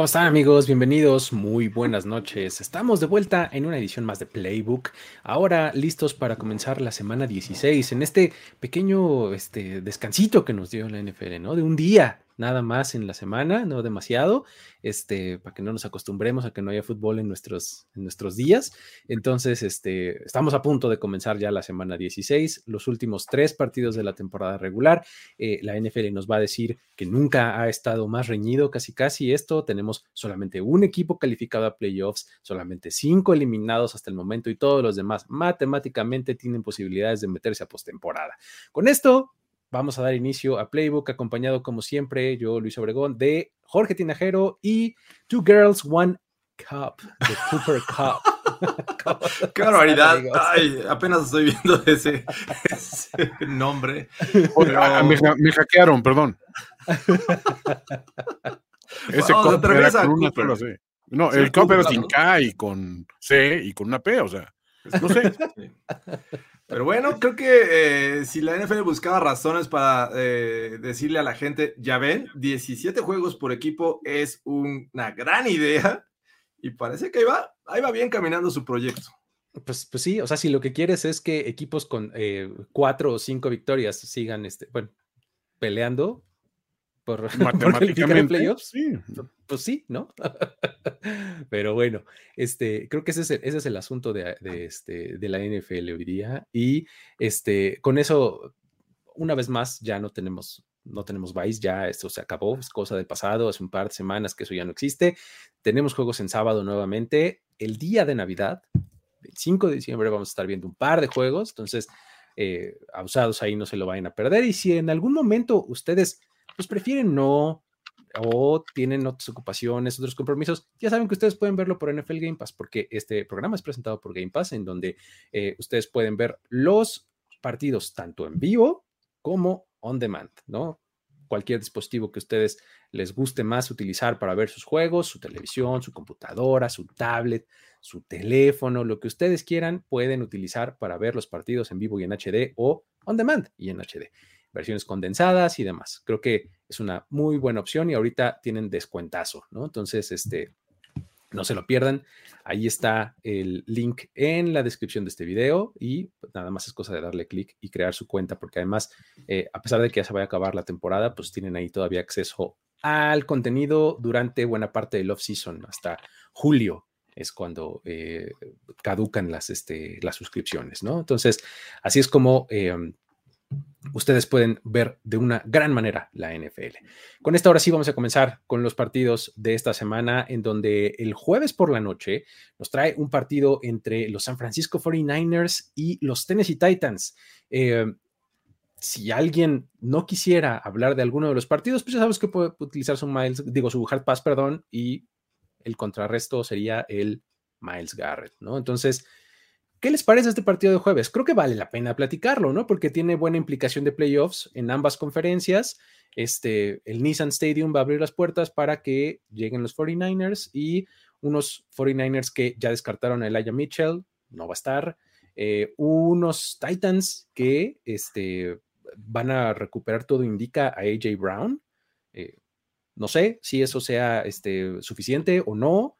¿Cómo están amigos? Bienvenidos, muy buenas noches. Estamos de vuelta en una edición más de Playbook, ahora listos para comenzar la semana 16 en este pequeño este, descansito que nos dio la NFL, ¿no? De un día nada más en la semana, no demasiado, este, para que no nos acostumbremos a que no haya fútbol en nuestros, en nuestros días. Entonces, este, estamos a punto de comenzar ya la semana 16, los últimos tres partidos de la temporada regular. Eh, la NFL nos va a decir que nunca ha estado más reñido, casi casi esto. Tenemos solamente un equipo calificado a playoffs, solamente cinco eliminados hasta el momento y todos los demás matemáticamente tienen posibilidades de meterse a postemporada. Con esto, vamos a dar inicio a Playbook, acompañado como siempre, yo, Luis Obregón, de Jorge Tinajero y Two Girls, One Cup, The Cooper Cup. Qué barbaridad. Ay, apenas estoy viendo ese, ese nombre. Pero... Ah, me, me, hackearon, perdón. ese cup era con una sola C. No, Sí, el cup era sin. K y con C y con una P, o sea, no sé. Sí. Pero bueno, creo que eh, si la NFL buscaba razones para eh, decirle a la gente, ya ven, 17 juegos por equipo es un- una gran idea y parece que ahí va, ahí va bien caminando su proyecto. Pues, pues sí, o sea, si lo que quieres es que equipos con eh, cuatro o cinco victorias sigan, este, bueno, peleando por, por Matemáticamente, playoffs, sí. pues sí, ¿no? Pero bueno, este, creo que ese es el, ese es el asunto de, de, este, de la NFL hoy día. Y este, con eso, una vez más, ya no tenemos, no tenemos Vice, ya esto se acabó, es cosa del pasado, hace un par de semanas que eso ya no existe. Tenemos juegos en sábado nuevamente. El día de Navidad, el 5 de diciembre, vamos a estar viendo un par de juegos. Entonces, eh, abusados ahí no se lo vayan a perder. Y si en algún momento ustedes pues prefieren no o tienen otras ocupaciones, otros compromisos, ya saben que ustedes pueden verlo por NFL Game Pass, porque este programa es presentado por Game Pass, en donde eh, ustedes pueden ver los partidos tanto en vivo como on demand, ¿no? Cualquier dispositivo que ustedes les guste más utilizar para ver sus juegos, su televisión, su computadora, su tablet, su teléfono, lo que ustedes quieran, pueden utilizar para ver los partidos en vivo y en HD o on demand y en HD versiones condensadas y demás. Creo que es una muy buena opción y ahorita tienen descuentazo, ¿no? Entonces, este, no se lo pierdan. Ahí está el link en la descripción de este video y pues, nada más es cosa de darle clic y crear su cuenta porque además, eh, a pesar de que ya se vaya a acabar la temporada, pues tienen ahí todavía acceso al contenido durante buena parte del off-season, hasta julio es cuando eh, caducan las, este, las suscripciones, ¿no? Entonces, así es como... Eh, ustedes pueden ver de una gran manera la NFL. Con esta ahora sí vamos a comenzar con los partidos de esta semana, en donde el jueves por la noche nos trae un partido entre los San Francisco 49ers y los Tennessee Titans. Eh, si alguien no quisiera hablar de alguno de los partidos, pues ya sabes que puede utilizar su Miles, digo, su Hard Pass, perdón, y el contrarresto sería el Miles Garrett, ¿no? Entonces, ¿Qué les parece este partido de jueves? Creo que vale la pena platicarlo, ¿no? Porque tiene buena implicación de playoffs en ambas conferencias. Este, el Nissan Stadium va a abrir las puertas para que lleguen los 49ers y unos 49ers que ya descartaron a Elijah Mitchell, no va a estar. Eh, unos Titans que este, van a recuperar todo, indica a AJ Brown. Eh, no sé si eso sea este, suficiente o no,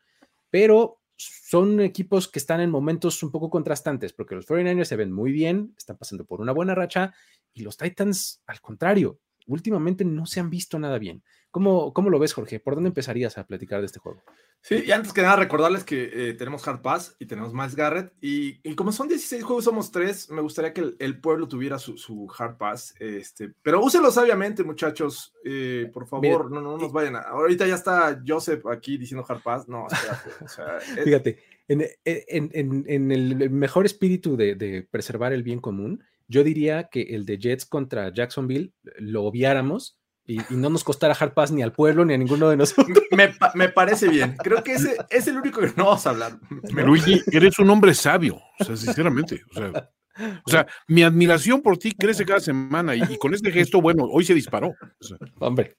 pero son equipos que están en momentos un poco contrastantes, porque los 49ers se ven muy bien, están pasando por una buena racha, y los Titans, al contrario, últimamente no se han visto nada bien. ¿Cómo, ¿Cómo, lo ves, Jorge? ¿Por dónde empezarías a platicar de este juego? Sí, y antes que nada recordarles que eh, tenemos Hard Pass y tenemos Miles Garrett. Y, y, como son 16 juegos, somos 3, me gustaría que el, el pueblo tuviera su, su, Hard Pass. Este, pero úsenlo sabiamente, muchachos. Eh, por favor, Mira, no, no nos vayan a... Ahorita ya está Joseph aquí diciendo Hard Pass. No, espérate, o sea, es... Fíjate, en, en, en, en, el mejor espíritu de, de preservar el bien común, yo diría que el de Jets contra Jacksonville lo obviáramos y, y, no nos costara hard pass ni al pueblo ni a ninguno de nosotros. Me, me parece bien. Creo que ese es el único que no vamos a hablar. ¿no? Luigi, eres un hombre sabio, o sea, sinceramente. O sea, o sea, mi admiración por ti crece cada semana y, y con este gesto, bueno, hoy se disparó. O sea. Hombre.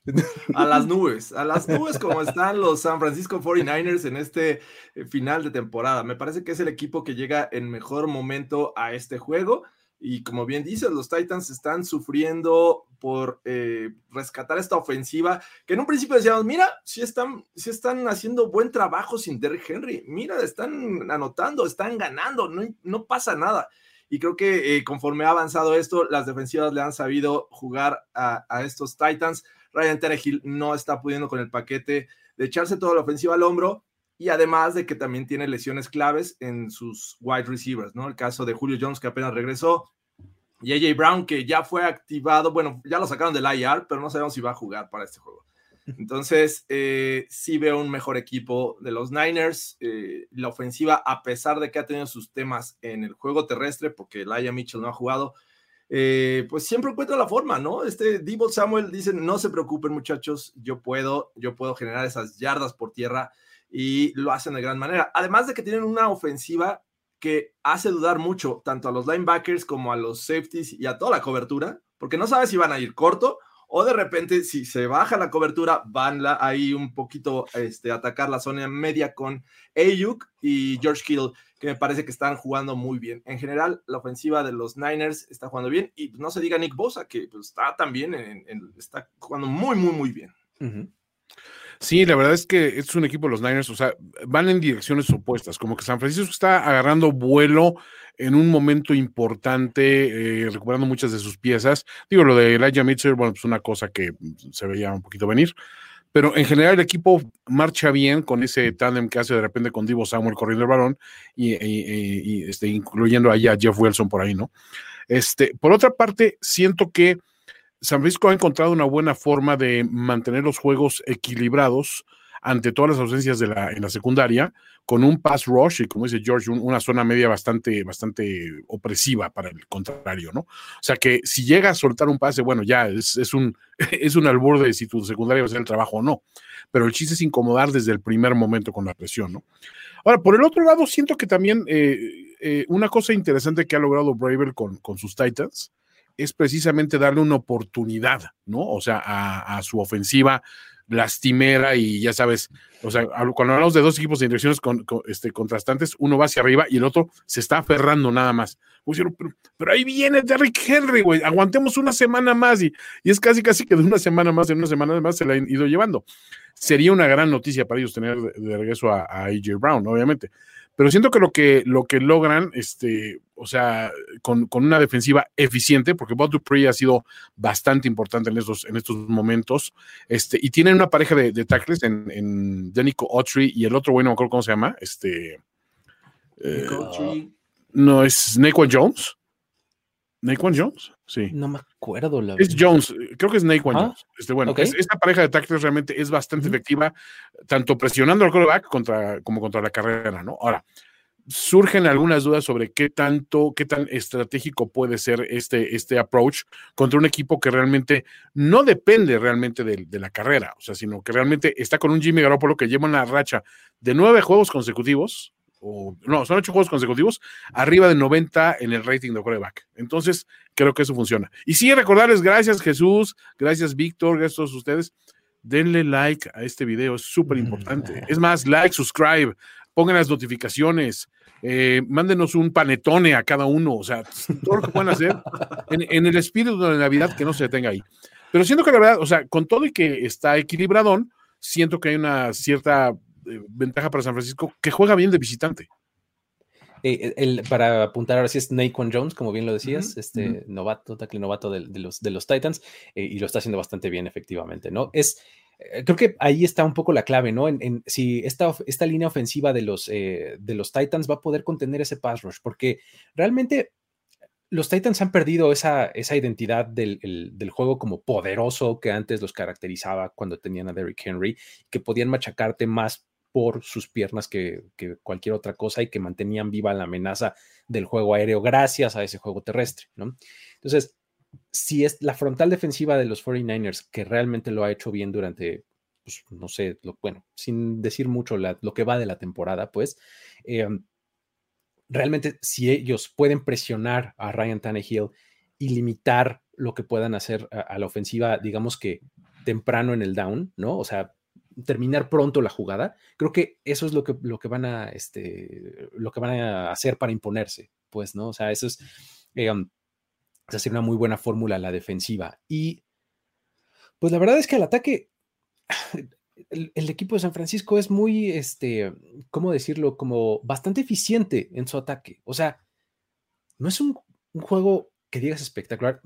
A las nubes, a las nubes como están los San Francisco 49ers en este eh, final de temporada. Me parece que es el equipo que llega en mejor momento a este juego. Y como bien dices, los Titans están sufriendo por eh, rescatar esta ofensiva, que en un principio decíamos, mira, si están, si están haciendo buen trabajo sin Derrick Henry, mira, están anotando, están ganando, no, no pasa nada. Y creo que eh, conforme ha avanzado esto, las defensivas le han sabido jugar a, a estos Titans. Ryan Tannehill no está pudiendo con el paquete de echarse toda la ofensiva al hombro y además de que también tiene lesiones claves en sus wide receivers, ¿no? El caso de Julio Jones que apenas regresó y AJ Brown que ya fue activado, bueno, ya lo sacaron del IR, pero no sabemos si va a jugar para este juego. Entonces, eh, sí veo un mejor equipo de los Niners. Eh, la ofensiva, a pesar de que ha tenido sus temas en el juego terrestre, porque Laia Mitchell no ha jugado, eh, pues siempre encuentra la forma, ¿no? Este Debo Samuel dice, no se preocupen muchachos, yo puedo, yo puedo generar esas yardas por tierra y lo hacen de gran manera. Además de que tienen una ofensiva que hace dudar mucho tanto a los linebackers como a los safeties y a toda la cobertura, porque no sabes si van a ir corto o de repente si se baja la cobertura van la, ahí un poquito este, atacar la zona media con Ayuk y George Kittle, que me parece que están jugando muy bien. En general, la ofensiva de los Niners está jugando bien y no se diga Nick Bosa, que pues, está también, en, en, está jugando muy, muy, muy bien. Uh. Sí, la verdad es que es un equipo de los Niners, o sea, van en direcciones opuestas, como que San Francisco está agarrando vuelo en un momento importante, eh, recuperando muchas de sus piezas. Digo, lo de Elijah Mitchell, bueno, pues una cosa que se veía un poquito venir, pero en general el equipo marcha bien con ese tándem que hace de repente con Divo Samuel corriendo el balón y, este, incluyendo ahí a Jeff Wilson por ahí, ¿no? Este, por otra parte, siento que San Francisco ha encontrado una buena forma de mantener los juegos equilibrados ante todas las ausencias de la, en la secundaria, con un pass rush y como dice George, un, una zona media bastante, bastante opresiva para el contrario, ¿no? O sea que si llega a soltar un pase, bueno, ya es, es, un, es un albur de si tu secundaria va a hacer el trabajo o no, pero el chiste es incomodar desde el primer momento con la presión, ¿no? Ahora, por el otro lado, siento que también eh, eh, una cosa interesante que ha logrado Bravel con, con sus Titans, es precisamente darle una oportunidad, ¿no? O sea, a, su ofensiva lastimera y ya sabes, o sea, cuando hablamos de dos equipos de direcciones con, este, contrastantes, uno va hacia arriba y el otro se está aferrando nada más. Pero, pero ahí viene Derrick Henry, güey, aguantemos una semana más y, y, es casi, casi que de una semana más, en una semana más se la han ido llevando. Sería una gran noticia para ellos tener de, de regreso a, a AJ Brown, obviamente pero siento que lo que, lo que logran, este, o sea, con, con una defensiva eficiente, porque Bob Dupree ha sido bastante importante en estos, en estos momentos, este, y tienen una pareja de, de tackles en, en Denico Autry y el otro, bueno, no me acuerdo cómo se llama, este, eh, no, es Naquan Jones. Naquan Jones, sí. No me acuerdo. La es Jones, creo que es Naquan ¿Ah? Jones. Este, bueno, okay. es, esta pareja de tackles realmente es bastante efectiva, tanto presionando al quarterback contra, como contra la carrera, ¿no? Ahora, surgen algunas dudas sobre qué tanto, qué tan estratégico puede ser este, este approach contra un equipo que realmente no depende realmente de, de, la carrera, o sea, sino que realmente está con un Jimmy Garoppolo que lleva una racha de nueve juegos consecutivos, o no, son ocho juegos consecutivos, arriba de 90 en el rating de quarterback. Entonces, creo que eso funciona. Y sí, recordarles, gracias Jesús, gracias Víctor, gracias a todos ustedes. Denle like a este video, es súper importante. Es más, like, subscribe, pongan las notificaciones, eh, mándenos un panetone a cada uno, o sea, todo lo que puedan hacer en, en, el espíritu de Navidad que no se detenga ahí. Pero siento que la verdad, o sea, con todo y que está equilibradón, siento que hay una cierta ventaja para San Francisco que juega bien de visitante. Eh, el, para apuntar ahora sí es Naquan Jones, como bien lo decías, este novato, tackle novato de, los, de los Titans, eh, y lo está haciendo bastante bien, efectivamente, ¿no? Es, eh, creo que ahí está un poco la clave, ¿no? En, si esta, esta, línea ofensiva de los, de los Titans va a poder contener ese pass rush, porque realmente los Titans han perdido esa, esa identidad del, del, juego como poderoso que antes los caracterizaba cuando tenían a Derrick Henry, que podían machacarte más por sus piernas que, cualquier otra cosa y que mantenían viva la amenaza del juego aéreo gracias a ese juego terrestre, ¿no? Entonces, si es la frontal defensiva de los 49ers que realmente lo ha hecho bien durante, pues, no sé, lo, bueno, sin decir mucho lo que va de la temporada, pues, eh, realmente si ellos pueden presionar a Ryan Tannehill y limitar lo que puedan hacer a la ofensiva, digamos que temprano en el down, ¿no? O sea, terminar pronto la jugada. Creo que eso es lo que, lo que van a, este, lo que van a hacer para imponerse, pues, ¿no? O sea, eso es, eh, um, hacer una muy buena fórmula la defensiva. Y, pues la verdad es que el ataque, el, equipo de San Francisco es muy, este, ¿cómo decirlo? Como bastante eficiente en su ataque. O sea, no es un juego que digas espectacular,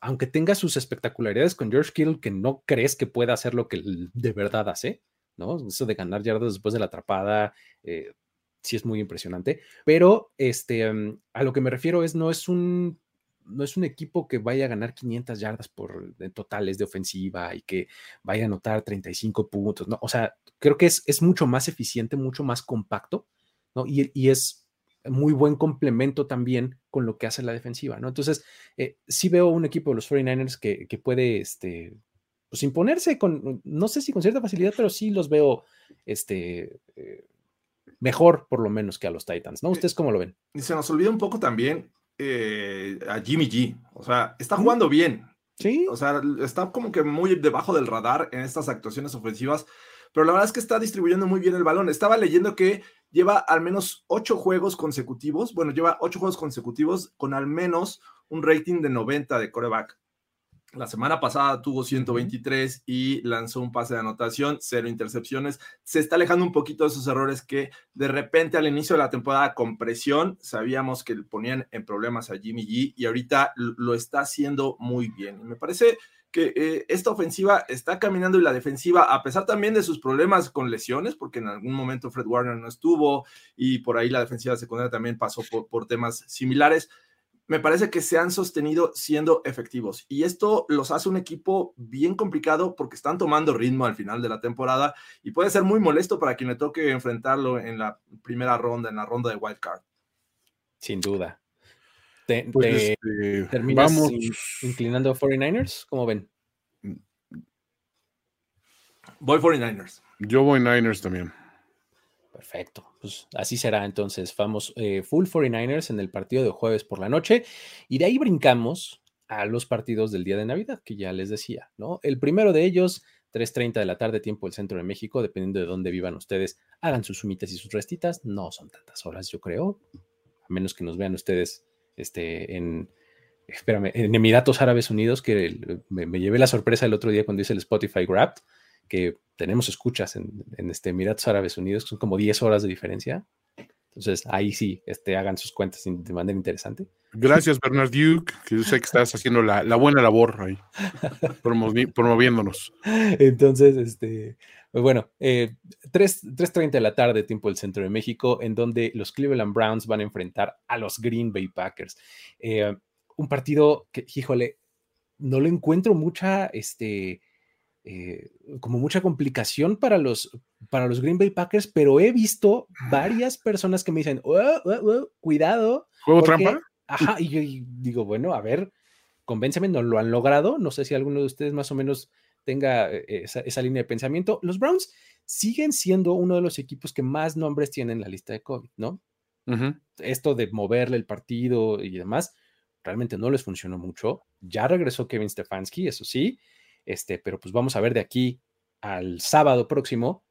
aunque tenga sus espectacularidades con George Kittle, que no crees que pueda hacer lo que de verdad hace, ¿no? Eso de ganar yardas después de la atrapada, eh, sí es muy impresionante. Pero este, mm, a lo que me refiero es, no es un no es un equipo que vaya a ganar 500 yardas por totales de ofensiva y que vaya a anotar 35 puntos, ¿no? O sea, creo que es, es mucho más eficiente, mucho más compacto, ¿no? Y, y es muy buen complemento también con lo que hace la defensiva, ¿no? Entonces, eh, sí veo un equipo de los 49ers que, puede, este, pues imponerse con, no sé si con cierta facilidad, pero sí los veo, este, eh, mejor por lo menos que a los Titans, ¿no? ¿Ustedes cómo lo ven? Y se nos olvida un poco también eh, a Jimmy G, o sea, está jugando bien. Sí. O sea, está como que muy debajo del radar en estas actuaciones ofensivas, pero la verdad es que está distribuyendo muy bien el balón. Estaba leyendo que lleva al menos ocho juegos consecutivos, bueno, lleva ocho juegos consecutivos con al menos un rating de 90 de coreback. La semana pasada tuvo 123 y lanzó un pase de anotación, cero intercepciones. Se está alejando un poquito de esos errores que de repente al inicio de la temporada con presión sabíamos que ponían en problemas a Jimmy G y ahorita lo está haciendo muy bien. Me parece que eh, esta ofensiva está caminando y la defensiva, a pesar también de sus problemas con lesiones, porque en algún momento Fred Warner no estuvo y por ahí la defensiva secundaria también pasó por, temas similares, me parece que se han sostenido siendo efectivos. Y esto los hace un equipo bien complicado porque están tomando ritmo al final de la temporada y puede ser muy molesto para quien le toque enfrentarlo en la primera ronda, en la ronda de wild card. Sin duda. ¿Te, pues, este, terminas vamos. inclinando a 49ers? ¿Cómo ven? Voy 49ers. Yo voy Niners también. Perfecto. Pues así será entonces. Vamos eh, full 49ers en el partido de jueves por la noche. Y de ahí brincamos a los partidos del día de Navidad, que ya les decía, ¿no? El primero de ellos, 3.30 de la tarde, tiempo del centro de México, dependiendo de dónde vivan ustedes, hagan sus sumitas y sus restitas. No son tantas horas, yo creo, a menos que nos vean ustedes este, en, espérame, en Emiratos Árabes Unidos, que me, llevé la sorpresa el otro día cuando hice el Spotify Wrapped, que tenemos escuchas en, este Emiratos Árabes Unidos, son como 10 horas de diferencia. Entonces, ahí sí, este, hagan sus cuentas de manera interesante. Gracias, Bernard Duke, que yo sé que estás haciendo la, buena labor ahí, promoviéndonos. Entonces, este, pues bueno, eh, 3.30 de la tarde, tiempo del centro de México, en donde los Cleveland Browns van a enfrentar a los Green Bay Packers. Eh, un partido que, híjole, no le encuentro mucha, este, eh, como mucha complicación para los, para los Green Bay Packers, pero he visto varias personas que me dicen, oh, oh, oh, cuidado. ¿Juego trampa? Ajá, y yo digo, bueno, a ver, convénceme, no lo han logrado. No sé si alguno de ustedes más o menos tenga eh, esa, línea de pensamiento. Los Browns siguen siendo uno de los equipos que más nombres tienen en la lista de COVID, ¿no? Esto de moverle el partido y demás, realmente no les funcionó mucho. Ya regresó Kevin Stefanski, eso sí, este, pero pues vamos a ver de aquí al sábado próximo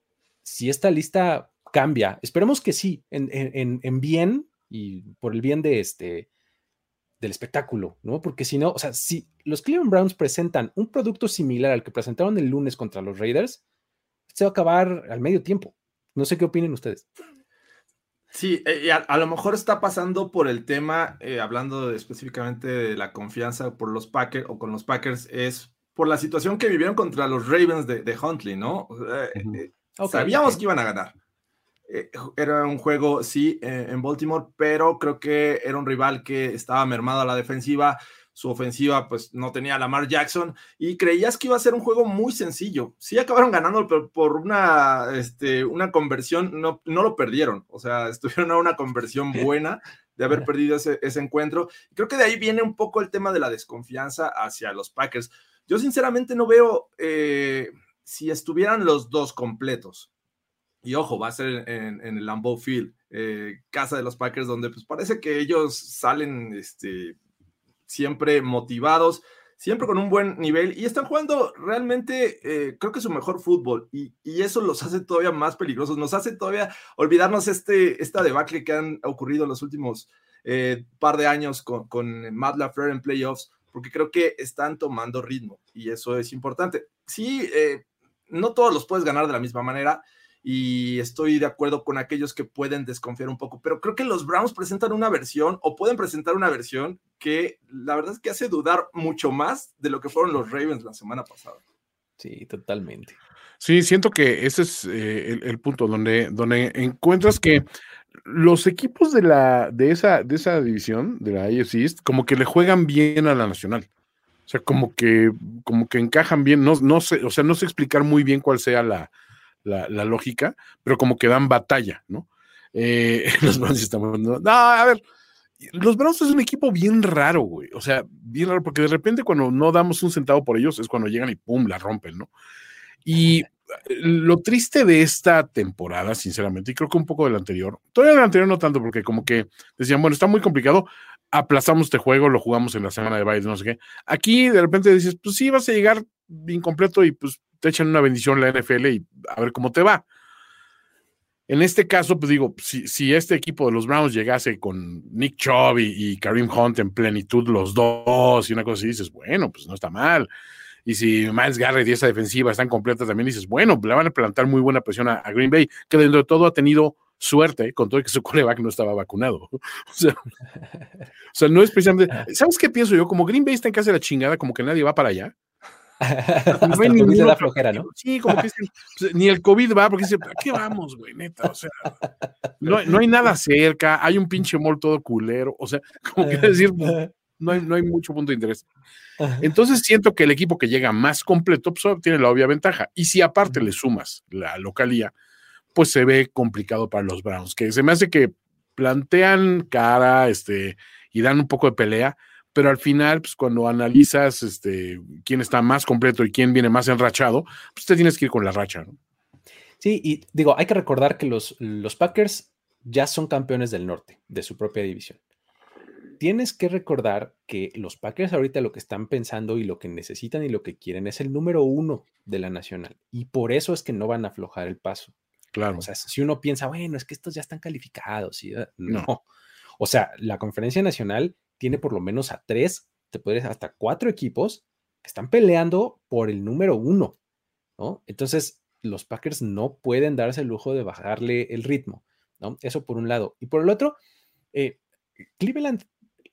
si esta lista cambia. Esperemos que sí, en, en bien y por el bien de este del espectáculo, ¿no? Porque si no, o sea, si los Cleveland Browns presentan un producto similar al que presentaron el lunes contra los Raiders, se va a acabar al medio tiempo. No sé qué opinen ustedes. Sí, eh, a, lo mejor está pasando por el tema, eh, hablando específicamente de la confianza por los Packers o con los Packers, es por la situación que vivieron contra los Ravens de, Huntley, ¿no? Eh, sabíamos que iban a ganar. Era un juego, sí, en Baltimore, pero creo que era un rival que estaba mermado a la defensiva su ofensiva pues no tenía a Lamar Jackson y creías que iba a ser un juego muy sencillo. Sí acabaron ganando, pero por una, este, una conversión no, no lo perdieron. O sea, estuvieron a una conversión buena de haber perdido ese, encuentro. Creo que de ahí viene un poco el tema de la desconfianza hacia los Packers. Yo sinceramente no veo eh, si estuvieran los dos completos. Y ojo, va a ser en, el Lambeau Field, eh, casa de los Packers, donde pues parece que ellos salen este, siempre motivados, siempre con un buen nivel y están jugando realmente, eh, creo que su mejor fútbol y, eso los hace todavía más peligrosos, nos hace todavía olvidarnos este, esta debacle que han ocurrido en los últimos eh, par de años con, con Matt LaFleur en playoffs, porque creo que están tomando ritmo y eso es importante. Sí, no todos los puedes ganar de la misma manera, y estoy de acuerdo con aquellos que pueden desconfiar un poco, pero creo que los Browns presentan una versión o pueden presentar una versión que la verdad es que hace dudar mucho más de lo que fueron los Ravens la semana pasada. Sí, totalmente. Sí, siento que ese es eh, el, punto donde, donde encuentras que los equipos de, la, de, esa, de esa división, de la AFC East, como que le juegan bien a la nacional. O sea, como que, como que encajan bien. No, no sé, o sea, no sé explicar muy bien cuál sea la, la, lógica, pero como que dan batalla, ¿no? Eh, los Browns estamos. No, a ver, los Browns es un equipo bien raro, güey. O sea, bien raro, porque de repente cuando no damos un centavo por ellos es cuando llegan y pum, la rompen, ¿no? Y lo triste de esta temporada, sinceramente, y creo que un poco del anterior, todavía del anterior no tanto, porque como que decían, bueno, está muy complicado, aplazamos este juego, lo jugamos en la semana de baile, no sé qué. Aquí de repente dices, pues sí, vas a llegar incompleto y pues te echan una bendición la NFL y a ver cómo te va. En este caso, pues digo, si, este equipo de los Browns llegase con Nick Chubb y, Karim Hunt en plenitud los dos y una cosa así, dices, bueno, pues no está mal. Y si Miles Garrett y esa defensiva están completas, también dices, bueno, le van a plantar muy buena presión a, Green Bay, que dentro de todo ha tenido suerte, con todo que su coreback no estaba vacunado. o, sea, o sea, no es precisamente. ¿Sabes qué pienso yo? Como Green Bay está en casa de la chingada, como que nadie va para allá. No hay ni la flojera, ¿no? Sí, como que pues, ni el COVID va, porque dice, ¿a qué vamos, güey? Neta, o sea, no, no, hay nada cerca, hay un pinche mall todo culero, o sea, como que decir, no hay, no hay mucho punto de interés. Entonces siento que el equipo que llega más completo pues, tiene la obvia ventaja. Y si aparte le sumas la localía, pues se ve complicado para los Browns, que se me hace que plantean cara este, y dan un poco de pelea, pero al final, pues cuando analizas este, quién está más completo y quién viene más enrachado, pues te tienes que ir con la racha, ¿no? Sí, y digo, hay que recordar que los, los Packers ya son campeones del norte, de su propia división. Tienes que recordar que los Packers ahorita lo que están pensando y lo que necesitan y lo que quieren es el número uno de la nacional. Y por eso es que no van a aflojar el paso. Claro. O sea, si uno piensa, bueno, es que estos ya están calificados. ¿sí? No. O sea, la conferencia nacional tiene por lo menos a tres, te puedes hasta cuatro equipos que están peleando por el número uno, ¿no? Entonces, los Packers no pueden darse el lujo de bajarle el ritmo, ¿no? Eso por un lado. Y por el otro, eh, Cleveland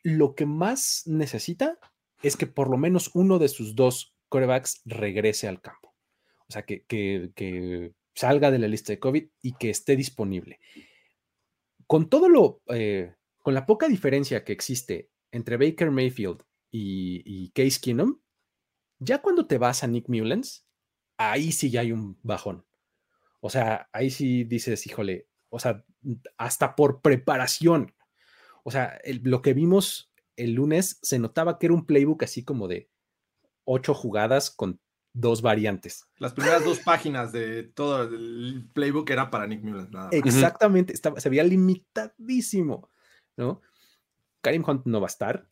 lo que más necesita es que por lo menos uno de sus dos corebacks regrese al campo. O sea, que, que, salga de la lista de COVID y que esté disponible. Con todo lo, eh, con la poca diferencia que existe entre Baker Mayfield y, Case Keenum, ya cuando te vas a Nick Mullens, ahí sí ya hay un bajón. O sea, ahí sí dices, híjole, o sea, hasta por preparación. O sea, lo que vimos el lunes se notaba que era un playbook así como de ocho jugadas con dos variantes. Las primeras dos páginas de todo el playbook era para Nick Mullens. Exactamente, estaba, se veía limitadísimo, ¿no? Karim Hunt no va a estar.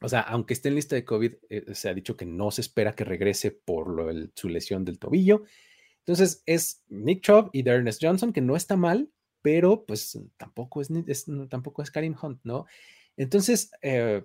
O sea, aunque esté en lista de COVID, eh, se ha dicho que no se espera que regrese por su lesión del tobillo. Entonces es Nick Chubb y Ernest Johnson, que no está mal, pero pues tampoco es, tampoco es Karim Hunt, ¿no? Entonces, eh,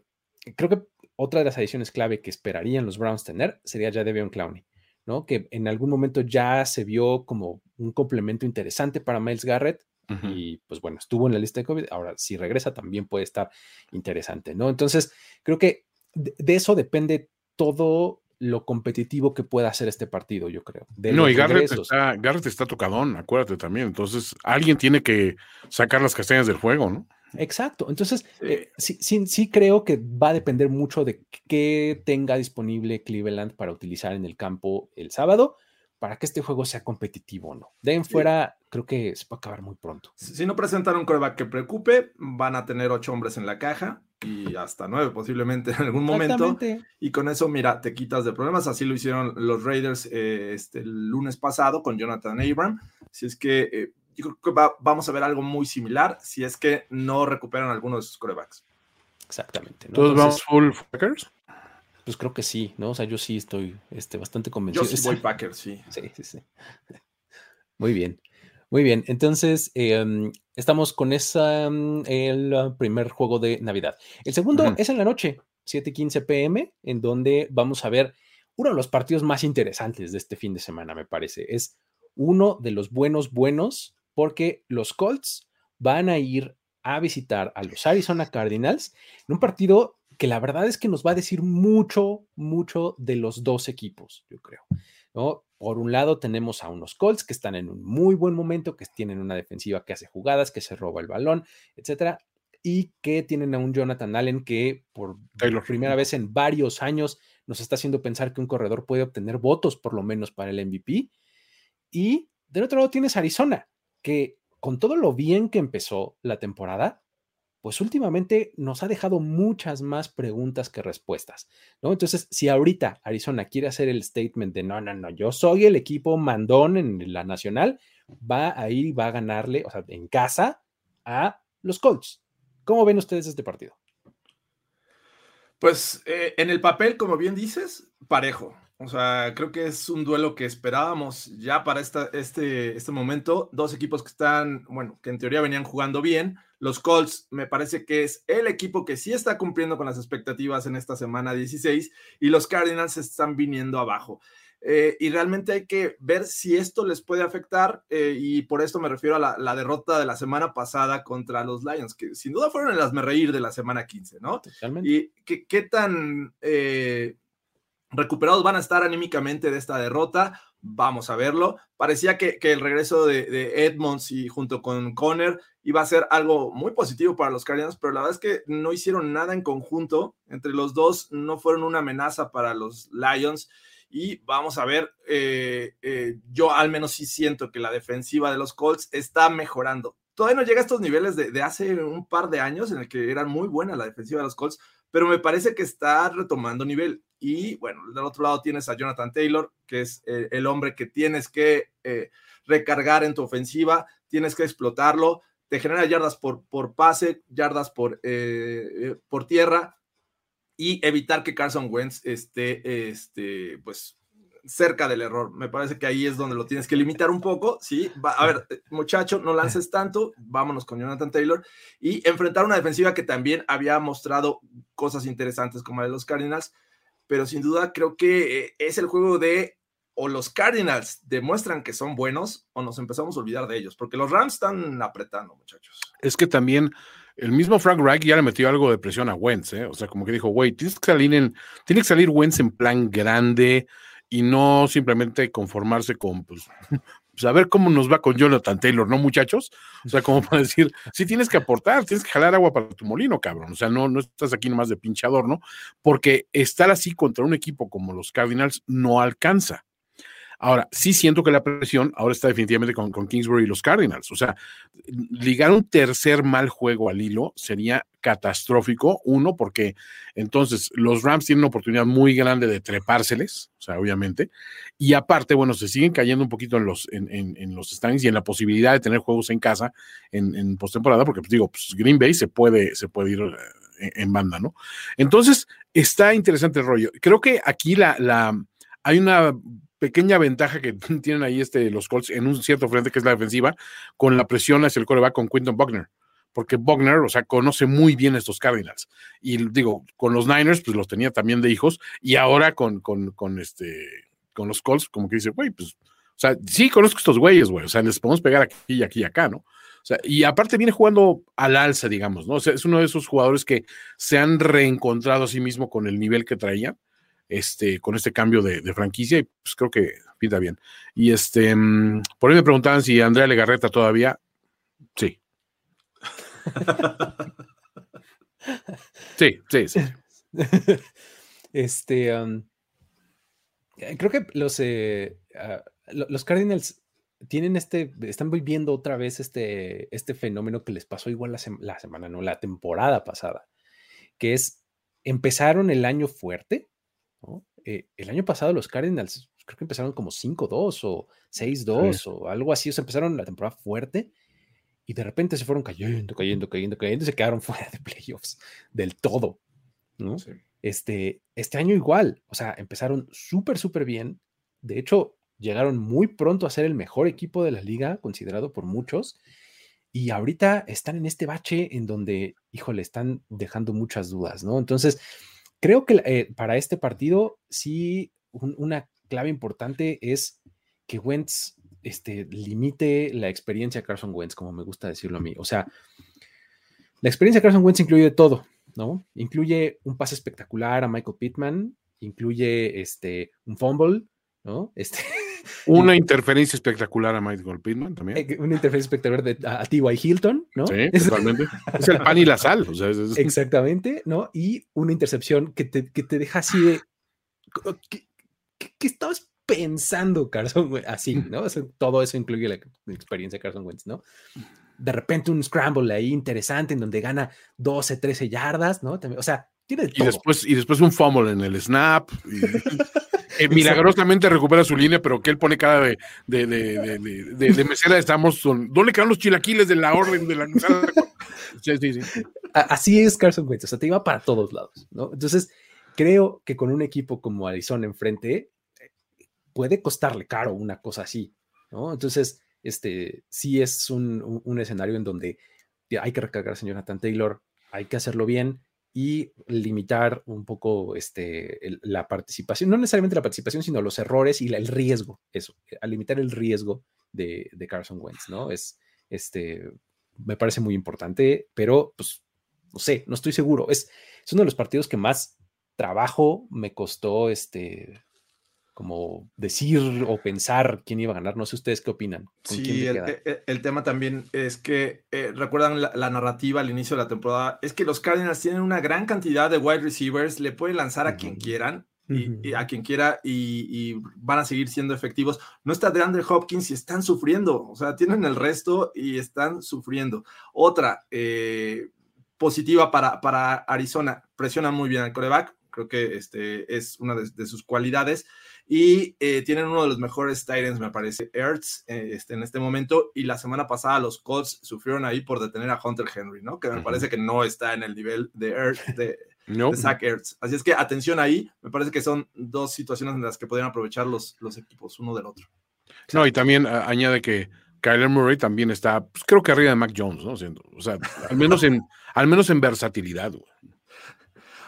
creo que otra de las adiciones clave que esperarían los Browns tener sería ya Devion Clowney, ¿no? Que en algún momento ya se vio como un complemento interesante para Miles Garrett, y pues bueno, estuvo en la lista de COVID, ahora si regresa también puede estar interesante, ¿no? Entonces, creo que de, eso depende todo lo competitivo que pueda hacer este partido, yo creo. no, y Garrett está, Garrett está, tocadón, acuérdate también. Entonces, alguien tiene que sacar las castañas del juego, ¿no? Exacto. Entonces, eh, sí, sí, sí, creo que va a depender mucho de qué tenga disponible Cleveland para utilizar en el campo el sábado para que este juego sea competitivo o no. De en fuera, creo que se puede acabar muy pronto. Si no presentan un coreback que preocupe, van a tener ocho hombres en la caja y hasta nueve posiblemente en algún momento. Y con eso, mira, te quitas de problemas. Así lo hicieron los Raiders eh, este, el lunes pasado con Jonathan Abram. Si es que eh, yo creo que vamos a ver algo muy similar si es que no recuperan algunos de sus corebacks. Exactamente. ¿Todos vamos full Packers? Pues creo que sí, ¿no? O sea, yo sí estoy este, bastante convencido. Yo sí voy Packers, sí. Sí, sí, sí. Muy bien. Muy bien, entonces em, estamos con esa, mm, el primer juego de Navidad. El segundo es en la noche, 7:15 pm, en donde vamos a ver uno de los partidos más interesantes de este fin de semana, me parece. Es uno de los buenos, buenos, porque los Colts van a ir a visitar a los Arizona Cardinals en un partido que la verdad es que nos va a decir mucho, mucho de los dos equipos, yo creo. ¿no? Por un lado tenemos a unos Colts que están en un muy buen momento, que tienen una defensiva que hace jugadas, que se roba el balón, etcétera, y que tienen a un Jonathan Allen que por primera vez en varios años nos está haciendo pensar que un corredor puede obtener votos por lo menos para el MVP. Y del otro lado tienes Arizona, que con todo lo bien que empezó la temporada, pues últimamente nos ha dejado muchas más preguntas que respuestas, ¿no? Entonces, si ahorita Arizona quiere hacer el statement de no, no, no, yo soy el equipo mandón en la nacional, va a ir y va a ganarle, o sea, en casa a los Colts. ¿Cómo ven ustedes este partido? Pues eh, en el papel, como bien dices, parejo. O sea, creo que es un duelo que esperábamos ya para esta, este, este momento. Dos equipos que están, bueno, que en teoría venían jugando bien. Los Colts me parece que es el equipo que sí está cumpliendo con las expectativas en esta semana 16 y los Cardinals están viniendo abajo. Eh, y realmente hay que ver si esto les puede afectar eh, y por esto me refiero a la, derrota de la semana pasada contra los Lions, que sin duda fueron el reír de la semana 15, ¿no? Totalmente. Y qué, qué tan... Eh, recuperados van a estar anímicamente de esta derrota. Vamos a verlo. Parecía que, el regreso de, Edmonds y junto con Conner iba a ser algo muy positivo para los Cardinals, pero la verdad es que no hicieron nada en conjunto. Entre los dos no fueron una amenaza para los Lions. Y vamos a ver, eh, eh, yo al menos sí siento que la defensiva de los Colts está mejorando. Todavía no llega a estos niveles de, de hace un par de años en el que era muy buena la defensiva de los Colts, pero me parece que está retomando nivel. Y bueno, del otro lado tienes a Jonathan Taylor, que es eh, el hombre que tienes que eh, recargar en tu ofensiva, tienes que explotarlo, te genera yardas por, por pase, yardas por, eh, por tierra y evitar que Carson Wentz esté, este, pues, cerca del error. Me parece que ahí es donde lo tienes que limitar un poco, ¿sí? a ver, muchacho, no lances tanto, vámonos con Jonathan Taylor y enfrentar una defensiva que también había mostrado cosas interesantes como la de los Cardinals, pero sin duda creo que eh, es el juego de o los Cardinals demuestran que son buenos o nos empezamos a olvidar de ellos, porque los Rams están apretando, muchachos. Es que también el mismo Frank Reich ya le metió algo de presión a Wentz, ¿eh? o sea, como que dijo, güey, tienes que salir en, tiene que salir Wentz en plan grande, y no simplemente conformarse con, pues, pues, a ver cómo nos va con Jonathan Taylor, ¿no, muchachos? O sea, como para decir, sí tienes que aportar, tienes que jalar agua para tu molino, cabrón. O sea, no, no estás aquí nomás de pinchador, ¿no? Porque estar así contra un equipo como los Cardinals no alcanza. Ahora, sí siento que la presión ahora está definitivamente con, Kingsbury y los Cardinals. O sea, ligar un tercer mal juego al hilo sería catastrófico. Uno, porque entonces los Rams tienen una oportunidad muy grande de trepárseles, o sea, obviamente. Y aparte, bueno, se siguen cayendo un poquito en los, en, los standings y en la posibilidad de tener juegos en casa en, en postemporada, porque pues, digo, pues, Green Bay se puede, se puede ir eh, en, banda, ¿no? Entonces, está interesante el rollo. Creo que aquí la, la hay una pequeña ventaja que tienen ahí este, los Colts en un cierto frente que es la defensiva, con la presión hacia el coreback con Quinton Buckner. Porque Buckner, o sea, conoce muy bien estos Cardinals. Y digo, con los Niners, pues los tenía también de hijos. Y ahora con, con, este, con los Colts, como que dice, güey, pues, o sea, sí conozco estos güeyes, güey. O sea, les podemos pegar aquí y aquí y acá, ¿no? O sea, y aparte viene jugando al alza, digamos, ¿no? O sea, es uno de esos jugadores que se han reencontrado a sí mismo con el nivel que traía, este, con este cambio de, franquicia, y pues creo que pinta bien. Y este, mm, por ahí me preguntaban si Andrea Legarreta todavía. Sí. sí, sí, sí. Este, creo que los, eh, ah, los Cardinals tienen este, están viviendo otra vez este, este fenómeno que les pasó igual la, la, semana, no, la temporada pasada, que es, empezaron el año fuerte, eh, el año pasado los Cardinals creo que empezaron como 5-2 o 6-2 o algo así, o sea, empezaron la temporada fuerte y de repente se fueron cayendo, cayendo, cayendo, cayendo y se quedaron fuera de playoffs del todo, ¿no? Este, este año igual, o sea, empezaron súper, súper bien. De hecho, llegaron muy pronto a ser el mejor equipo de la liga, considerado por muchos. Y ahorita están en este bache en donde, híjole, están dejando muchas dudas, ¿no? Entonces, creo que eh, para este partido, sí, una clave importante es que Wentz este, limite la experiencia de Carson Wentz, como me gusta decirlo a mí. O sea, la experiencia de Carson Wentz incluye todo, ¿no? Incluye un pase espectacular a Michael Pittman, incluye este, un fumble, ¿no? Este, una interferencia espectacular a Michael Pittman también. Eh, una interferencia espectacular de, a, T.Y. Hilton, ¿no? Sí, totalmente. es el pan y la sal. Exactamente, ¿no? Y una intercepción que te, que te deja así de... ¿Qué, estabas pensando, Carson? Así, ¿no? todo eso incluye la, experiencia de Carson Wentz, ¿no? De repente un scramble ahí interesante en donde gana 12, 13 yardas, ¿no? O sea, tiene Y después, y después un fumble en el snap. Y... Eh, milagrosamente recupera su línea, pero que él pone cara de, de, de, de, de mesera. Estamos, ¿dónde quedan los chilaquiles de la orden de la sí, sí, sí. Así es Carson Wentz, o sea, te iba para todos lados, ¿no? Entonces, creo que con un equipo como Arizona enfrente, puede costarle caro una cosa así, ¿no? Entonces, este, sí es un, un escenario en donde hay que recargar a Jonathan Taylor, hay que hacerlo bien, y limitar un poco este, la participación, no necesariamente la participación, sino los errores y el riesgo, eso, eh, a limitar el riesgo de, Carson Wentz, ¿no? Es, este, me parece muy importante, pero pues, no sé, no estoy seguro. Es, es uno de los partidos que más trabajo me costó, este, como decir o pensar quién iba a ganar. No sé ustedes qué opinan. sí, el, tema también es que, eh, recuerdan la, narrativa al inicio de la temporada, es que los Cardinals tienen una gran cantidad de wide receivers, le pueden lanzar a quien quieran. Y, a quien quiera y, van a seguir siendo efectivos. No está de Andre Hopkins y están sufriendo, o sea, tienen el resto y están sufriendo. Otra eh, positiva para, para Arizona, presionan muy bien al coreback, creo que este es una de sus cualidades y eh, tienen uno de los mejores Titans, me parece, Ertz, eh, este, en este momento. Y la semana pasada los Colts sufrieron ahí por detener a Hunter Henry, ¿no? Que me parece que no está en el nivel de, Ertz, de, Zach Ertz. Así es que atención ahí, me parece que son dos situaciones en las que podrían aprovechar los, los equipos uno del otro. No, y también añade que Kyler Murray también está, pues, creo que arriba de Mac Jones, ¿no? O sea, al menos en, al menos en versatilidad.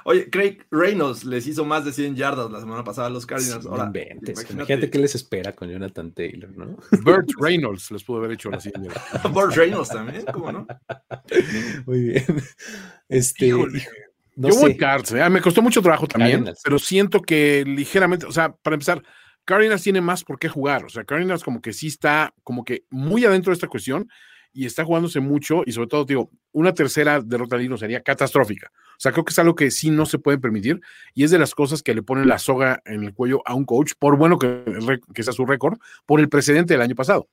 Oye, Craig Reynolds les hizo más de 100 yardas la semana pasada a los Cardinals. Ahora, imagínate. qué les espera con Jonathan Taylor, ¿no? Burt Reynolds les pudo haber hecho la 100 yardas. Burt Reynolds también, ¿cómo no? Muy bien. Este, Yo voy Cards, ¿eh? me costó mucho trabajo también, pero siento que ligeramente, o sea, para empezar, Cardinals tiene más por qué jugar. O sea, Cardinals como que sí está como que muy adentro de esta cuestión y está jugándose mucho y sobre todo, digo, una tercera derrota de sería catastrófica. O sea, creo que es algo que sí no se puede permitir y es de las cosas que le ponen la soga en el cuello a un coach, por bueno que, que sea su récord, por el precedente del año pasado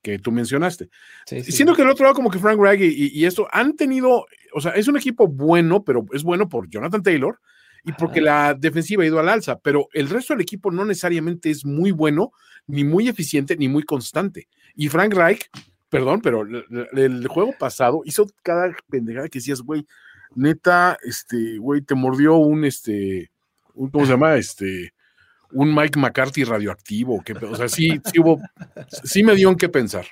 que tú mencionaste. Sí, Siendo que el otro lado, como que Frank Reich y, y, esto han tenido, o sea, es un equipo bueno, pero es bueno por Jonathan Taylor y porque la defensiva ha ido al alza, pero el resto del equipo no necesariamente es muy bueno, ni muy eficiente, ni muy constante. Y Frank Reich, perdón, pero el, juego pasado hizo cada pendejada que decías, güey, neta, este, güey, te mordió un, este, ¿cómo se llama? Este, un Mike McCarthy radioactivo, que, o sea, sí, sí hubo, sí me dio en qué pensar.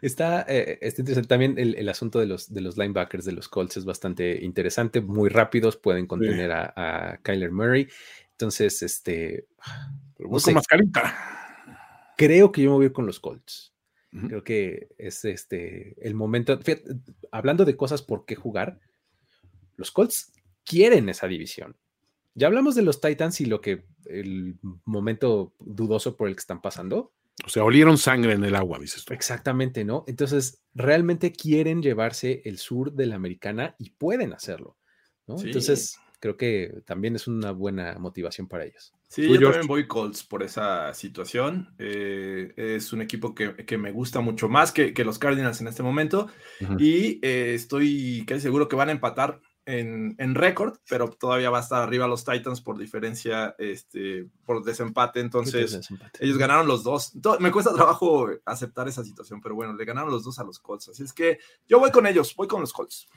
Está, eh, interesante también el, asunto de los, de los linebackers de los Colts es bastante interesante, muy rápidos, pueden contener a, Kyler Murray. Entonces, este. Pero no mascarita. Creo que yo me voy a ir con los Colts. Creo que es este el momento. hablando de cosas por qué jugar, los Colts quieren esa división. Ya hablamos de los Titans y lo que el momento dudoso por el que están pasando. O sea, olieron sangre en el agua, dices tú. Exactamente, ¿no? Entonces, realmente quieren llevarse el sur de la americana y pueden hacerlo, ¿no? Entonces, creo que también es una buena motivación para ellos. Sí, yo también voy Colts por esa situación. Eh, es un equipo que, me gusta mucho más que, los Cardinals en este momento. Y eh, estoy casi seguro que van a empatar en, récord, pero todavía va a estar arriba los Titans por diferencia, este, por desempate. Entonces, ellos ganaron los dos. me cuesta trabajo aceptar esa situación, pero bueno, le ganaron los dos a los Colts. Así es que yo voy con ellos, voy con los Colts.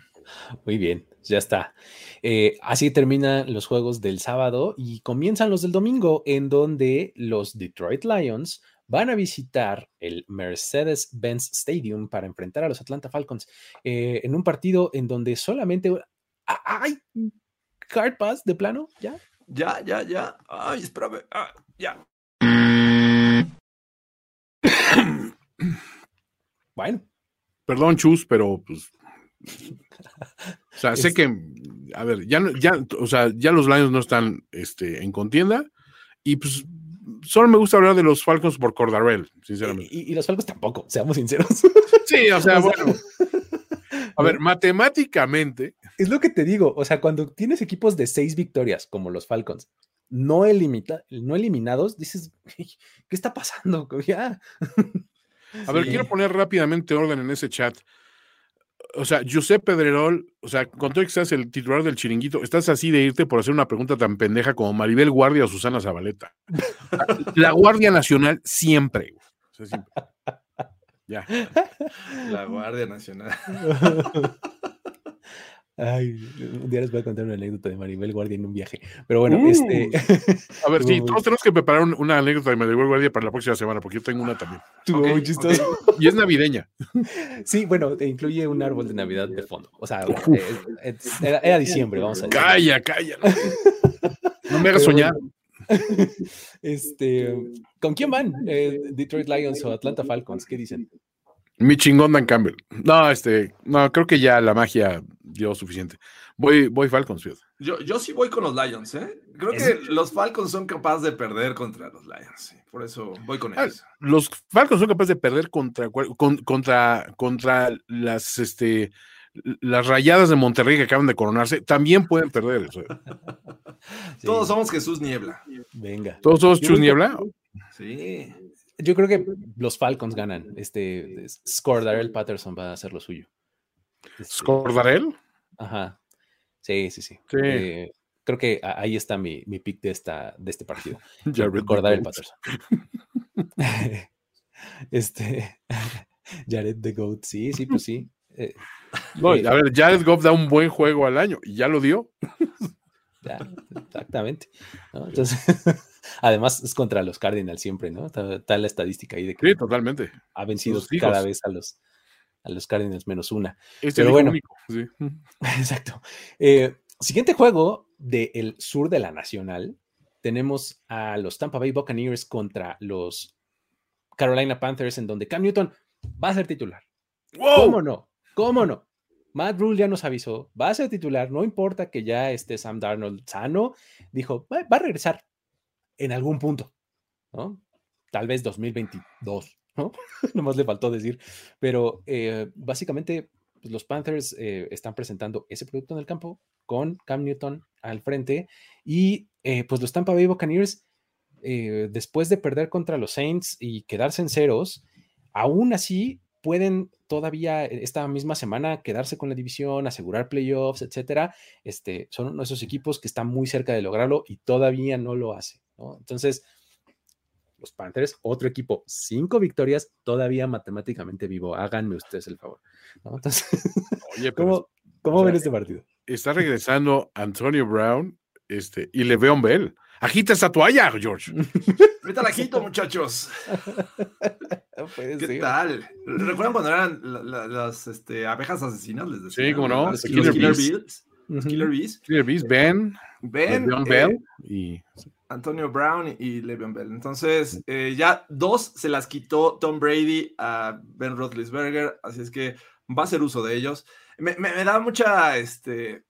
Muy bien, ya está. Eh, así terminan los juegos del sábado y comienzan los del domingo, en donde los Detroit Lions van a visitar el Mercedes-Benz Stadium para enfrentar a los Atlanta Falcons eh, en un partido en donde solamente ¡Ay! ¿Card Pass de plano? ¿Ya? Ya, ya, ya. Ay, espérame. Ah, ya. bueno. Perdón, Chus, pero pues. O sea, sé que. A ver, ya, ya, o sea, ya los Lions no están este, en contienda. Y pues solo me gusta hablar de los Falcons por Cordarrell, sinceramente. Y, y, los Falcons tampoco, seamos sinceros. Sí, o sea, bueno. A ver, matemáticamente. Es lo que te digo, o sea, cuando tienes equipos de seis victorias, como los Falcons, no, no eliminados, dices, ¿qué está pasando? Ya. A ver, quiero poner rápidamente orden en ese chat. O sea, José Pedrerol, o sea, con todo que seas el titular del chiringuito, estás así de irte por hacer una pregunta tan pendeja como Maribel Guardia o Susana Zabaleta. La Guardia Nacional siempre. O sea, siempre. Ya. La Guardia Nacional. Ay, un día les voy a contar una anécdota de Maribel Guardia en un viaje. Pero bueno, este. Uh. A ver, sí, todos tenemos que preparar una anécdota de Maribel Guardia para la próxima semana, porque yo tengo una también. muy chistoso. Y es navideña. Sí, bueno, incluye un árbol de Navidad de fondo. O sea, era, diciembre, vamos a decir. Calla, calla. No me hagas soñar. Este, ¿Con quién van? Eh, ¿Detroit Lions o Atlanta Falcons? ¿Qué dicen? Mi chingón Dan Campbell. No, este, no, creo que ya la magia dio suficiente. Voy, voy Falcons, Yo, yo sí voy con los Lions, ¿eh? Creo que los Falcons son capaces de perder contra los Lions. Por eso voy con ah, ellos. los Falcons son capaces de perder contra, contra, contra las, este, las rayadas de Monterrey que acaban de coronarse. También pueden perder eso. Todos somos Jesús Niebla. Venga. ¿Todos somos Jesús Niebla? Sí. Yo creo que los Falcons ganan. Este Scordarell Patterson va a hacer lo suyo. Este, ¿Scordarell? Ajá. Sí, sí, sí. Eh, creo que ahí está mi, mi pick de, esta, de este partido. Scordarell Patterson. este. Jared the Goat, sí, sí, pues sí. Eh, no, eh, a ver, Jared Goff da un buen juego al año y ya lo dio. exactamente. Entonces, además es contra los Cardinals siempre, ¿no? Está, la estadística ahí de que totalmente. ha vencido cada vez a los, a los Cardinals menos una. Este Pero bueno, exacto. Eh, siguiente juego del sur de la Nacional. Tenemos a los Tampa Bay Buccaneers contra los Carolina Panthers, en donde Cam Newton va a ser titular. ¿Cómo no? ¿Cómo no? Matt Rule ya nos avisó, va a ser titular, no importa que ya esté Sam Darnold sano, dijo, va, a regresar en algún punto, ¿no? Tal vez 2022, ¿no? Nomás le faltó decir, pero eh, básicamente pues, los Panthers eh, están presentando ese producto en el campo con Cam Newton al frente y eh, pues los Tampa Bay Buccaneers, después de perder contra los Saints y quedarse en ceros, aún así pueden todavía esta misma semana quedarse con la división, asegurar playoffs, etcétera. Este, son uno de esos equipos que están muy cerca de lograrlo y todavía no lo hace. Entonces, los Panthers, otro equipo, cinco victorias, todavía matemáticamente vivo. Háganme ustedes el favor. Entonces, Oye, ¿cómo, ven este partido? Está regresando Antonio Brown este, y Le'Veon Bell. Agita esa toalla, George. Ahorita la agito, muchachos. ¿Qué tal? ¿Recuerdan cuando eran las este, abejas asesinas? sí, como no. Killer, los Killer Bees. Killer Bees, Ben, Ben, Le'Veon eh, Bell y Antonio Brown y Le'Veon Bell. Entonces, eh, ya dos se las quitó Tom Brady a Ben Roethlisberger, así es que va a hacer uso de ellos. Me, me- me da mucha este,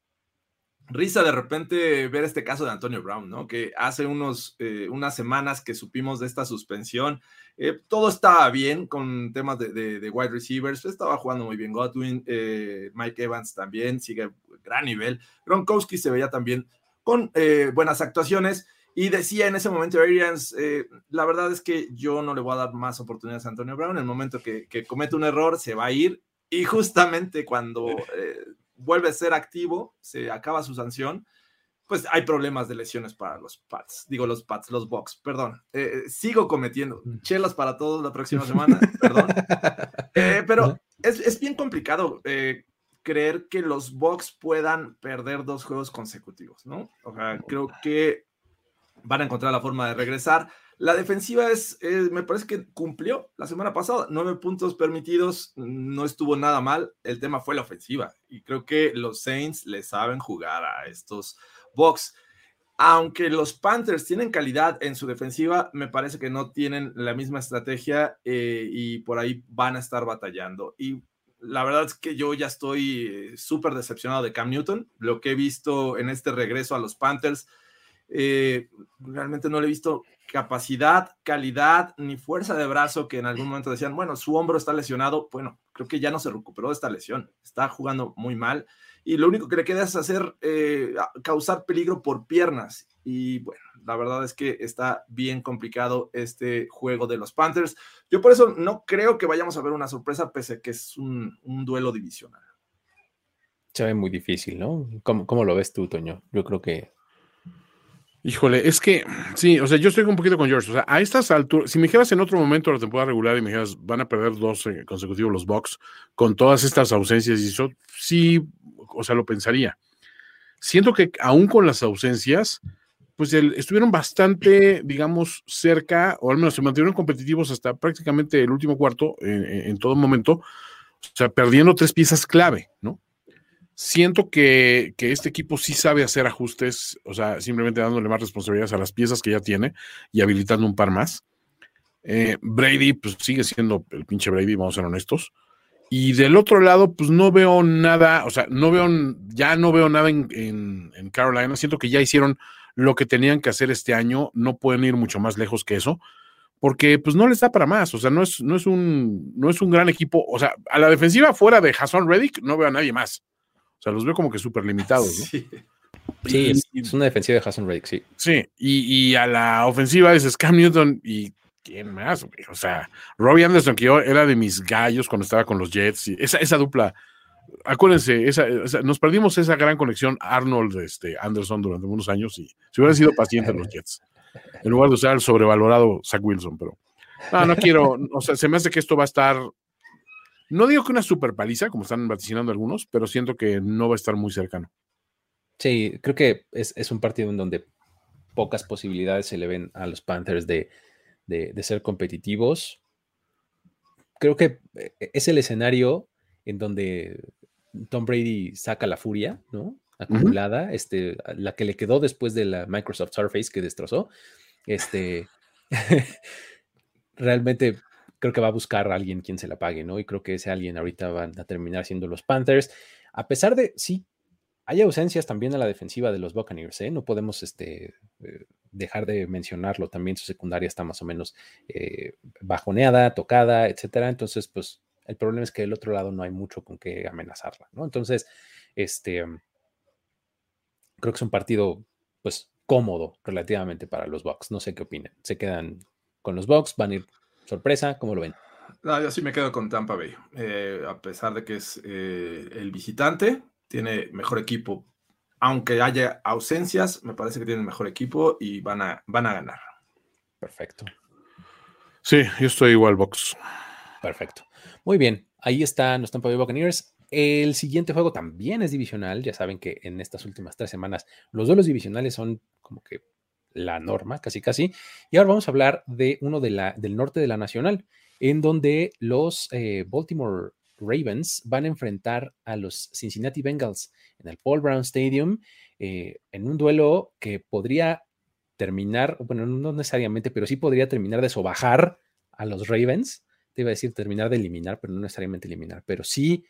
risa de repente ver este caso de Antonio Brown, ¿no? Que hace unos, eh, unas semanas que supimos de esta suspensión, eh, todo estaba bien con temas de, de- de wide receivers, estaba jugando muy bien Godwin, eh, Mike Evans también sigue gran nivel, Gronkowski se veía también con buenas actuaciones. Y decía en ese momento Arians, eh, la verdad es que yo no le voy a dar más oportunidades a Antonio Brown. En el momento que, que comete un error, se va a ir. Y justamente cuando eh, vuelve a ser activo, se acaba su sanción, pues hay problemas de lesiones para los Pats. Digo los Pats, los Bucks, perdón. Eh, sigo cometiendo chelas para todos la próxima semana, perdón. Eh, pero es, es bien complicado eh, creer que los Bucks puedan perder dos juegos consecutivos, ¿no? O sea, creo que van a encontrar la forma de regresar. La defensiva es, eh, me parece que cumplió la semana pasada, nueve puntos permitidos, no estuvo nada mal. El tema fue la ofensiva y creo que los Saints le saben jugar a estos Bucks. Aunque los Panthers tienen calidad en su defensiva, me parece que no tienen la misma estrategia eh, y por ahí van a estar batallando. Y la verdad es que yo ya estoy eh, súper decepcionado de Cam Newton. Lo que he visto en este regreso a los Panthers, eh, realmente no le he visto capacidad, calidad ni fuerza de brazo que en algún momento decían, bueno, su hombro está lesionado. Bueno, creo que ya no se recuperó de esta lesión. Está jugando muy mal y lo único que le queda es hacer, eh, causar peligro por piernas. Y bueno, la verdad es que está bien complicado este juego de los Panthers. Yo por eso no creo que vayamos a ver una sorpresa, pese a que es un, duelo divisional. Se ve muy difícil, ¿no? ¿Cómo, ¿Cómo lo ves tú, Toño? Yo creo que Híjole, es que sí, o sea, yo estoy un poquito con George. O sea, a estas alturas, si me dijeras en otro momento de la temporada regular y me dijeras van a perder dos eh, consecutivos los Bucks con todas estas ausencias y eso, sí, o sea, lo pensaría. Siento que aún con las ausencias, pues estuvieron bastante, digamos, cerca, o al menos se mantuvieron competitivos hasta prácticamente el último cuarto en, en- en todo momento, o sea, perdiendo tres piezas clave, ¿no? Siento que, que este equipo sí sabe hacer ajustes, o sea, simplemente dándole más responsabilidades a las piezas que ya tiene y habilitando un par más. Eh, Brady, pues sigue siendo el pinche Brady, vamos a ser honestos. Y del otro lado, pues no veo nada, o sea, no veo, ya no veo nada en, Carolina. Siento que ya hicieron lo que tenían que hacer este año, no pueden ir mucho más lejos que eso, porque pues no les da para más, o sea, no es, no es, un, no es un gran equipo, o sea, a la defensiva fuera de Jason Reddick no veo a nadie más. O sea, los veo como que súper limitados, ¿no? Sí. sí, es, una defensiva de Hassan Reddick, sí. Sí, y, y a la ofensiva es Cam Newton y quién más, güey? o sea, Robbie Anderson, que yo era de mis gallos cuando estaba con los Jets, y esa, esa dupla, acuérdense, esa, esa- nos perdimos esa gran conexión Arnold este, Anderson durante unos años y si hubieran sido pacientes los Jets, en lugar de usar el sobrevalorado Zach Wilson, pero no, no quiero, o sea, se me hace que esto va a estar, no digo que una super paliza, como están vaticinando algunos, pero siento que no va a estar muy cercano. Sí, creo que es, es un partido en donde pocas posibilidades se le ven a los Panthers de, de- de ser competitivos. Creo que eh, es el escenario en donde Tom Brady saca la furia, ¿no? Acumulada, este, la que le quedó después de la Microsoft Surface que destrozó. Este, realmente creo que va a buscar a alguien quien se la pague, ¿no? Y creo que ese alguien ahorita van a terminar siendo los Panthers. A pesar de, sí, hay ausencias también a la defensiva de los Buccaneers, ¿eh? No podemos este, eh, dejar de mencionarlo. También su secundaria está más o menos eh, bajoneada, tocada, etcétera. Entonces, pues, el problema es que del otro lado no hay mucho con que amenazarla, ¿no? Entonces, este, creo que es un partido, pues, cómodo relativamente para los Bucks. No sé qué opinan. ¿Se quedan con los Bucks? ¿Van a ir sorpresa? ¿Cómo lo ven? No, yo sí me quedo con Tampa Bay. Eh, a pesar de que es eh, el visitante, tiene mejor equipo. Aunque haya ausencias, me parece que tiene mejor equipo y van a, van a ganar. Perfecto. Sí, yo estoy igual, Box. Perfecto. Muy bien. Ahí están los Tampa Bay Buccaneers. El siguiente juego también es divisional. Ya saben que en estas últimas tres semanas los duelos divisionales son como que la norma, casi casi. Y ahora vamos a hablar de uno de la, del norte de la nacional, en donde los eh, Baltimore Ravens van a enfrentar a los Cincinnati Bengals en el Paul Brown Stadium eh, en un duelo que podría terminar, bueno, no necesariamente, pero sí podría terminar de sobajar a los Ravens. Te iba a decir terminar de eliminar, pero no necesariamente eliminar, pero sí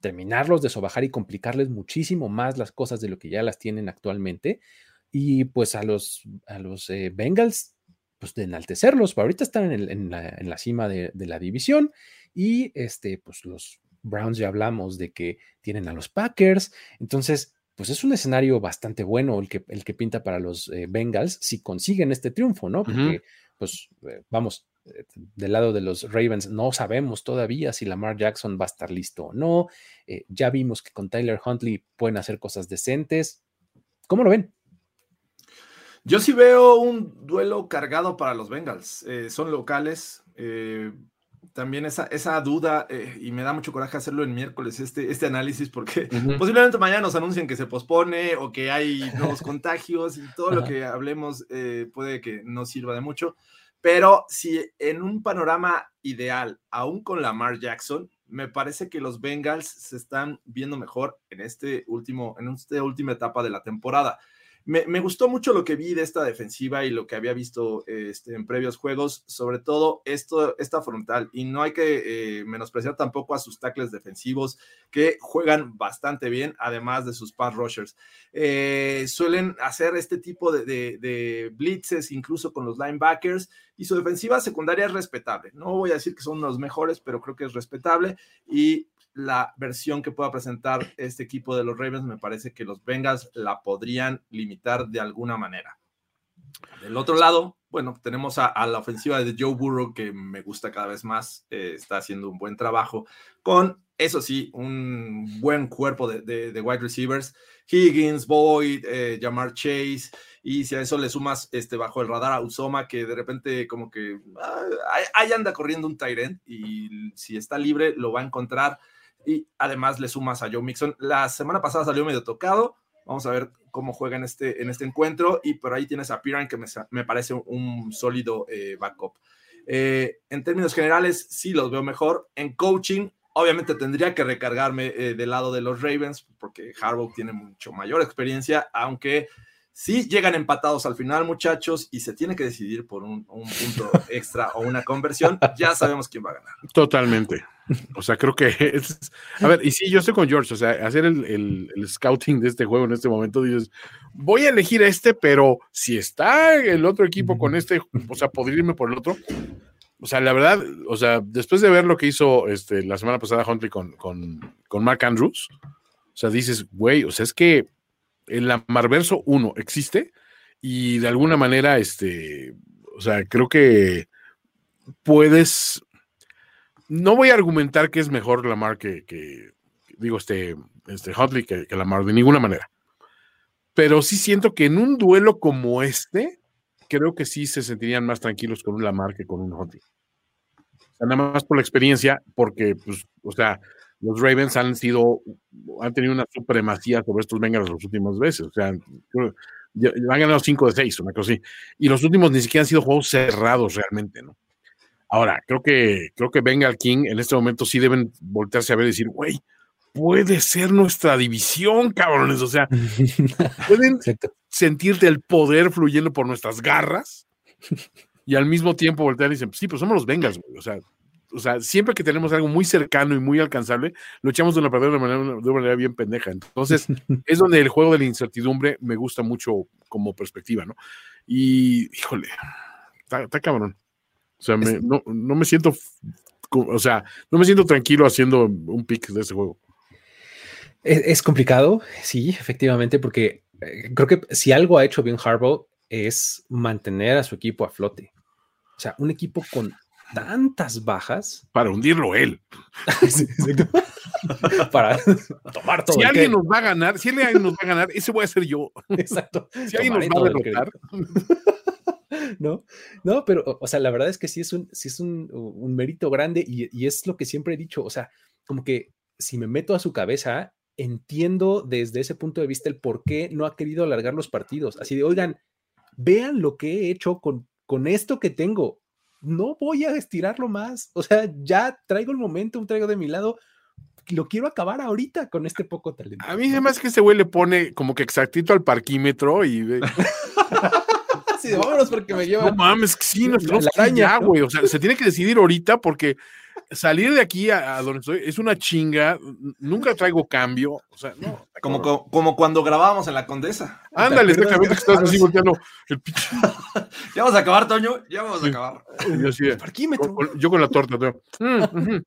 terminarlos de sobajar y complicarles muchísimo más las cosas de lo que ya las tienen actualmente. Y pues a los, a los eh, Bengals, pues de enaltecerlos. Ahorita están en, la, cima de, la división y este, pues los Browns ya hablamos de que tienen a los Packers. Entonces, pues es un escenario bastante bueno el que, el que pinta para los eh, Bengals si consiguen este triunfo, ¿no? Porque, pues, eh, vamos, eh, del lado de los Ravens no sabemos todavía si Lamar Jackson va a estar listo o no. ya vimos que con Tyler Huntley pueden hacer cosas decentes. ¿Cómo lo ven? Yo sí veo un duelo cargado para los Bengals. son locales también esa, esa duda, eh, y me da mucho coraje hacerlo en miércoles, este, este análisis, porque posiblemente mañana nos anuncien que se pospone o que hay nuevos contagios y todo lo que hablemos eh, puede que no sirva de mucho. Pero si en un panorama ideal, aún con Lamar Jackson, me parece que los Bengals se están viendo mejor en, este último, en esta última etapa de la temporada. Me, gustó mucho lo que vi de esta defensiva y lo que había visto este, en previos juegos, sobre todo esto, esta frontal. Y no hay que eh, menospreciar tampoco a sus tackles defensivos que juegan bastante bien, además de sus pass rushers. Eh, suelen hacer este tipo de, de, blitzes, incluso con los linebackers, y su defensiva secundaria es respetable. No voy a decir que son los mejores, pero creo que es respetable. Y la versión que pueda presentar este equipo de los Ravens, me parece que los Bengals la podrían limitar de alguna manera. Del otro lado, bueno, tenemos a, la ofensiva de Joe Burrow, que me gusta cada vez más, eh, está haciendo un buen trabajo, con, eso sí, un buen cuerpo de, wide receivers, Higgins, Boyd, eh, Jamar Chase, y si a eso le sumas este, bajo el radar a Usoma, que de repente como que ah, ahí anda corriendo un Tyrant, y si está libre lo va a encontrar y además le sumas a Joe Mixon. La semana pasada salió medio tocado. Vamos a ver cómo juega en este, en este encuentro. Y por ahí tienes a Piran, que me, parece un, sólido eh, backup. Eh, en términos generales, sí los veo mejor. En coaching, obviamente tendría que recargarme eh, del lado de los Ravens, porque Harbaugh tiene mucho mayor experiencia, aunque sí llegan empatados al final, muchachos, y se tiene que decidir por un, un punto extra o una conversión, ya sabemos quién va a ganar. Totalmente. O sea, creo que es. A ver, y sí, yo estoy con George. O sea, hacer el, scouting de este juego en este momento, dices, voy a elegir este, pero si está el otro equipo con este, o sea, podría irme por el otro. O sea, la verdad, o sea, después de ver lo que hizo este, la semana pasada Huntley con, con, con Mark Andrews, o sea, dices, güey, o sea, es que el Marverso 1 existe y de alguna manera, este, o sea, creo que puedes no voy a argumentar que es mejor Lamar que, que digo, este, este Huntley que, que, Lamar de ninguna manera. Pero sí siento que en un duelo como este, creo que sí se sentirían más tranquilos con un Lamar que con un Huntley. nada más por la experiencia, porque, pues, o sea, los Ravens han sido, han tenido una supremacía sobre estos Bengals las últimas veces. O sea, han ganado 5 de 6, una cosa así. Y los últimos ni siquiera han sido juegos cerrados realmente, ¿no? Ahora, creo que, creo que Bengal King en este momento sí deben voltearse a ver y decir, güey, puede ser nuestra división, cabrones. O sea, pueden sentirte el poder fluyendo por nuestras garras y al mismo tiempo voltear y dicen, sí, pues somos los Bengals, güey. O sea, o sea, siempre que tenemos algo muy cercano y muy alcanzable, lo echamos de una, de manera, de una manera bien pendeja. Entonces, es donde el juego de la incertidumbre me gusta mucho como perspectiva, ¿no? Y, híjole, está cabrón. O sea, no, me siento, o sea, no me siento tranquilo haciendo un pick de ese juego. Es, complicado, sí, efectivamente, porque eh, creo que si algo ha hecho bien Harbaugh es mantener a su equipo a flote. O sea, un equipo con tantas bajas. Para hundirlo él. Para tomar todo. Si alguien nos va a ganar, si alguien nos va a ganar, ese voy a ser yo. Exacto. Si alguien nos va a derrotar. ¿no? No, pero, o sea, la verdad es que sí es un, sí es un, mérito grande y, es lo que siempre he dicho, o sea, como que si me meto a su cabeza, entiendo desde ese punto de vista el por qué no ha querido alargar los partidos. Así de, oigan, vean lo que he hecho con, con esto que tengo. No voy a estirarlo más. O sea, ya traigo el momento, traigo de mi lado. lo quiero acabar ahorita con este poco talento. A mí además que ese güey le pone como que exactito al parquímetro y... sí, vámonos porque me lleva... No mames, que sí, no, La araña, ¿no? güey. O sea, se tiene que decidir ahorita porque salir de aquí a, a donde estoy es una chinga. Nunca traigo cambio. O sea, no. Como, como, como cuando grabábamos en la Condesa. Ándale, exactamente que estás así volteando el pinche. Ya vamos a acabar, Toño. Ya vamos a Sí. acabar. yo Parquímetro. con- con- yo con la torta. Teo. Mm.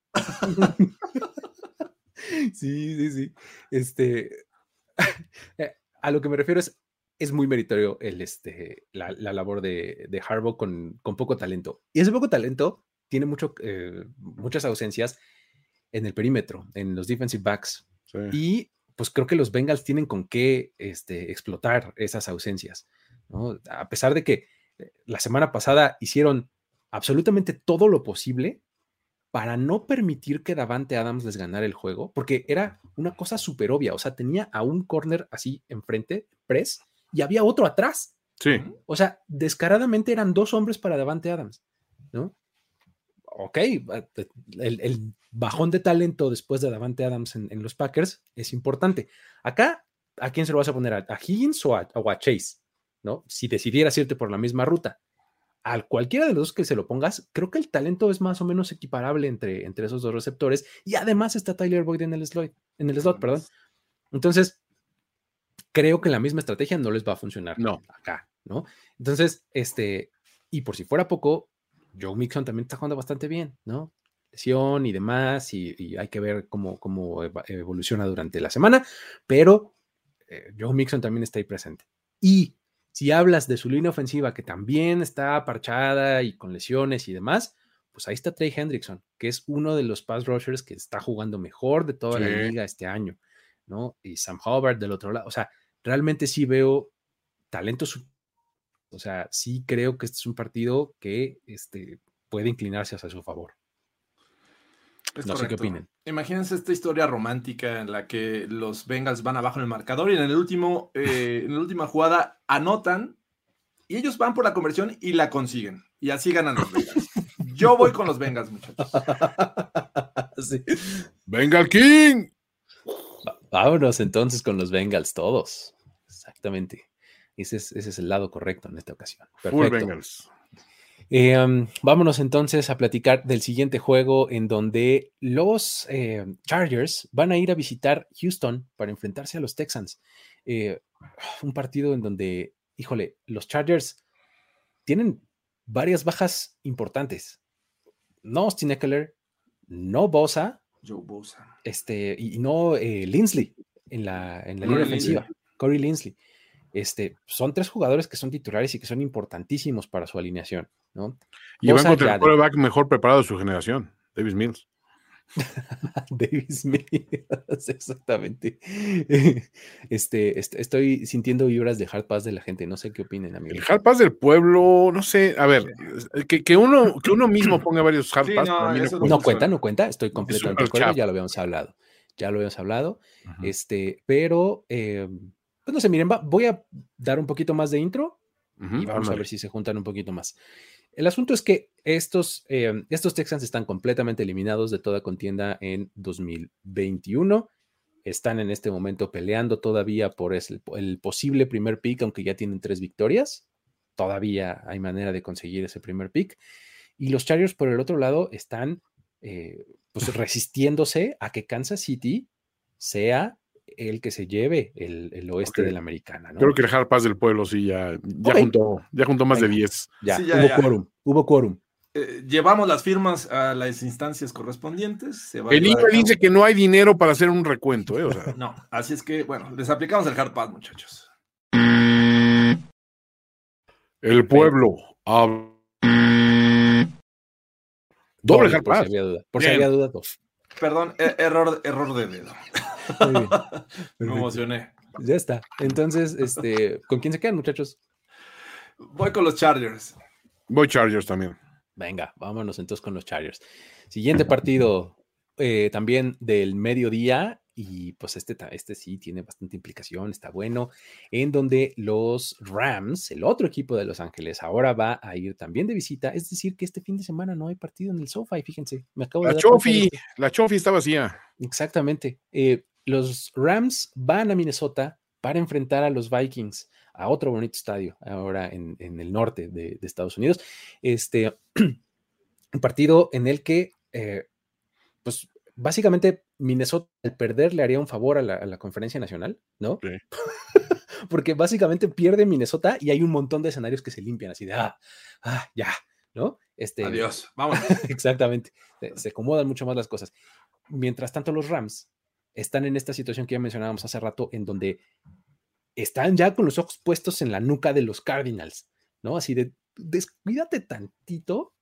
Sí, sí, sí. Este, eh, a lo que me refiero es, es muy meritorio el, este, la, la labor de, de Harbaugh con, con poco talento. Y ese poco talento tiene mucho, eh, muchas ausencias en el perímetro, en los defensive backs. Sí. Y pues creo que los Bengals tienen con qué este, explotar esas ausencias. ¿no? A pesar de que eh, la semana pasada hicieron absolutamente todo lo posible para no permitir que Davante Adams les ganara el juego, porque era una cosa súper obvia. O sea, tenía a un corner así enfrente, press, y había otro atrás. Sí. O sea, descaradamente eran dos hombres para Davante Adams, ¿no? Ok, el, el bajón de talento después de Davante Adams en, en los Packers es importante. Acá, ¿a quién se lo vas a poner? ¿A, Higgins o a, o a Chase? ¿No? Si decidieras irte por la misma ruta. Al cualquiera de los dos que se lo pongas, creo que el talento es más o menos equiparable entre, entre esos dos receptores. Y además está Tyler Boyd en el slot, en el slot, perdón. Entonces, creo que la misma estrategia no les va a funcionar No. acá, ¿no? Entonces, este, y por si fuera poco, Joe Mixon también está jugando bastante bien, ¿no? Lesión y demás, y, y hay que ver cómo, cómo evoluciona durante la semana, pero eh, Joe Mixon también está ahí presente. Y si hablas de su línea ofensiva, que también está parchada y con lesiones y demás, pues ahí está Trey Hendrickson, que es uno de los pass rushers que está jugando mejor de toda la liga este año, ¿no? Y Sam Hubbard del otro lado, o sea, realmente sí veo talento. O sea, sí creo que este es un partido que este, puede inclinarse hacia su favor. Es No sé qué opinen. Imagínense esta historia romántica en la que los Bengals van abajo en el marcador y en el último, eh, en la última jugada anotan y ellos van por la conversión y la consiguen. Y así ganan los Bengals. Yo voy con los Bengals, muchachos. Sí. ¡Venga el King! Vámonos entonces con los Bengals todos. Exactamente. Ese es, ese es el lado correcto en esta ocasión. Full Perfecto. Bengals. Eh, um, vámonos entonces a platicar del siguiente juego en donde los eh, Chargers van a ir a visitar Houston para enfrentarse a los Texans. Eh, un partido en donde, híjole, los Chargers tienen varias bajas importantes. No Austin Eckler, no Bosa, Joe Bosa. este, y y no eh, Linsley en la, en la Corey línea Linsley. ofensiva. Corey Linsley. Este, son tres jugadores que son titulares y que son importantísimos para su alineación, ¿no? Y van contra el de- quarterback mejor preparado de su generación, Davis Mills. David Smith, exactamente. Este, est- estoy sintiendo vibras de hard pass de la gente, no sé qué opinen, El amigos. hard pass del pueblo, no sé, a ver, que, que uno, que uno mismo ponga varios hard Sí, pass, no, cuenta. No cuenta, no cuenta, estoy completamente de acuerdo, ya lo habíamos hablado, ya lo habíamos hablado, este, pero, eh, pues no sé, miren, va- voy a dar un poquito más de intro y vamos a ver si se juntan un poquito más. El asunto es que estos, eh, estos Texans están completamente eliminados de toda contienda en 2021. Están en este momento peleando todavía por el posible primer pick, aunque ya tienen tres victorias. Todavía hay manera de conseguir ese primer pick. Y los Chargers, por el otro lado, están eh, pues resistiéndose a que Kansas City sea el que se lleve el, el oeste de la americana. ¿no? Creo que el hard pass del pueblo sí ya, ya Ok. juntó, ya juntó más de Venga. 10. Ya, Sí, ya, hubo ya. quórum, hubo quórum. Eh, llevamos las firmas a las instancias correspondientes. se va a El cabo. dice que no hay dinero para hacer un recuento, ¿eh? O sea, No, así es que, bueno, les aplicamos el hard pass, muchachos. el pueblo. hab- Doble hard por si pass. había duda. Por si había duda, dos. Perdón, e- error, error de dedo. Muy bien. Me emocioné. Ya está. Entonces, este, ¿con quién se quedan, muchachos? Voy con los Chargers. Voy Chargers también. Venga, vámonos entonces con los Chargers. Siguiente partido, eh, también del mediodía, y pues este, este sí tiene bastante implicación, está bueno, en donde los Rams, el otro equipo de Los Ángeles, ahora va a ir también de visita. Es decir, que este fin de semana no hay partido en el SoFi, fíjense. Me acabo de La dar de Chofi, esto. la Chofi está vacía. exactamente. Eh, los Rams van a Minnesota para enfrentar a los Vikings a otro bonito estadio ahora en, el norte de, Estados Unidos. Este, un partido en el que, eh, pues básicamente Minnesota al perder le haría un favor a la, conferencia nacional, ¿no? Porque básicamente pierde Minnesota y hay un montón de escenarios que se limpian así de, ah, ah ya, ¿no? Este, Adiós, vamos. exactamente, se acomodan mucho más las cosas. Mientras tanto, los Rams están en esta situación que ya mencionábamos hace rato, en donde están ya con los ojos puestos en la nuca de los Cardinals, ¿no? Así de, descuídate tantito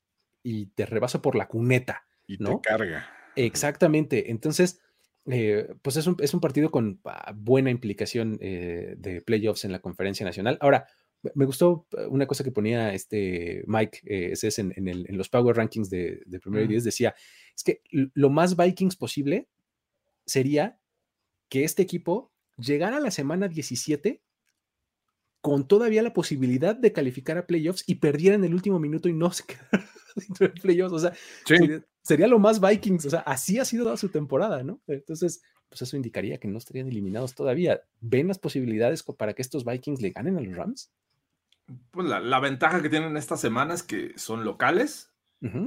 y te rebaso por la cuneta. Y ¿no? te carga. Exactamente. Entonces, eh, pues es un, es un, partido con ah, buena implicación eh, de playoffs en la conferencia nacional. Ahora, me gustó eh, una cosa que ponía este Mike ese es en, en, los Power Rankings de, de primero y diez, decía, es que lo más Vikings posible sería que este equipo llegara a la semana 17 con todavía la posibilidad de calificar a playoffs y perdiera en el último minuto y no se quedara dentro de playoffs. O sea, sería, lo más Vikings. O sea, así ha sido toda su temporada, ¿no? Entonces, pues eso indicaría que no estarían eliminados todavía. ¿Ven las posibilidades para que estos Vikings le ganen a los Rams? Pues la, la ventaja que tienen estas semanas que son locales,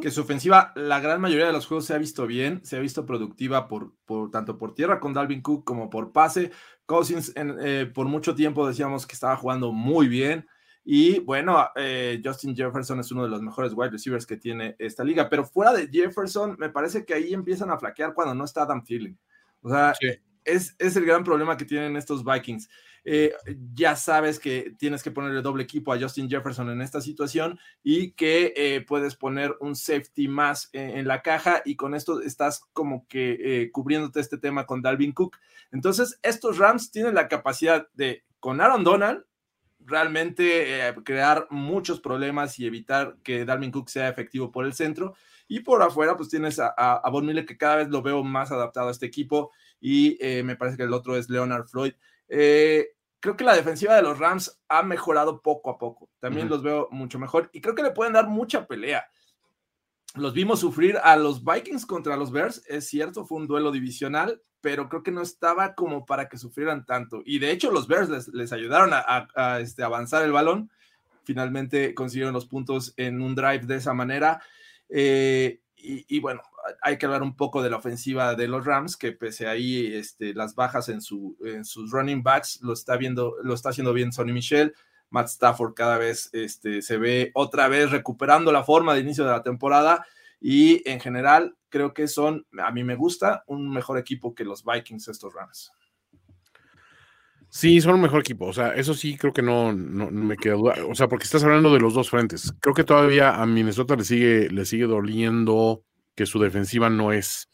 que su ofensiva, la gran mayoría de los juegos se ha visto bien, se ha visto productiva por, por tanto por tierra con Dalvin Cook como por pase. Cousins eh, por mucho tiempo decíamos que estaba jugando muy bien. Y bueno, eh, Justin Jefferson es uno de los mejores wide receivers que tiene esta liga. Pero fuera de Jefferson, me parece que ahí empiezan a flaquear cuando no está Adam Thielen. O sea, es, es, el gran problema que tienen estos Vikings. Eh, ya sabes que tienes que ponerle doble equipo a Justin Jefferson en esta situación y que eh, puedes poner un safety más en, la caja y con esto estás como que eh, cubriéndote este tema con Dalvin Cook. Entonces, estos Rams tienen la capacidad de, con Aaron Donald, realmente crear muchos problemas y evitar que Dalvin Cook sea efectivo por el centro. Y por afuera, pues tienes a, a, Von Miller, que cada vez lo veo más adaptado a este equipo. Y me parece que el otro es Leonard Floyd. Eh, creo que la defensiva de los Rams ha mejorado poco a poco. También los veo mucho mejor y creo que le pueden dar mucha pelea. Los vimos sufrir a los Vikings contra los Bears, es cierto, fue un duelo divisional, pero creo que no estaba como para que sufrieran tanto. Y de hecho los Bears les, ayudaron a, este, avanzar el balón. Finalmente consiguieron los puntos en un drive de esa manera. Eh, y, bueno, hay que hablar un poco de la ofensiva de los Rams, que pese ahí este, las bajas en, su, en sus running backs, lo está viendo, lo está haciendo bien Sonny Michel. Matt Stafford cada vez este, se ve otra vez recuperando la forma de inicio de la temporada y en general creo que son, a mí me gusta, un mejor equipo que los Vikings estos Rams. Sí, son un mejor equipo. O sea, eso sí creo que no, no, me queda duda. O sea, porque estás hablando de los dos frentes. Creo que todavía a Minnesota le sigue, le sigue doliendo que su defensiva no es,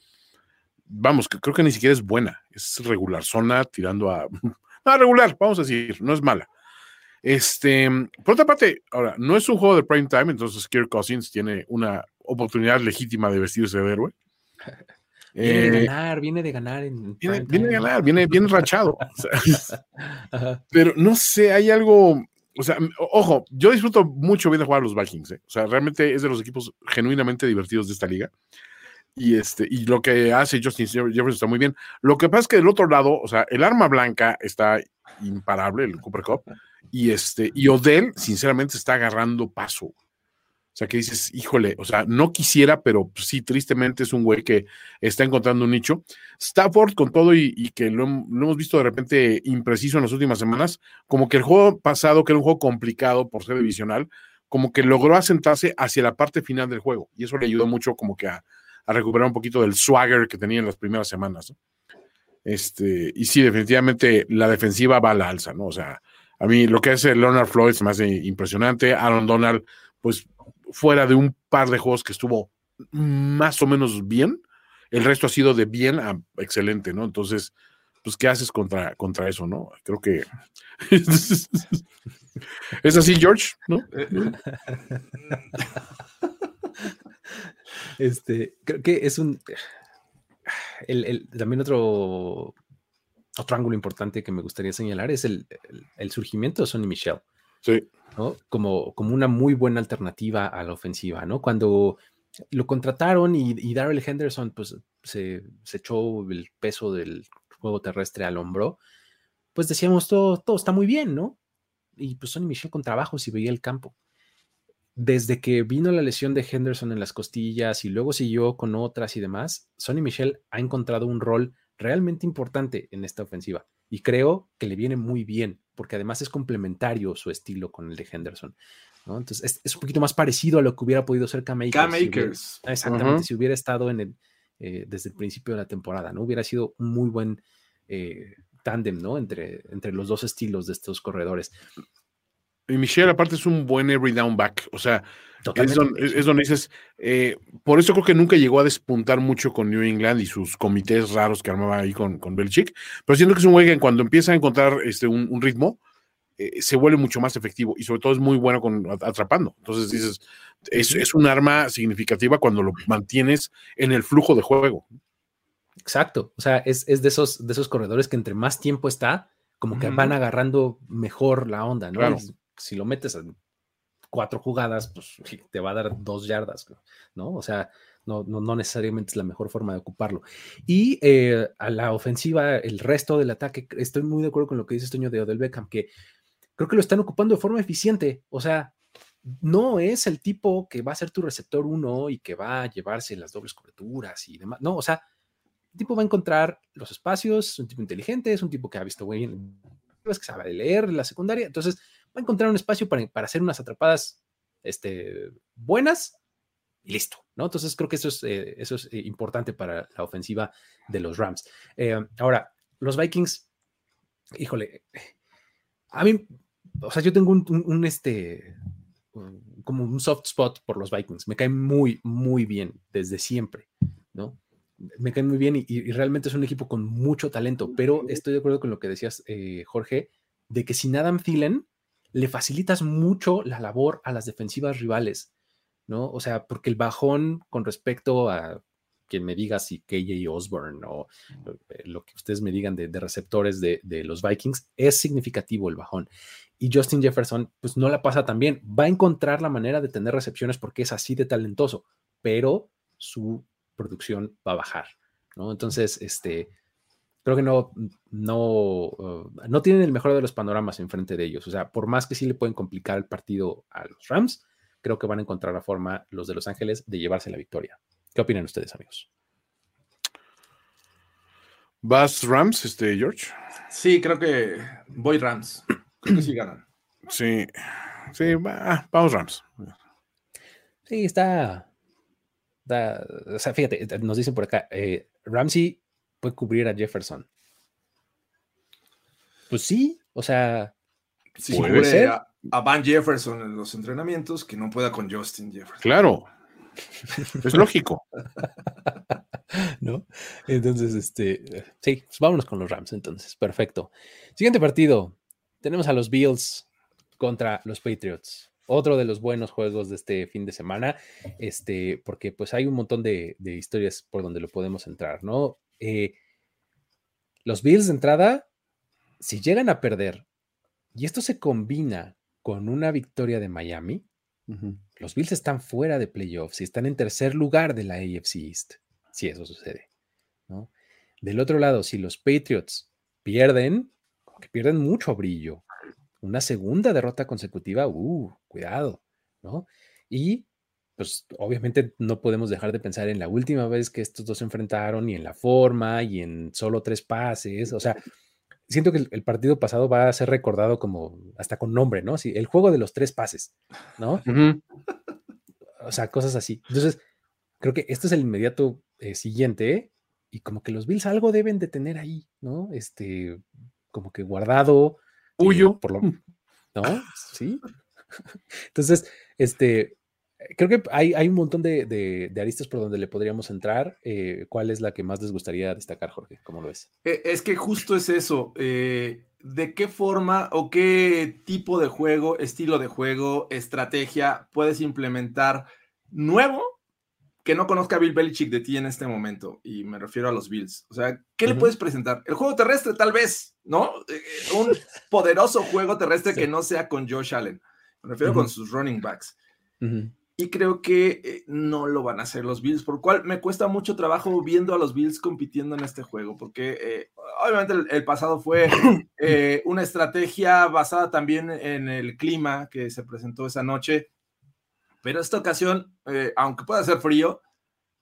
vamos, creo que ni siquiera es buena, es regular, zona tirando a, no, regular, vamos a decir, no es mala. Este, por otra parte, ahora, no es un juego de prime time, entonces Kirk Cousins tiene una oportunidad legítima de vestirse de héroe. Viene de eh, ganar, viene de ganar. En viene, viene de ganar, viene bien rachado. pero no sé, hay algo, o sea, ojo, yo disfruto mucho bien de jugar a los Vikings, ¿eh? o sea, realmente es de los equipos genuinamente divertidos de esta liga. Y, este, y lo que hace Justin Jefferson está muy bien. Lo que pasa es que del otro lado, o sea, el arma blanca está imparable, el Cooper Cup, y, este, y Odell, sinceramente, está agarrando paso. Sea, que dices, híjole, o sea, no quisiera, pero sí, tristemente es un güey que está encontrando un nicho. Stafford, con todo y, que lo, hemos visto de repente impreciso en las últimas semanas, como que el juego pasado, que era un juego complicado por ser divisional, como que logró asentarse hacia la parte final del juego. Y eso le ayudó mucho como que a, recuperar un poquito del swagger que tenía en las primeras semanas. Este, y sí, definitivamente la defensiva va a la alza, ¿no? O sea, a mí lo que hace Leonard Floyd es más impresionante. Aaron Donald, pues fuera de un par de juegos que estuvo más o menos bien, el resto ha sido de bien a excelente, ¿no? Entonces, pues, ¿qué haces contra, contra eso, no? Creo que es así, George, ¿no? Este, creo que es un el, también otro otro ángulo importante que me gustaría señalar es el, el surgimiento de Sonny Michel. Sí. Como, como una muy buena alternativa a la ofensiva, ¿no? Cuando lo contrataron y, Darrell Henderson, pues se, echó el peso del juego terrestre al hombro, pues decíamos, todo, todo está muy bien, ¿no? Y pues Sonny Michel con trabajo si veía el campo. Desde que vino la lesión de Henderson en las costillas y luego siguió con otras y demás, Sonny Michel ha encontrado un rol realmente importante en esta ofensiva y creo que le viene muy bien porque además es complementario su estilo con el de Henderson. Entonces es, un poquito más parecido a lo que hubiera podido ser Cam Akers. exactamente, si hubiera estado en el, eh, desde el principio de la temporada, ¿no? Hubiera sido un muy buen eh, tándem, ¿no? Entre, entre los dos estilos de estos corredores. Y Michelle, aparte, es un buen every down back. O sea, es donde, dices. Eh, por eso creo que nunca llegó a despuntar mucho con New England y sus comités raros que armaba ahí con, con Belichick. Pero siento que es un güey que cuando empieza a encontrar este, un ritmo, eh, se vuelve mucho más efectivo y sobre todo es muy bueno con atrapando. Entonces dices, es, es un arma significativa cuando lo mantienes en el flujo de juego. Exacto, o sea, es, de, esos, de esos corredores que entre más tiempo está, como que van agarrando mejor la onda, ¿no? Si lo metes en cuatro jugadas, pues te va a dar dos yardas, ¿no? O sea, no, no, necesariamente es la mejor forma de ocuparlo. Y eh, a la ofensiva, el resto del ataque, estoy muy de acuerdo con lo que dice Toño de Odell Beckham, que creo que lo están ocupando de forma eficiente. O sea, no es el tipo que va a ser tu receptor uno y que va a llevarse las dobles coberturas y demás. No, o sea, el tipo va a encontrar los espacios, es un tipo inteligente, es un tipo que ha visto bien, que sabe leer la secundaria, entonces va a encontrar un espacio para, hacer unas atrapadas este, buenas y listo, ¿no? Entonces creo que eso es, eh, eso es eh, importante para la ofensiva de los Rams. Eh, ahora, los Vikings, híjole, a mí o sea, yo tengo un, este, como un soft spot por los Vikings. Me caen muy, muy bien desde siempre, ¿no? Me caen muy bien y, realmente es un equipo con mucho talento, pero estoy de acuerdo con lo que decías, eh, Jorge, de que sin Adam Thielen le facilitas mucho la labor a las defensivas rivales, ¿no? O sea, porque el bajón con respecto a quien me diga si KJ Osborne o eh, lo que ustedes me digan de, receptores de, de, los Vikings, es significativo el bajón y Justin Jefferson pues no la pasa tan bien. Va a encontrar la manera de tener recepciones porque es así de talentoso, pero su producción va a bajar, ¿no? Entonces, este, creo que no, no, uh, no tienen el mejor de los panoramas enfrente de ellos. O sea, por más que sí le pueden complicar el partido a los Rams, creo que van a encontrar la forma los de Los Ángeles de llevarse la victoria. ¿Qué opinan ustedes, amigos? ¿Vas Rams, este, George? Sí, creo que voy Rams. Creo que sí ganan. Sí, sí, vamos Rams. Sí, está, O sea, fíjate, nos dicen por acá, eh, Ramsey puede cubrir a Jefferson. Pues sí, o sea, si puede ser. A, Van Jefferson en los entrenamientos, que no pueda con Justin Jefferson. Claro. es lógico. ¿No? Entonces, este, sí, pues vámonos con los Rams, entonces, perfecto. Siguiente partido, tenemos a los Bills contra los Patriots. Otro de los buenos juegos de este fin de semana, este, porque pues hay un montón de, historias por donde lo podemos entrar, ¿no? Eh, los Bills de entrada, si llegan a perder, y esto se combina con una victoria de Miami, los Bills están fuera de playoffs y están en tercer lugar de la AFC East, si eso sucede, ¿no? Del otro lado, si los Patriots pierden, que pierden mucho brillo. Una segunda derrota consecutiva, uh, cuidado, ¿no? Y pues obviamente no podemos dejar de pensar en la última vez que estos dos se enfrentaron y en la forma y en solo tres pases. O sea, siento que el, partido pasado va a ser recordado como hasta con nombre, ¿no? Sí, el juego de los tres pases, ¿no? O sea, cosas así. Entonces, creo que esto es el inmediato eh, siguiente y como que los Bills algo deben de tener ahí, ¿no? Este, como que guardado. Huyo. por lo, ¿No? Sí. Entonces, este, creo que hay, hay un montón de, aristas por donde le podríamos entrar. Eh, ¿Cuál es la que más les gustaría destacar, Jorge? ¿Cómo lo ves? E, es que justo es eso. Eh, ¿De qué forma o qué tipo de juego, estilo de juego, estrategia puedes implementar nuevo que no conozca Bill Belichick de ti en este momento, y me refiero a los Bills. O sea, ¿qué le puedes presentar? El juego terrestre, tal vez, ¿no? Eh, eh, un poderoso juego terrestre que no sea con Josh Allen. Me refiero con sus running backs. Y creo que eh, no lo van a hacer los Bills, por lo cual me cuesta mucho trabajo viendo a los Bills compitiendo en este juego, porque eh, obviamente el, pasado fue eh, una estrategia basada también en el clima que se presentó esa noche, pero esta ocasión, aunque pueda ser frío,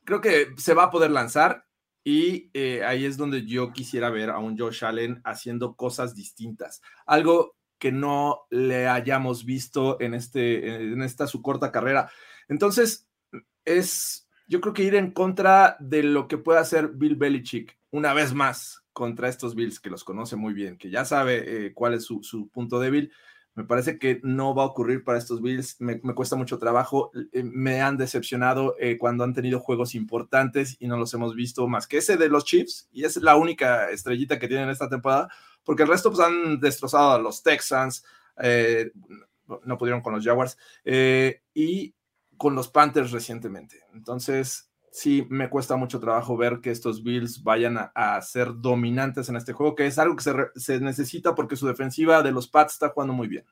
creo que se va a poder lanzar y ahí es donde yo quisiera ver a un Josh Allen haciendo cosas distintas, algo que no le hayamos visto en, este, en esta su corta carrera. Entonces, es, yo creo que ir en contra de lo que puede hacer Bill Belichick, una vez más, contra estos Bills, que los conoce muy bien, que ya sabe eh, cuál es su, punto débil. Me parece que no va a ocurrir para estos Bills. Me, cuesta mucho trabajo. Eh, me han decepcionado eh, cuando han tenido juegos importantes y no los hemos visto más que ese de los Chiefs. Y es la única estrellita que tienen esta temporada, porque el resto pues, han destrozado a los Texans. no pudieron con los Jaguars. y con los Panthers recientemente. Entonces, sí, me cuesta mucho trabajo ver que estos Bills vayan a, ser dominantes en este juego, que es algo que se, necesita porque su defensiva de los Pats está jugando muy bien.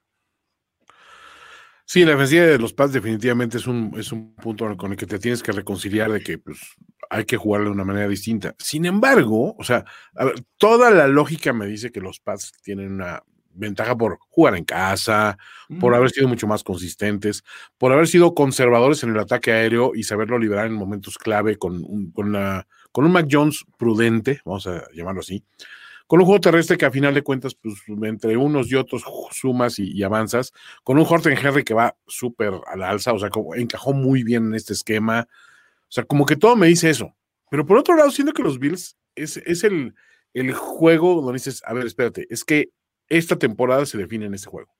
Sí, la defensiva de los Pats definitivamente es un, es un punto con el que te tienes que reconciliar de que pues, hay que jugarlo de una manera distinta. Sin embargo, o sea, toda la lógica me dice que los Pats tienen una ventaja por jugar en casa, por haber sido mucho más consistentes, por haber sido conservadores en el ataque aéreo y saberlo liberar en momentos clave con un, con, con un Mac Jones prudente, vamos a llamarlo así, con un juego terrestre que a final de cuentas, pues entre unos y otros sumas y, avanzas, con un Horton Henry que va súper a la alza, o sea, como encajó muy bien en este esquema, o sea, como que todo me dice eso. Pero por otro lado, siento que los Bills es, es el, el juego donde dices, a ver, espérate, es que esta temporada se define en este juego.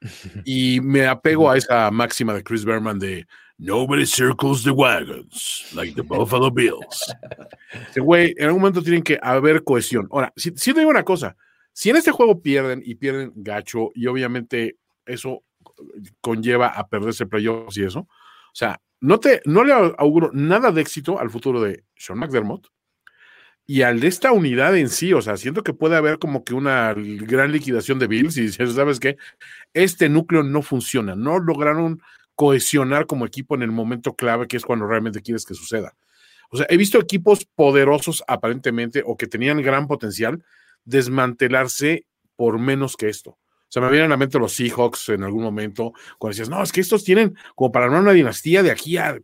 Y me apego a esa máxima de Chris Berman de Nobody circles the wagons like the Buffalo Bills. güey, en algún momento tienen que haber cohesión. Ahora, si, si digo una cosa, si en este juego pierden y pierden gacho, y obviamente eso conlleva a perderse playoffs y eso, o sea, no, te, no le auguro nada de éxito al futuro de Sean McDermott, y al de esta unidad en sí, o sea, siento que puede haber como que una gran liquidación de Bills y sabes qué, este núcleo no funciona, no lograron cohesionar como equipo en el momento clave que es cuando realmente quieres que suceda. O sea, he visto equipos poderosos aparentemente o que tenían gran potencial desmantelarse por menos que esto. O sea, me vienen a la mente los Seahawks en algún momento, cuando decías, no, es que estos tienen como para armar una dinastía de aquí a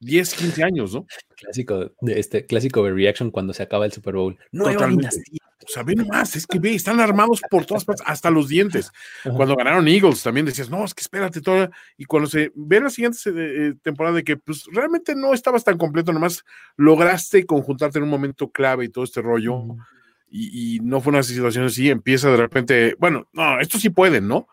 10, 15 años, ¿no? Clásico de este clásico de reaction cuando se acaba el Super Bowl. No dinastía. O sea, ve nomás, es que ve, están armados por todas partes, hasta los dientes. Cuando ganaron Eagles también decías, no, es que espérate todo. Y cuando se ve la siguiente eh, temporada de que pues realmente no estabas tan completo, nomás lograste conjuntarte en un momento clave y todo este rollo. y, y, no fue una situación así, empieza de repente, bueno, no, esto sí pueden, ¿no?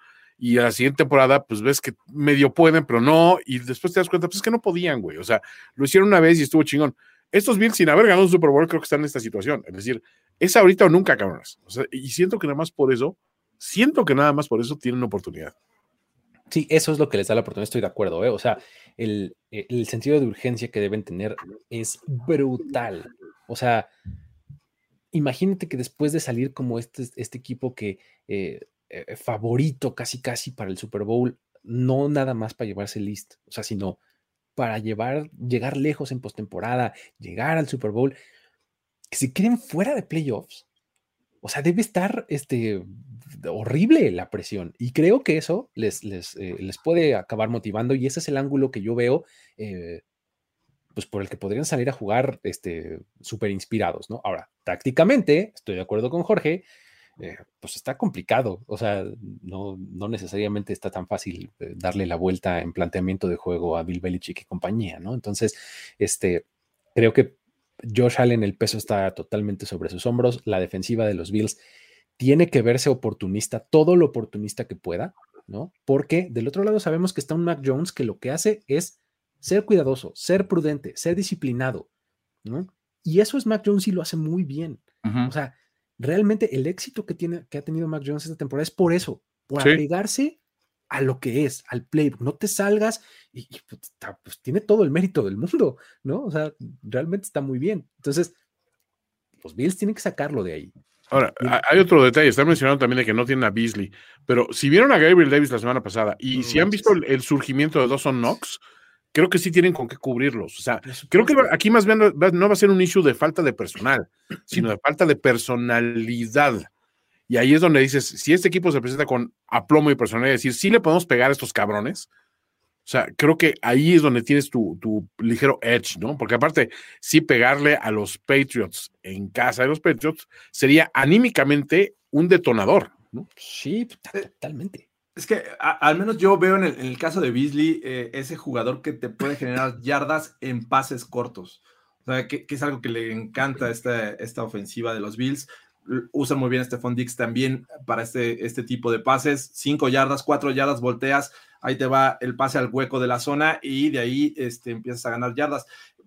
Y a la siguiente temporada, pues ves que medio pueden, pero no, y después te das cuenta, pues es que no podían, güey, o sea, lo hicieron una vez y estuvo chingón. Estos Bills, sin haber ganado un Super Bowl, creo que están en esta situación, es decir, es ahorita o nunca, cabrones. O sea, y siento que nada más por eso, siento que nada más por eso tienen oportunidad. Sí, eso es lo que les da la oportunidad, estoy de acuerdo, ¿eh? o sea, el, el sentido de urgencia que deben tener es brutal. O sea, imagínate que después de salir como este, este equipo que eh, eh, favorito casi casi para el Super Bowl, no nada más para llevarse list, o sea, sino para llevar, llegar lejos en postemporada, llegar al Super Bowl, que se queden fuera de playoffs. O sea, debe estar este, horrible la presión. Y creo que eso les, les, eh, les puede acabar motivando. Y ese es el ángulo que yo veo, eh, pues por el que podrían salir a jugar este, súper inspirados, ¿no? Ahora, tácticamente, estoy de acuerdo con Jorge, eh, pues está complicado. O sea, no, no necesariamente está tan fácil eh, darle la vuelta en planteamiento de juego a Bill Belichick y compañía, ¿no? Entonces, este, creo que Josh Allen, el peso está totalmente sobre sus hombros. La defensiva de los Bills tiene que verse oportunista, todo lo oportunista que pueda, ¿no? Porque del otro lado sabemos que está un Mac Jones que lo que hace es ser cuidadoso, ser prudente, ser disciplinado, ¿no? Y eso es Mac Jones y lo hace muy bien. O sea, realmente el éxito que, tiene, que ha tenido Mac Jones esta temporada es por eso, por apegarse a lo que es, al playbook. No te salgas y, pues, pues, tiene todo el mérito del mundo, ¿no? O sea, realmente está muy bien. Entonces, los Bills tienen que sacarlo de ahí. Ahora, hay otro detalle, están mencionando también de que no tienen a Beasley, pero si vieron a Gabriel Davis la semana pasada y si han visto el, surgimiento de Dawson Knox, creo que sí tienen con qué cubrirlos. O sea, creo que aquí más bien no va a ser un issue de falta de personal, sino de falta de personalidad. Y ahí es donde dices, si este equipo se presenta con aplomo y personalidad, decir, sí le podemos pegar a estos cabrones. O sea, creo que ahí es donde tienes tu, tu ligero edge, ¿no? Porque aparte, sí pegarle a los Patriots en casa de los Patriots sería anímicamente un detonador, ¿no? Sí, totalmente. Es que al menos yo veo en el, caso de Beasley eh, ese jugador que te puede generar yardas en pases cortos. O sea, que, es algo que le encanta esta, esta ofensiva de los Bills. Usan muy bien este Dix también para este, este tipo de pases. Cinco yardas, cuatro yardas, volteas, ahí te va el pase al hueco de la zona y de ahí este, empiezas a ganar yardas.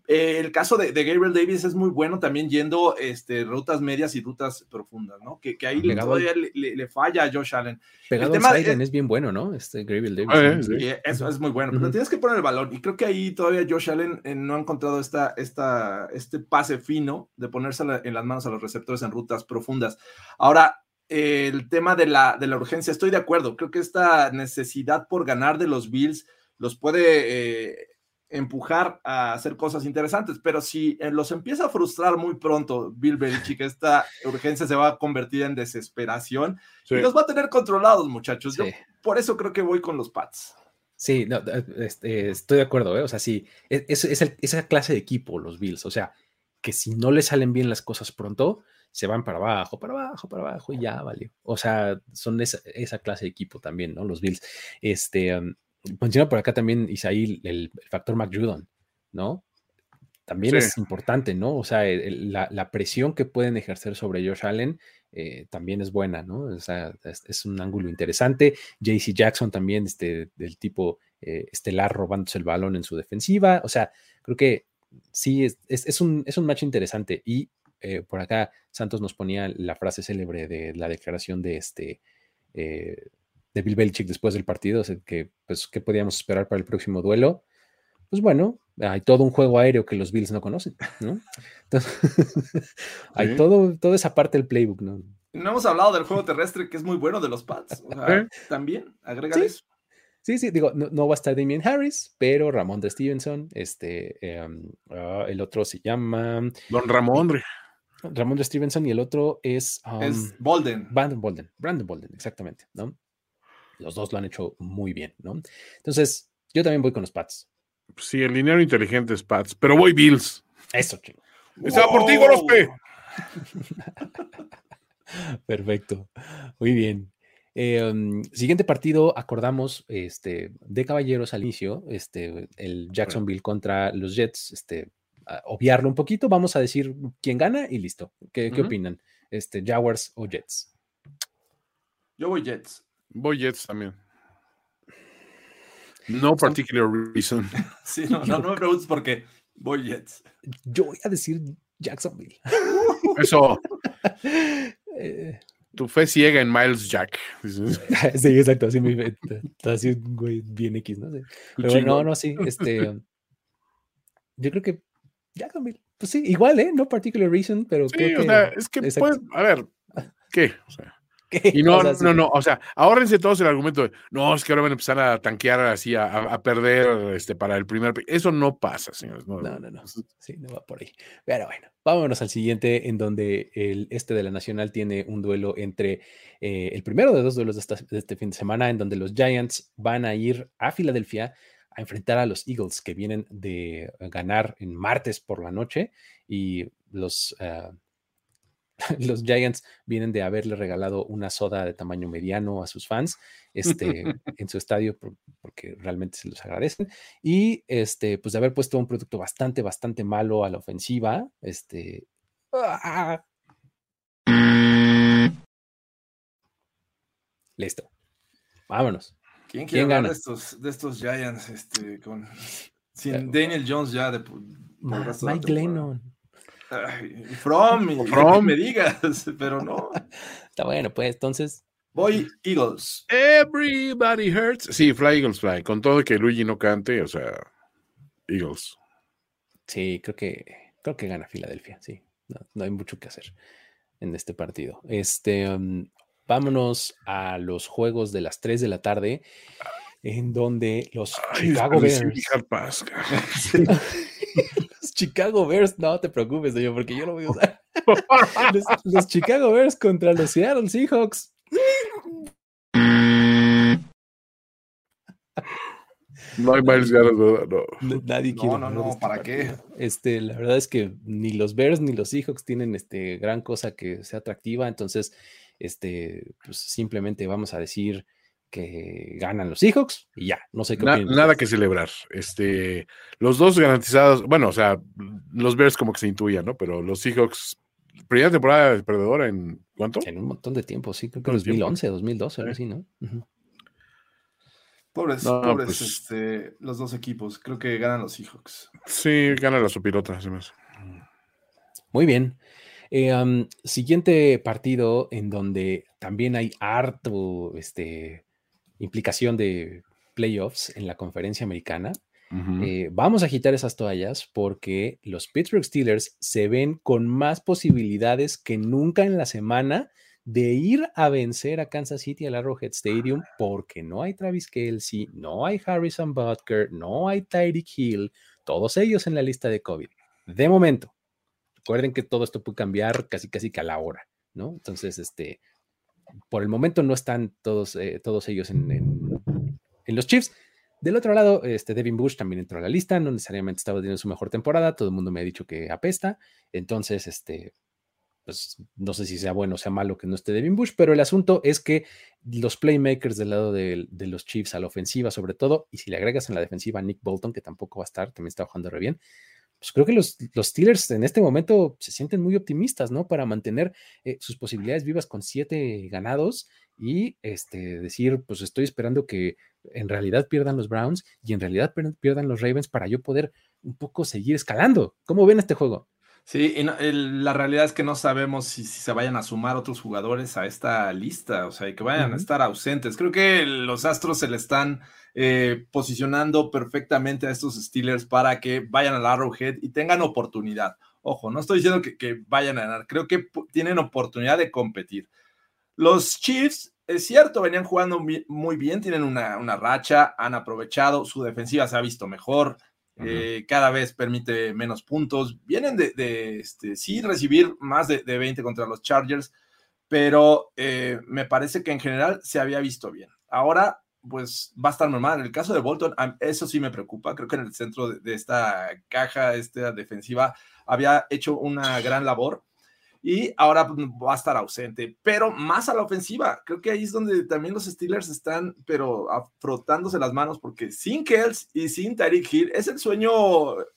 Eh, el caso de, Gabriel Davis es muy bueno también yendo este, rutas medias y rutas profundas, ¿no? Que, ahí todavía le, falla a Josh Allen. Pegado el tema es bien bueno, ¿no? Este Gabriel Davis. Ah, eso es muy bueno, pero tienes que poner el balón. Y creo que ahí todavía Josh Allen eh, no ha encontrado esta, esta, este pase fino de ponerse en las manos a los receptores en rutas profundas. Ahora, el tema de la, de la urgencia, estoy de acuerdo. Creo que esta necesidad por ganar de los Bills los puede... Eh, empujar a hacer cosas interesantes, pero si eh, los empieza a frustrar muy pronto Bill Belichick, esta urgencia se va a convertir en desesperación y los va a tener controlados, muchachos. Yo por eso creo que voy con los Pats. Sí, no, este, estoy de acuerdo, ¿eh? o sea, sí, e, es, esa clase de equipo, los Bills, o sea, que si no le salen bien las cosas pronto, se van para abajo, para abajo, para abajo y ya valió. O sea, son esa, esa clase de equipo también, ¿no? Los Bills. Este, menciona por acá también Isaí el, factor McJudon, ¿no? También es importante, ¿no? O sea, la, presión que pueden ejercer sobre Josh Allen eh, también es buena, ¿no? O sea, es, un ángulo interesante. JC Jackson también, este, del tipo eh, estelar robándose el balón en su defensiva. O sea, creo que sí, es, un, es un match interesante. Y eh, por acá Santos nos ponía la frase célebre de la declaración de este de Bill Belichick después del partido, o sea, que, pues, ¿qué podíamos esperar para el próximo duelo? Pues bueno, hay todo un juego aéreo que los Bills no conocen, ¿no? hay todo, toda esa parte del playbook, ¿no? No hemos hablado del juego terrestre, que es muy bueno de los Pats. También, agrega eso. Sí, sí, digo, no, va a estar Damien Harris, pero Ramón de Stevenson, este, em, ah, el otro se llama... Don Ramón. Ramón de Stevenson y el otro es... es um, Bolden. Brandon Bolden, Brandon Bolden, exactamente, ¿no? Los dos lo han hecho muy bien, ¿no? Entonces, yo también voy con los Pats. Sí, el dinero inteligente es Pats, pero voy Bills. Eso, chico. Está por ti, Gorospe. Perfecto. Muy bien. Em, siguiente partido, acordamos este, de caballeros al inicio, este, el Jacksonville contra los Jets, este, obviarlo un poquito, vamos a decir quién gana y listo. ¿Qué, opinan? Este, Jaguars o Jets. Yo voy Jets. Voy Jets también. No particular reason. Sí, no, no, me preguntes por qué. Voy Jets. Yo voy a decir Jacksonville. Eso. Eh, tu fe ciega en Miles Jack. sí, exacto. Así, muy, así güey, bien X, ¿no? Pero no, no, sí. Este, yo creo que Jacksonville. Pues sí, igual, ¿eh? No particular reason, pero. Sí, o sea, es que pues, a ver, ¿qué? O sea, y no, no, no, o sea, ahórrense todos el argumento de, no, es que ahora van a empezar a tanquear así, a, perder este, para el primer. Eso no pasa, señores. No, no, no, Sí, no va por ahí. Pero bueno, vámonos al siguiente, en donde el este de la Nacional tiene un duelo entre eh, el primero de dos duelos de, de este fin de semana, en donde los Giants van a ir a Filadelfia a enfrentar a los Eagles que vienen de ganar en martes por la noche y los ah, los Giants vienen de haberle regalado una soda de tamaño mediano a sus fans este, en su estadio porque realmente se los agradecen y este, pues de haber puesto un producto bastante, bastante malo a la ofensiva. Este, ¡ah! Listo. Vámonos. ¿Quién, quiere gana? De estos, de estos Giants este, con, sin Daniel Jones ya de, Mike Lennon. From, From, me digas, pero no. Está bueno, pues entonces. Voy Eagles. Everybody hurts. Sí, Fly Eagles Fly. Con todo que Luigi no cante, o sea, Eagles. Sí, creo que creo que gana Filadelfia. Sí, no, hay mucho que hacer en este partido. Este, um, vámonos a los juegos de las 3 de la tarde. en donde los Ay, Chicago Bears. Chicago Bears, no te preocupes, señor, porque yo lo voy a usar. los, los Chicago Bears contra los Seattle Seahawks. No hay Miles Garrett, no, no. Nadie No, quiere no, no, este ¿para qué? Este, la verdad es que ni los Bears ni los Seahawks tienen este gran cosa que sea atractiva, entonces, este, pues simplemente vamos a decir que ganan los Seahawks y ya, no sé qué Na- nada que celebrar. Este, los dos garantizados, bueno, o sea, los Bears como que se intuían, ¿no? Pero los Seahawks, primera temporada perdedora en ¿cuánto? En un montón de tiempo, sí, creo que Montón de tiempo. 2011, 2012, algo Sí. así, ¿no? Ujú. Pobres, No, pobres pues- este, los dos equipos. Creo que ganan los Seahawks. Sí, gana la sopilota, se me hace. Muy bien. Eh, siguiente partido en donde también hay harto este, implicación de playoffs en la conferencia americana. Eh, vamos a agitar esas toallas porque los Pittsburgh Steelers se ven con más posibilidades que nunca en la semana de ir a vencer a Kansas City al Arrowhead Stadium porque no hay Travis Kelsey, no hay Harrison Butker, no hay Tyreek Hill, todos ellos en la lista de COVID. De momento, recuerden que todo esto puede cambiar casi casi que a la hora, ¿no? Entonces, este, por el momento no están todos, eh, todos ellos en, en- los Chiefs. Del otro lado, este Devin Bush también entró a la lista, no necesariamente estaba teniendo su mejor temporada, todo el mundo me ha dicho que apesta, entonces, este, pues no sé si sea bueno o sea malo que no esté Devin Bush, pero el asunto es que los playmakers del lado de, de los Chiefs a la ofensiva, sobre todo, y si le agregas en la defensiva a Nick Bolton, que tampoco va a estar, también está jugando re bien, pues creo que los, los Steelers en este momento se sienten muy optimistas, ¿no? Para mantener eh, sus posibilidades vivas con siete ganados y este, decir, pues estoy esperando que en realidad pierdan los Browns y en realidad pier- pierdan los Ravens para yo poder un poco seguir escalando. ¿Cómo ven este juego? Sí, y no- el- la realidad es que no sabemos si, si se vayan a sumar otros jugadores a esta lista, o sea, que vayan a estar ausentes. Creo que los Astros se le están eh, posicionando perfectamente a estos Steelers para que vayan al Arrowhead y tengan oportunidad. Ojo, no estoy diciendo que, que vayan a ganar, creo que tienen oportunidad de competir. Los Chiefs, es cierto, venían jugando muy bien, tienen una, una racha, han aprovechado, su defensiva se ha visto mejor. Eh, cada vez permite menos puntos. Vienen de, de, este, sí recibir más de, de 20 contra los Chargers, pero eh, me parece que en general se había visto bien. Ahora, pues va a estar normal. En el caso de Bolton, eso sí me preocupa. Creo que en el centro de, de esta caja, esta defensiva, había hecho una gran labor y ahora pues, va a estar ausente, pero más a la ofensiva. Creo que ahí es donde también los Steelers están, pero a- frotándose las manos, porque sin Kells y sin Tyreek Hill es el sueño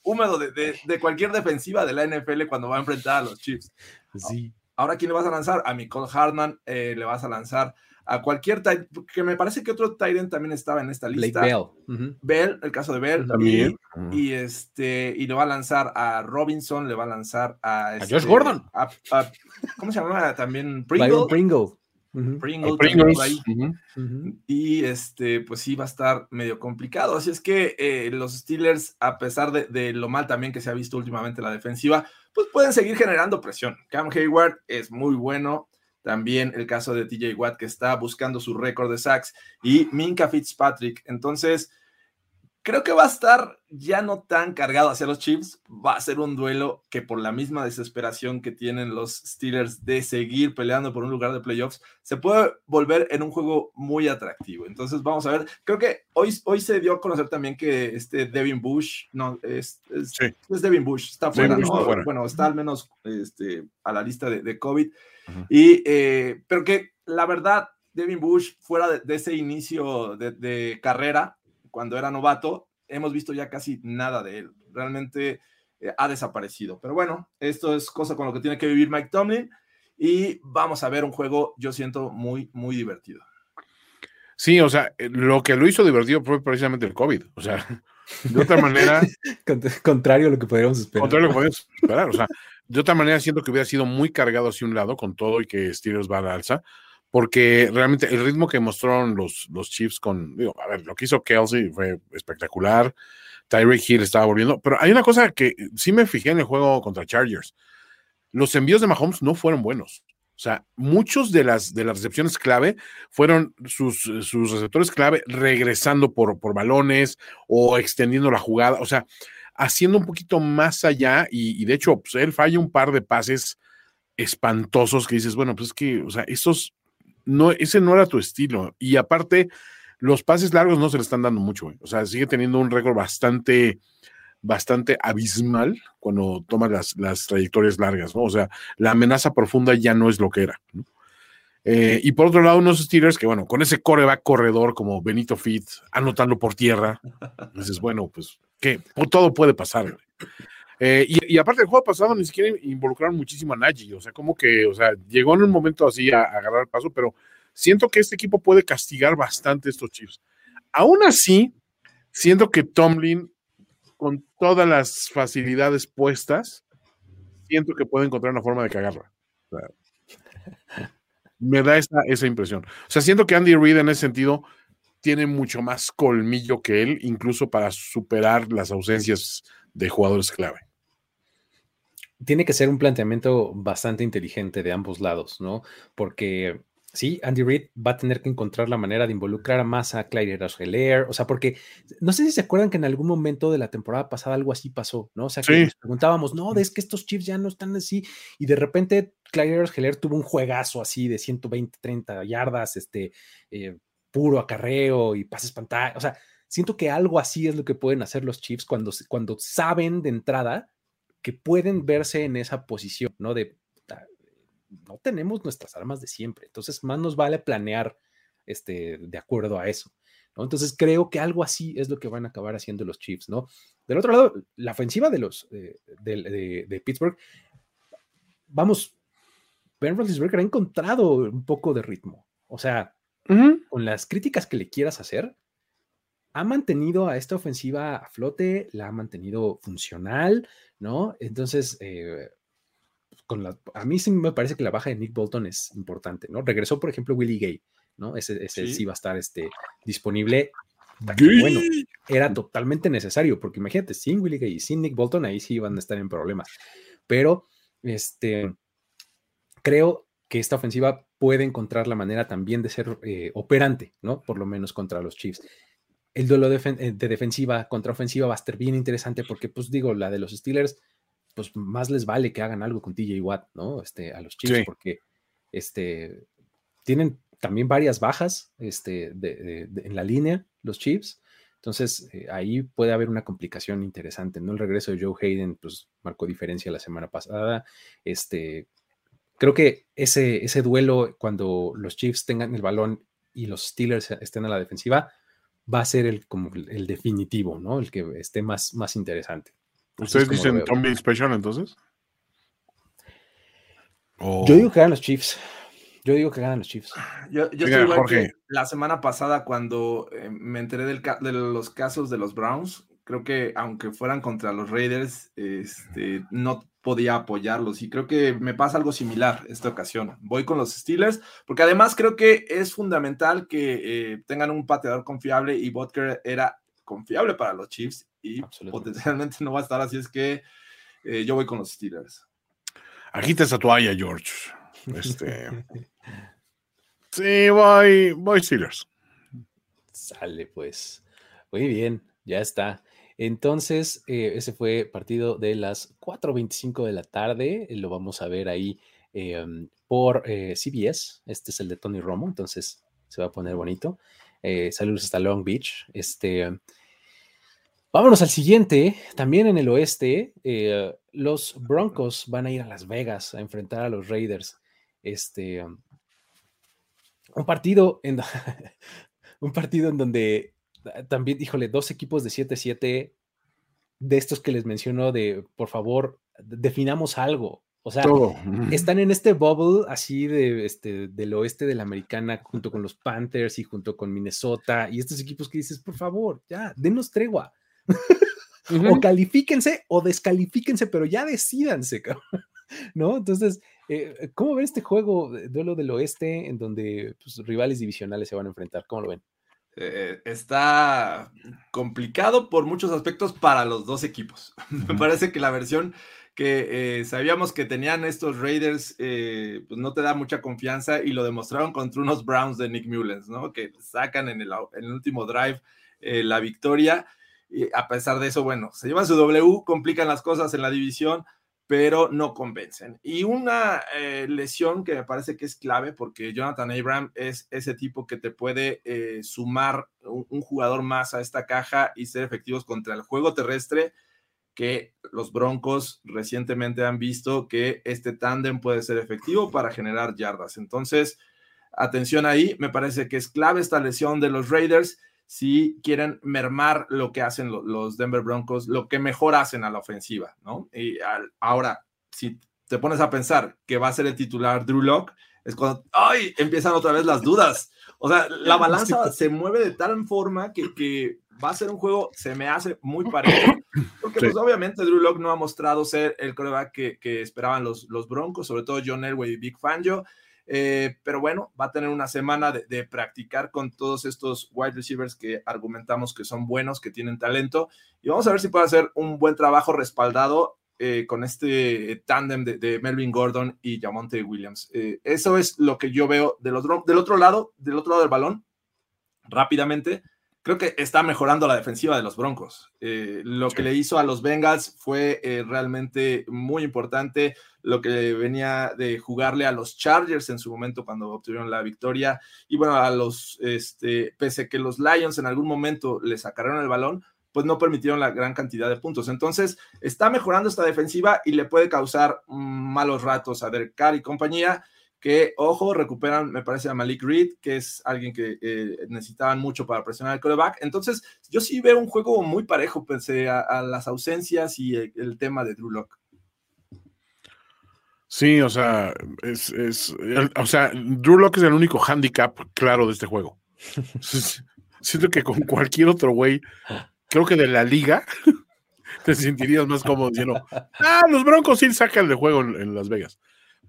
húmedo de, de- de cualquier defensiva de la NFL cuando va a enfrentar a los Chiefs. Sí. Ahora, ¿quién le vas a lanzar? A Nicole Hartman, eh, le vas a lanzar a cualquier tight, que me parece que otro Tyrant también estaba en esta Blake lista. Bell. Ujú. Bell, el caso de Bell. También. Y, y este, y le va a lanzar a Robinson, le va a lanzar a, Josh este, Gordon. a- a- ¿Cómo se llama? También Byron Pringle. Pringle. Pringle. Y este, pues sí, va a estar medio complicado. Así es que eh, los Steelers, a pesar de, de lo mal también que se ha visto últimamente la defensiva, pues pueden seguir generando presión. Cam Hayward es muy bueno. También el caso de TJ Watt, que está buscando su récord de sacks, y Minka Fitzpatrick. Entonces, creo que va a estar ya no tan cargado hacia los Chiefs. Va a ser un duelo que, por la misma desesperación que tienen los Steelers de seguir peleando por un lugar de playoffs, se puede volver en un juego muy atractivo. Entonces, vamos a ver. Creo que hoy, hoy se dio a conocer también que este Devin Bush, no, es, es, Sí. es Devin Bush, está fuera, Bush ¿no? está fuera. Bueno, está al menos este, a la lista de, de COVID. Ujú. Y, eh, pero que la verdad, Devin Bush, fuera de, de ese inicio de, de carrera, cuando era novato, hemos visto ya casi nada de él. Realmente eh, ha desaparecido. Pero bueno, esto es cosa con lo que tiene que vivir Mike Tomlin. Y vamos a ver un juego, yo siento, muy, muy divertido. Sí, o sea, eh, lo que lo hizo divertido fue precisamente el COVID. O sea, de otra manera, Cont- Contrario a lo que podríamos esperar. contrario a lo que podíamos esperar. O sea, de otra manera siento que hubiera sido muy cargado hacia un lado con todo y que Steelers va a la alza, porque realmente el ritmo que mostraron los, los Chiefs con, digo, a ver, lo que hizo Kelsey fue espectacular. Tyreek Hill estaba volviendo, pero hay una cosa que sí me fijé en el juego contra Chargers. Los envíos de Mahomes no fueron buenos. O sea, muchos de las, de las recepciones clave fueron sus, sus receptores clave regresando por, por balones o extendiendo la jugada, o sea, haciendo un poquito más allá y, de hecho, pues, él falla un par de pases espantosos que dices, bueno, pues es que, o sea, esos, no, ese no era tu estilo. Y aparte, los pases largos no se le están dando mucho, o sea, sigue teniendo un récord bastante, bastante abismal cuando toma las, las, trayectorias largas, ¿no? O sea, la amenaza profunda ya no es lo que era. Eh, y por otro lado, unos Steelers que, bueno, con ese coreback corredor como Benito Fit, anotando por tierra, dices, bueno, pues, que todo puede pasar. Eh, y, aparte del juego pasado ni siquiera involucraron muchísimo a Nagy, o sea, como que, o sea, llegó en un momento así a, a agarrar paso, pero siento que este equipo puede castigar bastante estos Chiefs. Aún así, siento que Tomlin con todas las facilidades puestas, siento que puede encontrar una forma de cagarla. me da esa, esa impresión. O sea, siento que Andy Reid en ese sentido tiene mucho más colmillo que él, incluso para superar las ausencias de jugadores clave. Tiene que ser un planteamiento bastante inteligente de ambos lados, ¿no? Porque Sí, Andy Reid va a tener que encontrar la manera de involucrar más a Clyde Rocheler, o sea, porque no sé si se acuerdan que en algún momento de la temporada pasada algo así pasó, ¿no? O sea, que nos preguntábamos, no, es que estos chips ya no están así, y de repente Clyde Rocheler tuvo un juegazo así de 120, 30 yardas, este, eh, puro acarreo y pases pantalla, o sea, siento que algo así es lo que pueden hacer los chips cuando, cuando saben de entrada que pueden verse en esa posición, ¿no? De no tenemos nuestras armas de siempre. Entonces, más nos vale planear este, de acuerdo a eso. ¿no? Entonces, creo que algo así es lo que van a acabar haciendo los Chiefs, ¿no? Del otro lado, la ofensiva de los eh, de, Pittsburgh, vamos, Ben Roethlisberger ha encontrado un poco de ritmo. O sea, con las críticas que le quieras hacer, ha mantenido a esta ofensiva a flote, la ha mantenido funcional, ¿no? Entonces, eh, a mí sí me parece que la baja de Nick Bolton es importante, ¿no? Regresó, por ejemplo, Willie Gay, ¿no? Ese, ¿Sí? va a estar este, disponible. Bueno, era totalmente necesario, porque imagínate, sin Willie Gay y sin Nick Bolton, ahí sí iban a estar en problemas. Pero, este, creo que esta ofensiva puede encontrar la manera también de ser eh, operante, ¿no? Por lo menos contra los Chiefs. El duelo de, eh, de defensiva contra ofensiva va a estar bien interesante porque, pues digo, la de los Steelers pues más les vale que hagan algo con TJ Watt, ¿no? Este, a los Chiefs, porque este, tienen también varias bajas este, en la línea, los Chiefs. Entonces, eh, ahí puede haber una complicación interesante, ¿no? El regreso de Joe Hayden, pues, marcó diferencia la semana pasada. Este, creo que ese, ese duelo, cuando los Chiefs tengan el balón y los Steelers estén a la defensiva, va a ser el, como el definitivo, ¿no? El que esté más, más interesante. ¿Ustedes dicen Tommy Special entonces? Yo digo que ganan los Chiefs. Yo digo que ganan los Chiefs. Yo, yo estoy igual que la semana pasada cuando eh, me enteré del de los casos de los Browns, creo que aunque fueran contra los Raiders, este, no podía apoyarlos y creo que me pasa algo similar esta ocasión. Voy con los Steelers porque además creo que es fundamental que eh, tengan un pateador confiable y Butker era confiable para los Chiefs y potencialmente no va a estar así, es que eh, yo voy con los Steelers. Agita esa toalla, George. Este... sí, voy, voy Steelers. Sale, pues. Muy bien, ya está. Entonces, eh, ese fue partido de las 4.25 de la tarde. Lo vamos a ver ahí em, por eh, CBS. Este es el de Tony Romo, entonces se va a poner bonito. saludos hasta Long Beach. Este, Vámonos al siguiente, también en el oeste, eh, los Broncos van a ir a Las Vegas a enfrentar a los Raiders. Este, un partido en, un partido en donde también, híjole, dos equipos de 7-7 de estos que les menciono de, por favor, definamos algo. O sea, están en este bubble así de, este, del oeste de la americana junto con los Panthers y junto con Minnesota y estos equipos que dices, por favor, ya, denos tregua. O califíquense o descalifíquense, pero ya decídanse, ¿no? Entonces, eh, ¿cómo ven este juego, duelo del oeste, en donde pues, rivales divisionales se van a enfrentar? ¿Cómo lo ven? Eh, está complicado por muchos aspectos para los dos equipos. Me parece que la versión que eh, sabíamos que tenían estos Raiders, eh, pues no te da mucha confianza y lo demostraron contra unos Browns de Nick Mullens, ¿no? Que sacan en el, en el último drive eh, la victoria. Y a pesar de eso, bueno, se llevan su W, complican las cosas en la división, pero no convencen. Y una lesión que me parece que es clave porque Jonathan Abram es ese tipo que te puede sumar un, jugador más a esta caja y ser efectivos contra el juego terrestre que los Broncos recientemente han visto que este tándem puede ser efectivo para generar yardas. Entonces, atención ahí, me parece que es clave esta lesión de los Raiders si quieren mermar lo que hacen los Denver Broncos, lo que mejor hacen a la ofensiva, ¿no? Y ahora, si te pones a pensar que va a ser el titular Drew Locke, es cuando, ¡ay! empiezan otra vez las dudas. O sea, la balanza se mueve de tal forma que, que va a ser un juego, se me hace muy parejo, porque pues obviamente Drew Locke no ha mostrado ser el coreback que, esperaban los, los Broncos, sobre todo John Elway y Big Fangio, eh, pero bueno, va a tener una semana de, practicar con todos estos wide receivers que argumentamos que son buenos, que tienen talento, y vamos a ver si puede hacer un buen trabajo respaldado eh, con este tándem de, Melvin Gordon y Jamonte Williams. Eh, eso es lo que yo veo del otro, del otro lado, del otro lado del balón, rápidamente creo que está mejorando la defensiva de los Broncos. Eh, lo que le hizo a los Bengals fue eh, realmente muy importante. Lo que venía de jugarle a los Chargers en su momento cuando obtuvieron la victoria. Y bueno, a los, este, pese que los Lions en algún momento le sacaron el balón, pues no permitieron la gran cantidad de puntos. Entonces, está mejorando esta defensiva y le puede causar mm, malos ratos a Derek Carr y compañía que, ojo, recuperan, me parece, a Malik Reed, que es alguien que eh, necesitaban mucho para presionar el coreback. Entonces, yo sí veo un juego muy parejo, pese a, las ausencias y el, tema de Drew Locke. Sí, o sea, es, o sea, Drew Locke es el único handicap claro de este juego. Siento que con cualquier otro güey, creo que de la liga, te sentirías más cómodo diciendo, ah, los Broncos sí sacan de juego en Las Vegas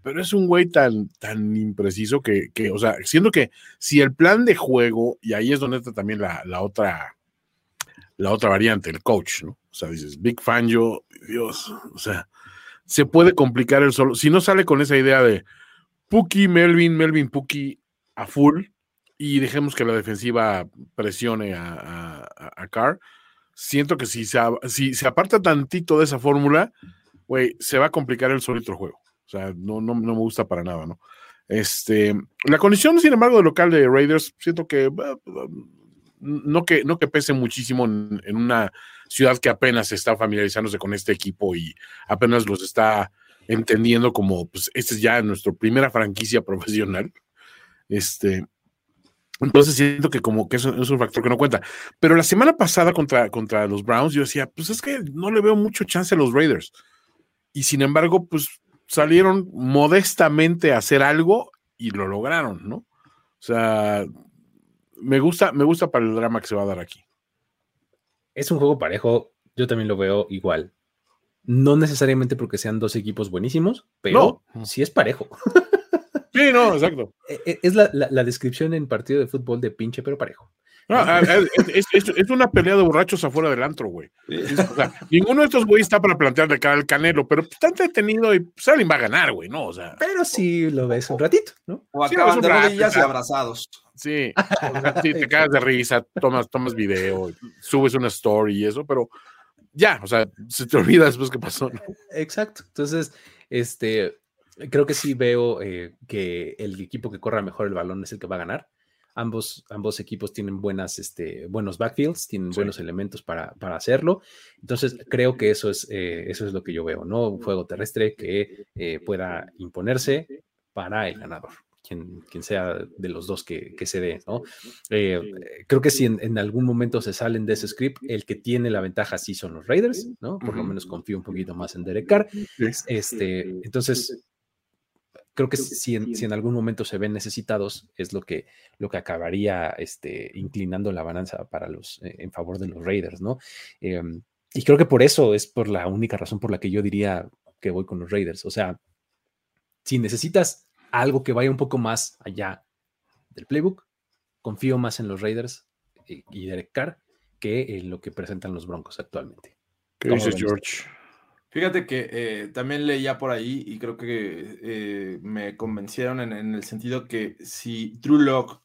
pero es un güey tan, tan impreciso que, que, o sea, siendo que si el plan de juego, y ahí es donde está también la, la otra, la otra variante, el coach, ¿no? O sea, dices, Big Fan, yo, Dios, o sea, se puede complicar el solo. Si no sale con esa idea de Puki, Melvin, Melvin, Puki a full, y dejemos que la defensiva presione a, a, Carr, siento que si se, si se aparta tantito de esa fórmula, güey, se va a complicar el solito juego. O sea, no, no, no me gusta para nada, ¿no? Este, la condición, sin embargo, de local de Raiders, siento que no que, no que pese muchísimo en, una ciudad que apenas está familiarizándose con este equipo y apenas los está entendiendo como, pues, esta es ya nuestra primera franquicia profesional. Este, entonces siento que como que eso es un factor que no cuenta. Pero la semana pasada contra, contra los Browns, yo decía, pues es que no le veo mucho chance a los Raiders. Y sin embargo, pues salieron modestamente a hacer algo y lo lograron, ¿no? O sea, me gusta, me gusta para el drama que se va a dar aquí. Es un juego parejo, yo también lo veo igual. No necesariamente porque sean dos equipos buenísimos, pero sí es parejo. Sí, no, exacto. E, e, es la, la, descripción en partido de fútbol de pinche, pero parejo. Ah, es, una pelea de borrachos afuera del antro, güey. ninguno de estos güeyes está para plantear de cara al canelo, pero está entretenido y pues, alguien va a ganar, güey, ¿no? O sea. Pero sí lo ves un ratito, ¿no? O acaban de rodillas y abrazados. Sí, te cagas de risa, tomas, tomas video, subes una story y eso, pero ya, o sea, se te olvida después qué pasó. Exacto. Entonces, este, creo que sí veo eh, que el equipo que corra mejor el balón es el que va a ganar. Ambos, ambos equipos tienen buenas, este, buenos backfields, tienen buenos elementos para, para, hacerlo. Entonces, creo que eso es, eh, eso es lo que yo veo, ¿no? Un juego terrestre que eh, pueda imponerse para el ganador. Quien, quien, sea de los dos que, que se dé, ¿no? Eh, creo que si en, algún momento se salen de ese script, el que tiene la ventaja sí son los Raiders, ¿no? Por lo menos confío un poquito más en Derek Carr. Este, entonces, creo que si en, algún momento se ven necesitados, es lo que, lo que acabaría este, inclinando la balanza para los, eh, en favor de los Raiders, ¿no? Em, y creo que por eso es por la única razón por la que yo diría que voy con los Raiders. O sea, si necesitas algo que vaya un poco más allá del playbook, confío más en los Raiders y, y Derek Carr que en lo que presentan los Broncos actualmente. ¿Qué dices, George? Fíjate que eh, también leía por ahí y creo que eh, me convencieron en, el sentido que si Drew Lock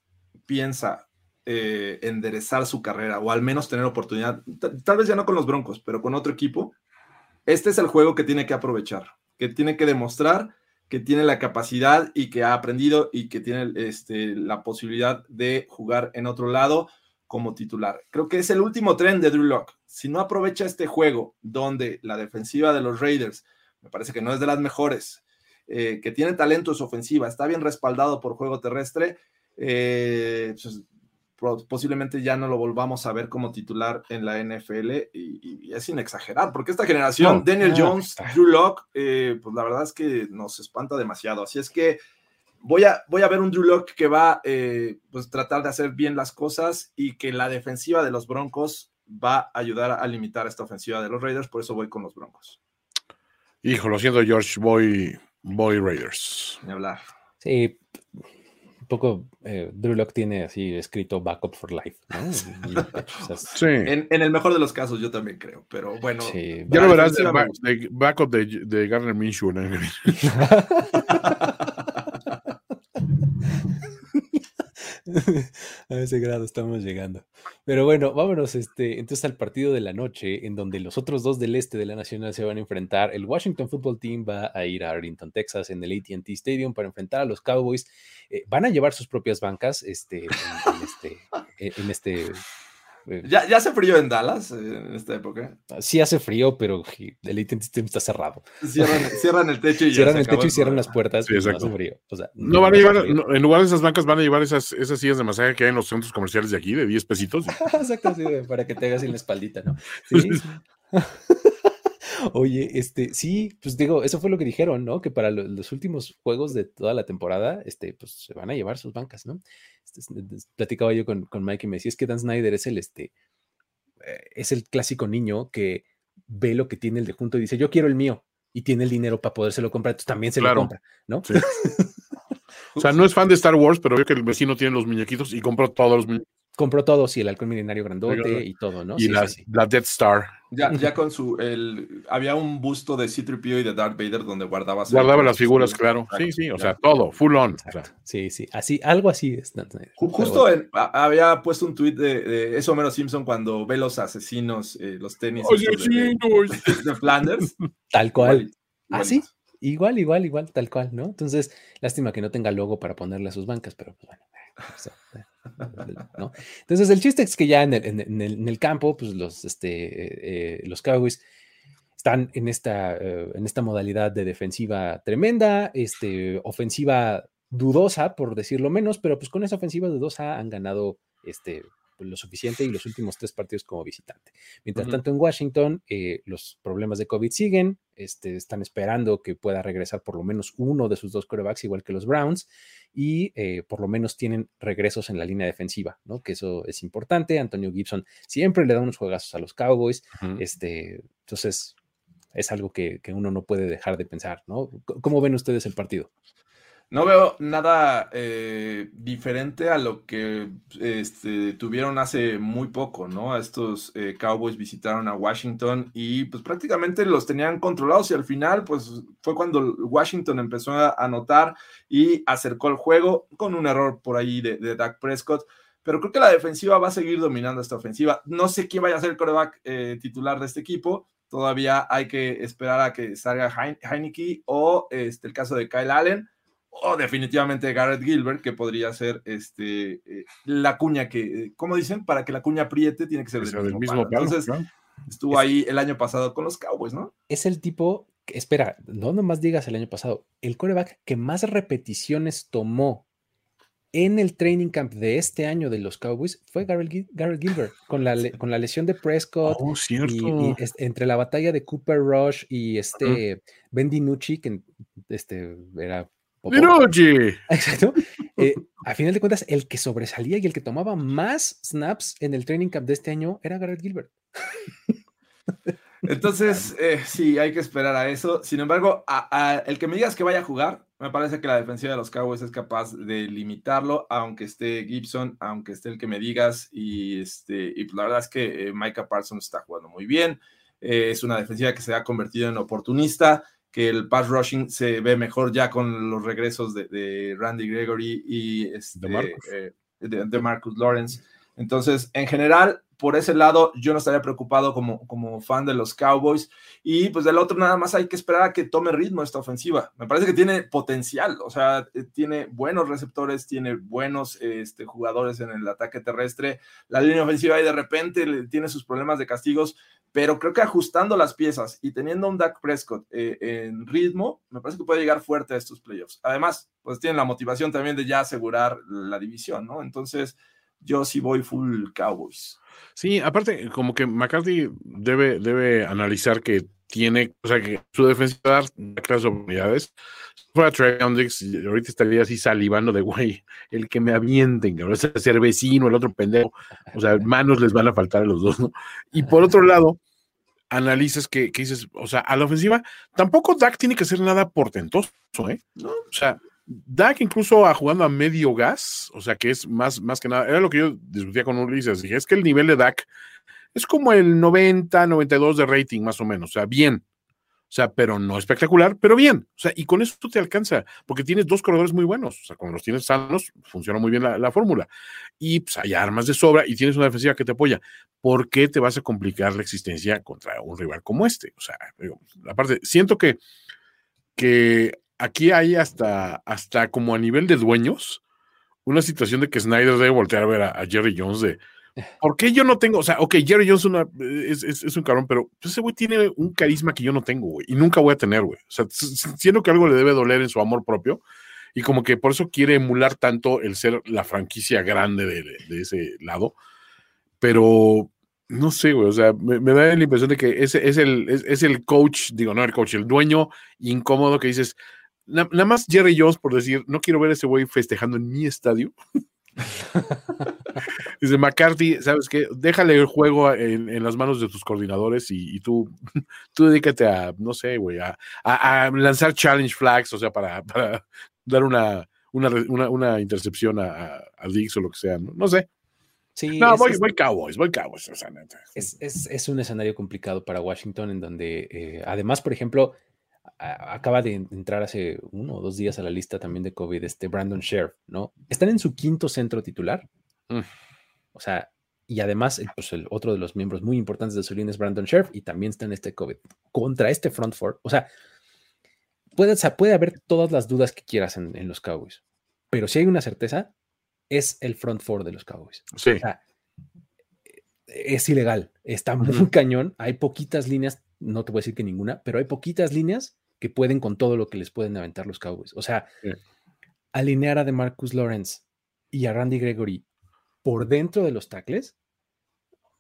piensa eh, enderezar su carrera o al menos tener oportunidad, tal vez ya no con los Broncos, pero con otro equipo, este es el juego que tiene que aprovechar, que tiene que demostrar que tiene la capacidad y que ha aprendido y que tiene este, la posibilidad de jugar en otro lado como titular. Creo que es el último tren de Drew Locke. Si no aprovecha este juego donde la defensiva de los Raiders me parece que no es de las mejores, eh, que tiene talento en su ofensiva, está bien respaldado por juego terrestre, eh, pues, posiblemente ya no lo volvamos a ver como titular en la NFL y, es sin exagerar, porque esta generación, Daniel Jones, Drew Locke, eh, pues la verdad es que nos espanta demasiado. Así es que voy a, voy a ver un Drew Locke que va a eh, pues tratar de hacer bien las cosas y que la defensiva de los Broncos va a ayudar a limitar esta ofensiva de los Raiders, por eso voy con los Broncos. Hijo, lo siento, George, voy, voy Raiders. Ni hablar. Sí, un poco eh, Drew Locke tiene así escrito backup for life. ¿no? sí. En, en, el mejor de los casos, yo también creo, pero bueno. Sí, ya lo verás de, de, backup de, de Garner Minshew. ¿no? a ese grado estamos llegando. Pero bueno, vámonos este, entonces al partido de la noche, en donde los otros dos del este de la Nacional se van a enfrentar. El Washington Football Team va a ir a Arlington, Texas, en el ATT Stadium para enfrentar a los Cowboys. Eh, van a llevar sus propias bancas este, en, en este, en este eh, ¿Ya, ¿Ya, hace frío en Dallas eh, en esta época? Sí hace frío, pero el AT&T está cerrado. Cierran, cierran, el techo y Cierran el techo y cierran las puertas. Sí, no hace frío. O sea, no, van a llevar, en lugar de esas bancas van a llevar esas, esas sillas de masaje que hay en los centros comerciales de aquí, de 10 pesitos. Exacto, sí, para que te hagas en la espaldita, ¿no? Sí. Oye, este, sí, pues digo, eso fue lo que dijeron, ¿no? Que para los, últimos juegos de toda la temporada, este, pues se van a llevar sus bancas, ¿no? Este, platicaba yo con, con, Mike y me decía, es que Dan Snyder es el, este, eh, es el clásico niño que ve lo que tiene el de junto y dice, yo quiero el mío, y tiene el dinero para podérselo comprar, entonces también se lo compra, ¿no? Sí. o sea, no es fan de Star Wars, pero veo que el vecino tiene los muñequitos y compró todos los muñequitos compró todo, sí, el alcohol milenario grandote y todo, ¿no? Y sí, la, sí, sí. la, Death Star. Ya, ya con su, el, había un busto de C-3PO y de Darth Vader donde guardaba Guardaba las figuras, claro. Sí, sí, o sea, todo, full on. O sea. Sí, sí, así, algo así es. Justo en, había puesto un tweet de, de eso Homero Simpson cuando ve los asesinos, eh, los tenis Oye, de, de, de, Flanders. Tal cual. ¿Ah, sí? Igual, igual, igual, tal cual, ¿no? Entonces, lástima que no tenga logo para ponerle a sus bancas, pero pues bueno. Entonces, el chiste es que ya en el, en el, campo, pues los, este, eh, los Cowboys están en esta, uh, en esta modalidad de defensiva tremenda, este, ofensiva dudosa, por decirlo menos, pero pues con esa ofensiva dudosa han ganado este, lo suficiente y los últimos tres partidos como visitante. Mientras uh -huh. tanto, en Washington, eh, los problemas de COVID siguen, este, están esperando que pueda regresar por lo menos uno de sus dos corebacks, igual que los Browns, y eh, por lo menos tienen regresos en la línea defensiva, ¿no? Que eso es importante. Antonio Gibson siempre le da unos juegazos a los Cowboys, uh -huh. este, entonces es algo que, que, uno no puede dejar de pensar, ¿no? ¿Cómo ven ustedes el partido? No veo nada eh, diferente a lo que este, tuvieron hace muy poco, ¿no? Estos eh, Cowboys visitaron a Washington y pues prácticamente los tenían controlados y al final pues fue cuando Washington empezó a anotar y acercó el juego con un error por ahí de, Dak Prescott. Pero creo que la defensiva va a seguir dominando esta ofensiva. No sé quién vaya a ser el coreback eh, titular de este equipo. Todavía hay que esperar a que salga Heineke o este, el caso de Kyle Allen o definitivamente Garrett Gilbert, que podría ser este, eh, la cuña que, eh, como dicen, para que la cuña apriete tiene que ser del mismo, mismo palo. Entonces, ¿no? estuvo es, ahí el año pasado con los Cowboys, ¿no? Es el tipo, que, espera, no nomás digas el año pasado, el coreback que más repeticiones tomó en el training camp de este año de los Cowboys fue Garrett, Garrett Gilbert, con la, con la lesión de Prescott, oh, cierto. Y, y este, entre la batalla de Cooper Rush y este uh -huh. Ben DiNucci, que este, era Oye. Exacto. Eh, a final de cuentas, el que sobresalía y el que tomaba más snaps en el training camp de este año era Garrett Gilbert. Entonces, eh, sí, hay que esperar a eso. Sin embargo, a, a, el que me digas que vaya a jugar, me parece que la defensiva de los Cowboys es capaz de limitarlo, aunque esté Gibson, aunque esté el que me digas. Y, este, y pues la verdad es que eh, Micah Parsons está jugando muy bien. eh, es una defensiva que se ha convertido en oportunista, que el pass rushing se ve mejor ya con los regresos de, Randy Gregory y este, de Marcus Lawrence. Entonces, en general, por ese lado, yo no estaría preocupado como, como fan de los Cowboys. Y pues del otro, nada más hay que esperar a que tome ritmo esta ofensiva. Me parece que tiene potencial, o sea, eh, tiene buenos receptores, tiene buenos este, jugadores en el ataque terrestre. La línea ofensiva y de repente tiene sus problemas de castigos, pero creo que ajustando las piezas y teniendo un Dak Prescott eh, en ritmo, me parece que puede llegar fuerte a estos playoffs. Además, pues tiene la motivación también de ya asegurar la división, ¿no? Entonces yo sí voy full Cowboys. Sí, aparte, como que McCarthy debe, debe analizar que tiene, o sea, que su defensiva da claras oportunidades. Fuera Trey ahorita estaría así salivando de güey, el que me avienten, que sea ser vecino, el otro pendejo. O sea, manos les van a faltar a los dos, ¿no? Y por otro lado, analizas que, que dices, o sea, a la ofensiva, tampoco Dak tiene que hacer nada portentoso, ¿eh? ¿No? O sea, Dak incluso a jugando a medio gas, o sea que es más, más que nada, era lo que yo discutía con Ulises, dije, es que el nivel de Dak es como el 90, 92 de rating más o menos, o sea, bien, o sea, pero no espectacular, pero bien, o sea, y con eso te alcanza, porque tienes dos corredores muy buenos, o sea, cuando los tienes sanos, funciona muy bien la, fórmula, y pues hay armas de sobra y tienes una defensiva que te apoya, ¿por qué te vas a complicar la existencia contra un rival como este? O sea, aparte, siento que que aquí hay hasta, hasta como a nivel de dueños, una situación de que Snyder debe voltear a ver a, Jerry Jones de, ¿por qué yo no tengo? O sea, ok, Jerry Jones es, un cabrón, pero pues, ese güey tiene un carisma que yo no tengo, güey, y nunca voy a tener, güey. O sea, siento que algo le debe doler en su amor propio, y como que por eso quiere emular tanto el ser la franquicia grande de, ese lado, pero no sé, güey, o sea, me, da la impresión de que ese es el, es el coach, digo, no el coach, el dueño incómodo que dices, nada más Jerry Jones por decir, no quiero ver a ese güey festejando en mi estadio. Dice McCarthy, ¿sabes qué? Déjale el juego en, las manos de tus coordinadores y, tú, tú dedícate a, no sé, güey, a, lanzar challenge flags, o sea, para, dar una, una, intercepción a, a, Dix o lo que sea, ¿no? sé. Sí, no, voy, voy, Cowboys, voy Cowboys. es, un escenario complicado para Washington en donde, eh, además, por ejemplo, acaba de entrar hace uno o dos días a la lista también de COVID, este Brandon Sheriff, ¿no? Están en su quinto centro titular. Mm. O sea, y además, pues el otro de los miembros muy importantes de su línea es Brandon Sheriff y también está en este COVID. Contra este front four, o sea, puede, puede haber todas las dudas que quieras en, los Cowboys, pero si hay una certeza, es el front four de los Cowboys. Sí. O sea, es ilegal, está muy cañón, hay poquitas líneas, no te voy a decir que ninguna, pero hay poquitas líneas que pueden con todo lo que les pueden aventar los Cowboys. O sea, alinear a de Marcus Lawrence y a Randy Gregory por dentro de los tackles,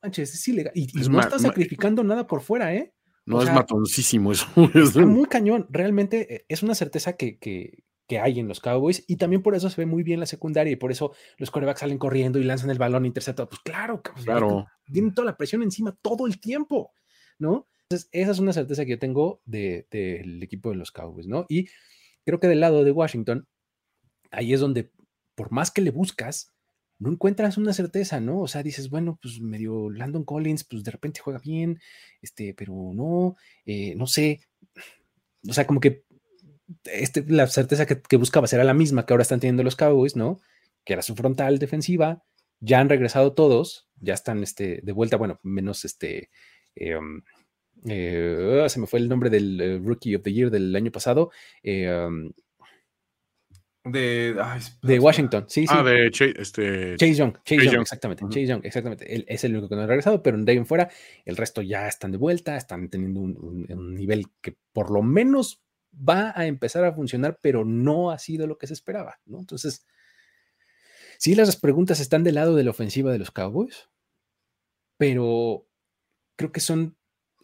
manches, es ilegal. Y, no está sacrificando nada por fuera, ¿eh? No es matoncísimo eso. Está muy cañón. Realmente eh, es una certeza que, que, que, hay en los Cowboys y también por eso se ve muy bien la secundaria y por eso los corebacks salen corriendo y lanzan el balón interceptado. Pues claro, claro. Tienen toda la presión encima todo el tiempo, ¿no? Esa es una certeza que yo tengo del de, equipo de los Cowboys, ¿no? Y creo que del lado de Washington, ahí es donde, por más que le buscas, no encuentras una certeza, ¿no? O sea, dices, bueno, pues medio Landon Collins, pues de repente juega bien, este, pero no, eh, no sé. O sea, como que este, la certeza que, buscaba era la misma que ahora están teniendo los Cowboys, ¿no? Que era su frontal defensiva. Ya han regresado todos, ya están este, de vuelta, bueno, menos este. Em, eh, ah, se me fue el nombre del eh, Rookie of the Year del año pasado. Eh, um, de, de Washington, sí, sí. Ah, de este, Chase Young. Chase, Young, exactamente. Chase Young, exactamente. Él es el único que no ha regresado, pero de ahí en fuera, el resto ya están de vuelta, están teniendo un, nivel que por lo menos va a empezar a funcionar, pero no ha sido lo que se esperaba, ¿no? Entonces, sí, las preguntas están del lado de la ofensiva de los Cowboys, pero creo que son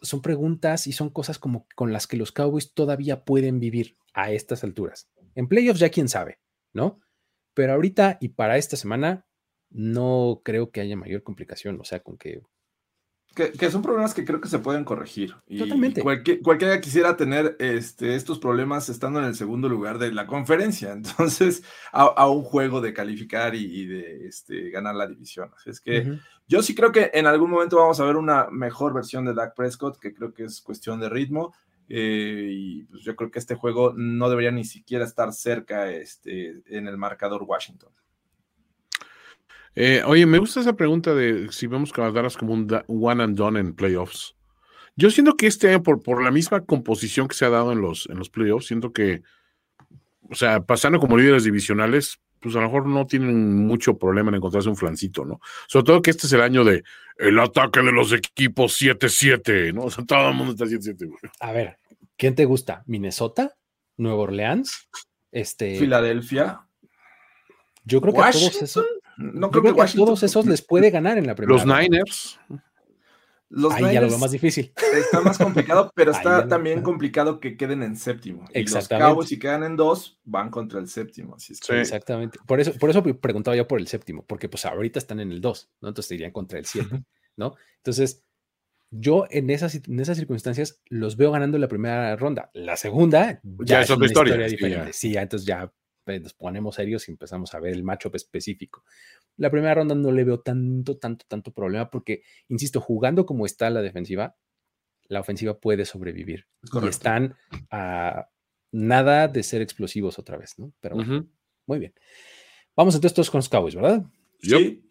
son preguntas y son cosas como con las que los Cowboys todavía pueden vivir a estas alturas. En playoffs ya quién sabe, ¿no? Pero ahorita y para esta semana no creo que haya mayor complicación, o sea, con que Que, son problemas que creo que se pueden corregir. Y Totalmente. cualquiera quisiera tener este, estos problemas estando en el segundo lugar de la conferencia. Entonces, a, un juego de calificar y, de este, ganar la división. Así es que yo sí creo que en algún momento vamos a ver una mejor versión de Dak Prescott, que creo que es cuestión de ritmo. Eh, y pues yo creo que este juego no debería ni siquiera estar cerca este, en el marcador Washington. Eh, oye, me gusta esa pregunta de si vemos a Dallas como un one and done en playoffs. Yo siento que este año, por, por la misma composición que se ha dado en los, en los playoffs, siento que, o sea, pasando como líderes divisionales, pues a lo mejor no tienen mucho problema en encontrarse un flancito, ¿no? Sobre todo que este es el año de el ataque de los equipos 7-7, ¿no? O sea, todo el mundo está 7-7. A ver, ¿quién te gusta? ¿Minnesota? ¿Nueva Orleans? Este... ¿Filadelfia? Yo creo que todos esos. No creo, que, a todos esos les puede ganar en la primera. Los Niners. Los Ahí Niners ya lo más difícil. Está más complicado, pero está también complicado que queden en séptimo. Y los Cowboys, si quedan en dos, van contra el séptimo. Así Exactamente. Por eso, por eso preguntaba yo por el séptimo, porque pues ahorita están en el dos, ¿no? Entonces irían contra el siete, ¿no? Entonces, yo en esas, en esas circunstancias los veo ganando la primera ronda. La segunda ya, es, otra historia. diferente. Sí, entonces ya nos ponemos serios y empezamos a ver el matchup específico. La primera ronda no le veo tanto, tanto, tanto problema porque, insisto, jugando como está la defensiva, la ofensiva puede sobrevivir. Y están a nada de ser explosivos otra vez, ¿no? Pero muy bien. Vamos entonces con los Cowboys, ¿verdad? Sí.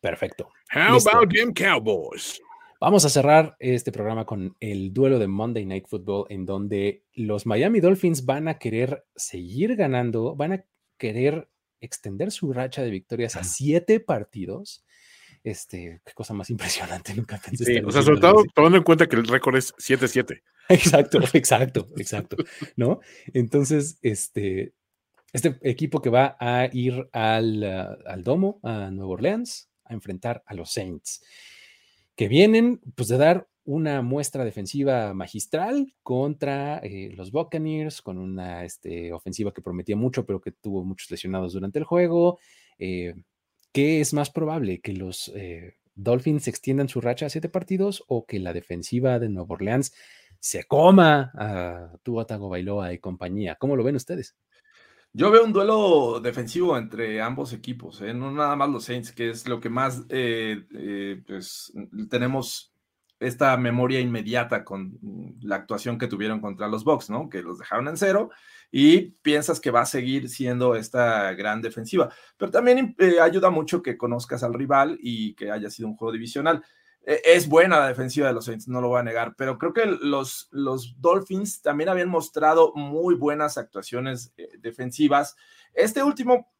Perfecto. How about them Cowboys? Vamos a cerrar este programa con el duelo de Monday Night Football, en donde los Miami Dolphins van a querer seguir ganando, van a querer extender su racha de victorias a siete partidos. Este, qué cosa más impresionante, nunca pensé. o sea, sobre todo tomando en cuenta que el récord es 7-7. Exacto, exacto, exacto, ¿no? Entonces, este, este equipo que va a ir al, al Domo, a Nueva Orleans, a enfrentar a los Saints que vienen pues de dar una muestra defensiva magistral contra eh, los Buccaneers, con una este, ofensiva que prometía mucho, pero que tuvo muchos lesionados durante el juego. Eh, ¿Qué es más probable? ¿Que los eh, Dolphins extiendan su racha a siete partidos o que la defensiva de Nueva Orleans se coma a Tua Bailoa y compañía? ¿Cómo lo ven ustedes? Yo veo un duelo defensivo entre ambos equipos, ¿eh? no nada más los Saints, que es lo que más eh, eh, pues, tenemos esta memoria inmediata con la actuación que tuvieron contra los Bucks, ¿no? Que los dejaron en cero y piensas que va a seguir siendo esta gran defensiva. Pero también ayuda mucho que conozcas al rival y que haya sido un juego divisional. E, es buena la defensiva de los Saints, no lo voy a negar, pero creo que los, los Dolphins también habían mostrado muy buenas actuaciones eh, defensivas. Este último,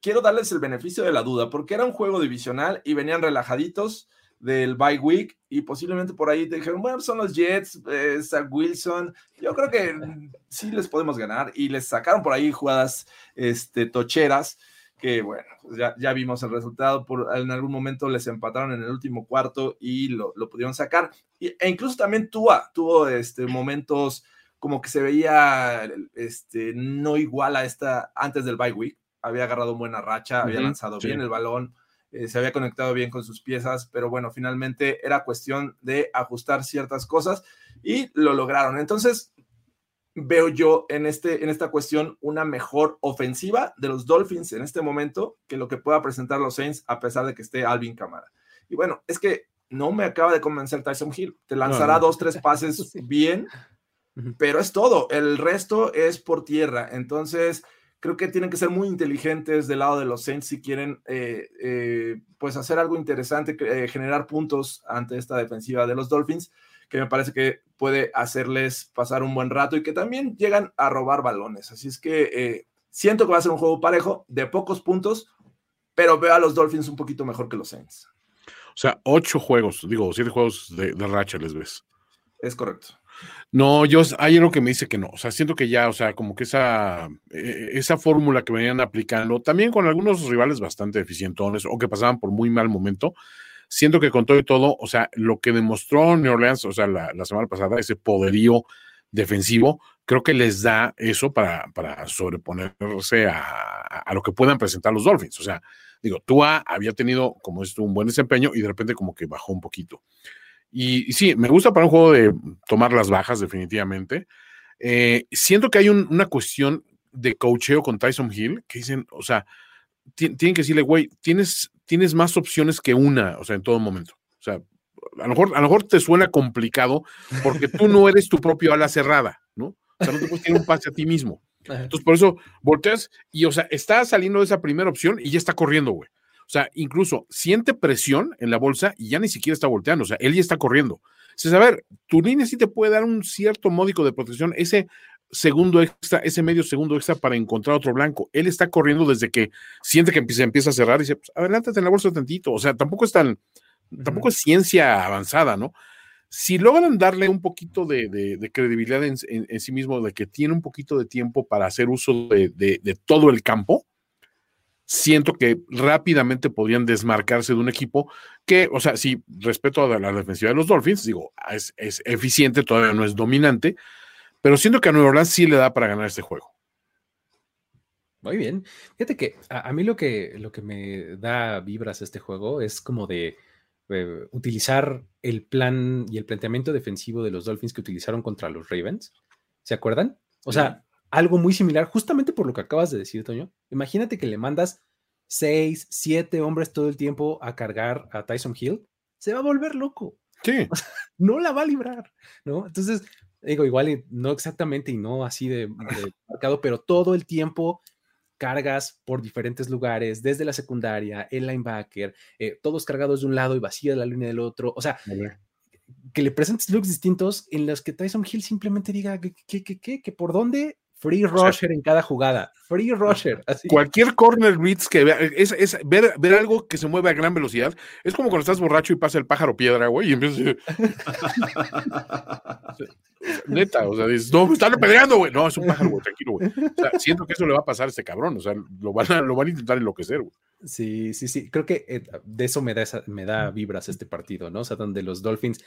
quiero darles el beneficio de la duda, porque era un juego divisional y venían relajaditos del bye week y posiblemente por ahí te dijeron, bueno, son los Jets, eh, Zach Wilson, yo creo que sí les podemos ganar y les sacaron por ahí jugadas este, tocheras que bueno, pues ya, ya, vimos el resultado, por, en algún momento les empataron en el último cuarto y lo, lo pudieron sacar. Y, e incluso también Tua tuvo este, momentos como que se veía este, no igual a esta antes del bye week. Había agarrado buena racha, había lanzado bien el balón, eh, se había conectado bien con sus piezas, pero bueno, finalmente era cuestión de ajustar ciertas cosas y lo lograron. Entonces, veo yo en, este, en esta cuestión una mejor ofensiva de los Dolphins en este momento que lo que pueda presentar los Saints a pesar de que esté Alvin Camara. Y bueno, es que no me acaba de convencer Tyson Hill. Te lanzará dos, tres pases bien, pero es todo. El resto es por tierra. Entonces, creo que tienen que ser muy inteligentes del lado de los Saints si quieren eh, eh, pues hacer algo interesante, eh, generar puntos ante esta defensiva de los Dolphins que me parece que puede hacerles pasar un buen rato y que también llegan a robar balones. Así es que eh, siento que va a ser un juego parejo, de pocos puntos, pero veo a los Dolphins un poquito mejor que los Saints. O sea, ocho juegos, digo, siete juegos de, racha les ves. Es correcto. No, yo hay algo que me dice que no. O sea, siento que ya, o sea, como que esa, eh, esa fórmula que venían aplicando, también con algunos rivales bastante eficientones o que pasaban por muy mal momento, siento que con todo y todo, o sea, lo que demostró New Orleans, o sea, la, semana pasada, ese poderío defensivo, creo que les da eso para, para sobreponerse a, lo que puedan presentar los Dolphins. O sea, digo, Tua había tenido, como esto, un buen desempeño y de repente como que bajó un poquito. Y, sí, me gusta para un juego de tomar las bajas, definitivamente. Eh, siento que hay una cuestión de coacheo con Tyson Hill que dicen, o sea, tienen que decirle, güey, tienes, tienes más opciones que una, o sea, en todo momento. O sea, a lo mejor, a lo mejor te suena complicado porque tú no eres tu propio ala cerrada, ¿no? O sea, no te puedes tener un pase a ti mismo. Entonces, por eso volteas y, o sea, está saliendo de esa primera opción y ya está corriendo, güey. O sea, incluso siente presión en la bolsa y ya ni siquiera está volteando. O sea, él ya está corriendo. Entonces, a ver, tu línea sí te puede dar un cierto módico de protección, ese segundo extra, ese medio segundo extra para encontrar otro blanco. Él está corriendo desde que siente que empieza, empieza a cerrar y dice, pues, adelántate en la bolsa tantito. O sea, tampoco es tan, tampoco es ciencia avanzada, ¿no? Si logran darle un poquito de, credibilidad en, sí mismo, de que tiene un poquito de tiempo para hacer uso de todo el campo, siento que rápidamente podrían desmarcarse de un equipo que, o sea, sí, respeto a la defensiva de los Dolphins, digo, es, eficiente, todavía no es dominante, pero siento que a Nueva Orleans sí le da para ganar este juego. Muy bien. Fíjate que a, mí lo que, lo que me da vibras este juego es como de eh, utilizar el plan y el planteamiento defensivo de los Dolphins que utilizaron contra los Ravens. ¿Se acuerdan? O sea, algo muy similar, justamente por lo que acabas de decir, Toño. Imagínate que le mandas seis, siete hombres todo el tiempo a cargar a Tyson Hill, se va a volver loco. Sí. no la va a librar, ¿no? Entonces, digo, igual no exactamente y no así de, marcado, pero todo el tiempo cargas por diferentes lugares, desde la secundaria, el linebacker, eh, todos cargados de un lado y vacía la línea del otro. O sea, que le presentes looks distintos en los que Tyson Hill simplemente diga que, que, que, que por dónde Free rusher en cada jugada. Free rusher. Cualquier corner reads que vea, es, ver, ver, algo que se mueve a gran velocidad. Es como cuando estás borracho y pasa el pájaro piedra, güey, y empiezas. Neta, o sea, dices, no, me están peleando, güey. No, es un pájaro, güey, tranquilo, güey. O sea, siento que eso le va a pasar a este cabrón. O sea, lo van a, lo van a intentar enloquecer, güey. Sí, sí, sí. Creo que eh, de eso me da, me da vibras este partido, ¿no? O sea, donde los Dolphins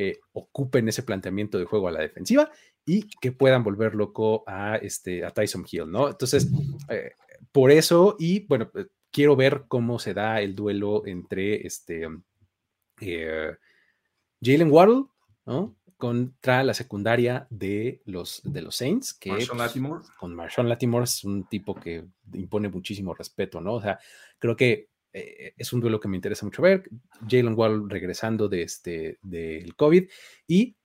eh, ocupen ese planteamiento de juego a la defensiva y que puedan volver loco a, este, a Tyson Hill, ¿no? Entonces, eh, por eso, y bueno, eh, quiero ver cómo se da el duelo entre este Jalen Waddle, ¿no? Contra la secundaria de los, de los Saints, que Marshawn Latimore. con Marshawn Latimore es un tipo que impone muchísimo respeto, ¿no? O sea, creo que eh, es un duelo que me interesa mucho ver. Jalen Wall regresando de este, del COVID y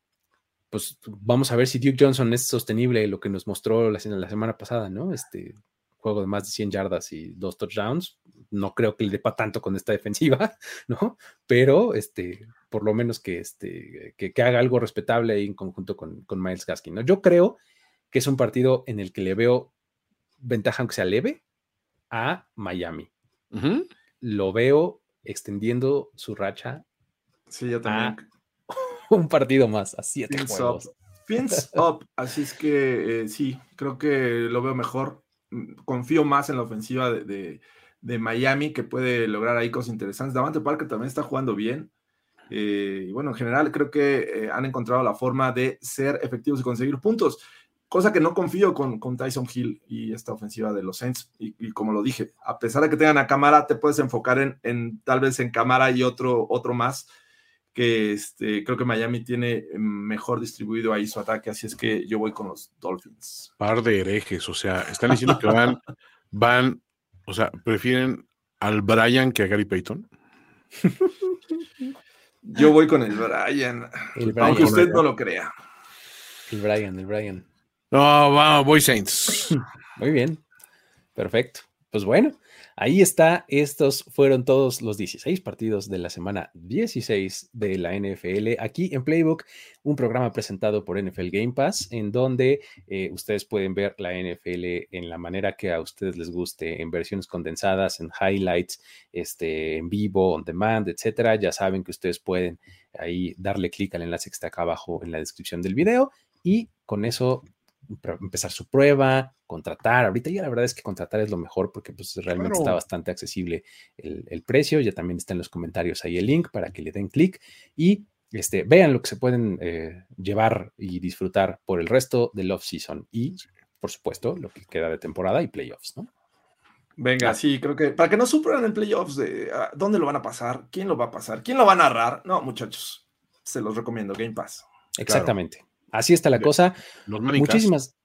pues vamos a ver si Duke Johnson es sostenible lo que nos mostró la, semana pasada, ¿no? Este juego de más de 100 yardas y dos touchdowns. No creo que le depa tanto con esta defensiva, ¿no? Pero este, por lo menos que, este, que, haga algo respetable ahí en conjunto con, con Miles Gaskin, ¿no? Yo creo que es un partido en el que le veo ventaja, aunque sea leve, a Miami lo veo extendiendo su racha. Sí, yo también. un partido más, a siete juegos. up. Así es que eh, sí, creo que lo veo mejor. Mm, confío más en la ofensiva de, Miami que puede lograr ahí cosas interesantes. Davante Parker también está jugando bien. Eh, y bueno, en general creo que eh, han encontrado la forma de ser efectivos y conseguir puntos cosa que no confío con, con Tyson Hill y esta ofensiva de los Saints. Y, como lo dije, a pesar de que tengan a cámara, te puedes enfocar en, en tal vez en cámara y otro, otro más, que este, creo que Miami tiene mejor distribuido ahí su ataque, así es que yo voy con los Dolphins. Par de herejes, o sea, están diciendo que van, van, o sea, prefieren al Brian que a Gary Payton. Yo voy con el Brian, aunque usted no lo crea. El Brian, el Brian. No, vamos, voy Saints. Muy bien. Perfecto. Pues bueno, ahí está. Estos fueron todos los 16 partidos de la semana 16 de la NFL. Aquí en Playbook, un programa presentado por NFL Game Pass, en donde eh, ustedes pueden ver la NFL en la manera que a ustedes les guste, en versiones condensadas, en highlights, este, en vivo, on demand, etcétera. Ya saben que ustedes pueden ahí darle clic al enlace que está acá abajo en la descripción del video y con eso empezar su prueba, contratar. Ahorita ya la verdad es que contratar es lo mejor porque pues realmente está bastante accesible el, precio. Ya también está en los comentarios ahí el link para que le den clic y este, vean lo que se pueden eh, llevar y disfrutar por el resto del off-season y, por supuesto, lo que queda de temporada y playoffs, ¿no? Venga, ah. sí, creo que para que no sufran en playoffs de ah, dónde lo van a pasar, quién lo va a pasar, quién lo va a narrar. No, muchachos, se los recomiendo, Game Pass. Exactamente. Así está la cosa. Muchísimas.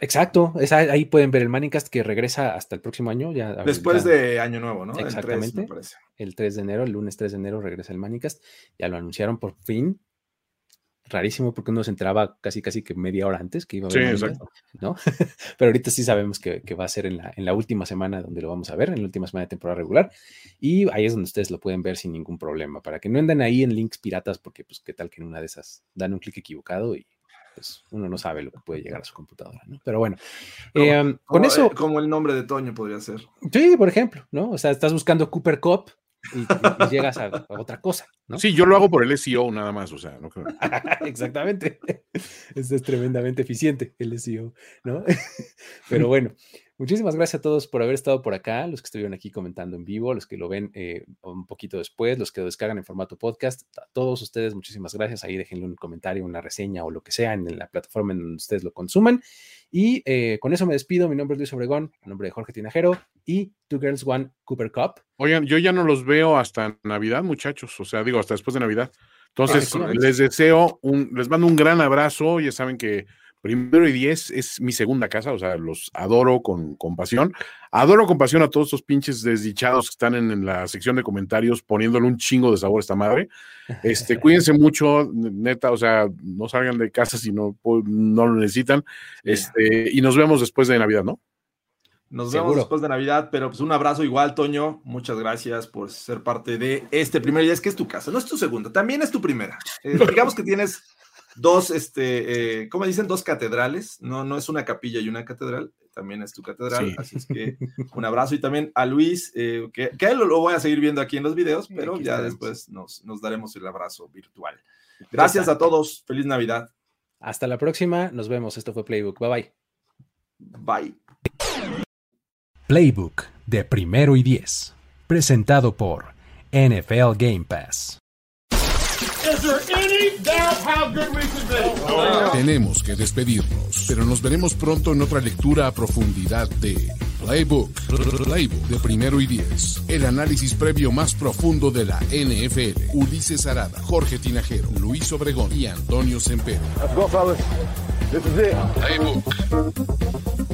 Exacto, ahí pueden ver el Manicast que regresa hasta el próximo año. Ya, Después de Año Nuevo, ¿no? Exactamente. El 3, el 3 de enero, el lunes 3 de enero regresa el Manicast. Ya lo anunciaron por fin rarísimo porque uno se enteraba casi casi que media hora antes que iba a ver. Sí, exacto. ¿no? Pero ahorita sí sabemos que, va a ser en la, en la, última semana donde lo vamos a ver, en la última semana de temporada regular. Y ahí es donde ustedes lo pueden ver sin ningún problema, para que no anden ahí en links piratas, porque pues qué tal que en una de esas dan un clic equivocado y pues uno no sabe lo que puede llegar a su computadora, ¿no? Pero bueno, em, con eso... Eh, como el nombre de Toño podría ser. Sí, por ejemplo, ¿no? O sea, estás buscando Cooper Cop y, llegas a, otra cosa, ¿no? Sí, yo lo hago por el SEO nada más, o sea, no Exactamente. Esto es tremendamente eficiente, el SEO, ¿no? Pero bueno, muchísimas gracias a todos por haber estado por acá, los que estuvieron aquí comentando en vivo, los que lo ven eh, un poquito después, los que lo descargan en formato podcast, a todos ustedes, muchísimas gracias. Ahí déjenle un comentario, una reseña o lo que sea en la plataforma en donde ustedes lo consuman. Y eh, con eso me despido. Mi nombre es Luis Obregón, el nombre de Jorge Tinajero y Two Girls One Cooper Cup. Oigan, yo ya no los veo hasta Navidad, muchachos. O sea, digo, hasta después de Navidad. Entonces, les deseo un, les mando un gran abrazo. Ya saben que Primero y Diez es mi segunda casa, o sea, los adoro con, pasión. Adoro con pasión a todos estos pinches desdichados que están en, la sección de comentarios poniéndole un chingo de sabor a esta madre. Este, cuídense mucho, neta, o sea, no salgan de casa si no, no lo necesitan. Este, y nos vemos después de Navidad, ¿no? Nos vemos después de Navidad, pero pues un abrazo igual, Toño. Muchas gracias por ser parte de este primer día. Es que es tu casa, no es tu segunda, también es tu primera. Eh, digamos que tienes dos, este, eh, ¿cómo dicen? Dos catedrales. No, no es una capilla y una catedral, también es tu catedral. Así es que un abrazo y también a Luis, eh, que, que lo, lo, voy a seguir viendo aquí en los videos, pero ya después nos, nos daremos el abrazo virtual. Gracias a todos. Feliz Navidad. Hasta la próxima. Nos vemos. Esto fue Playbook. Bye bye. Bye. Playbook de primero y diez. Presentado por NFL Game Pass. Tenemos que despedirnos, pero nos veremos pronto en otra lectura a profundidad de Playbook, Playbook de primero y diez. El análisis previo más profundo de la NFL. Ulises Arada, Jorge Tinajero, Luis Obregón y Antonio Sempero. Playbook.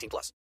18 plus.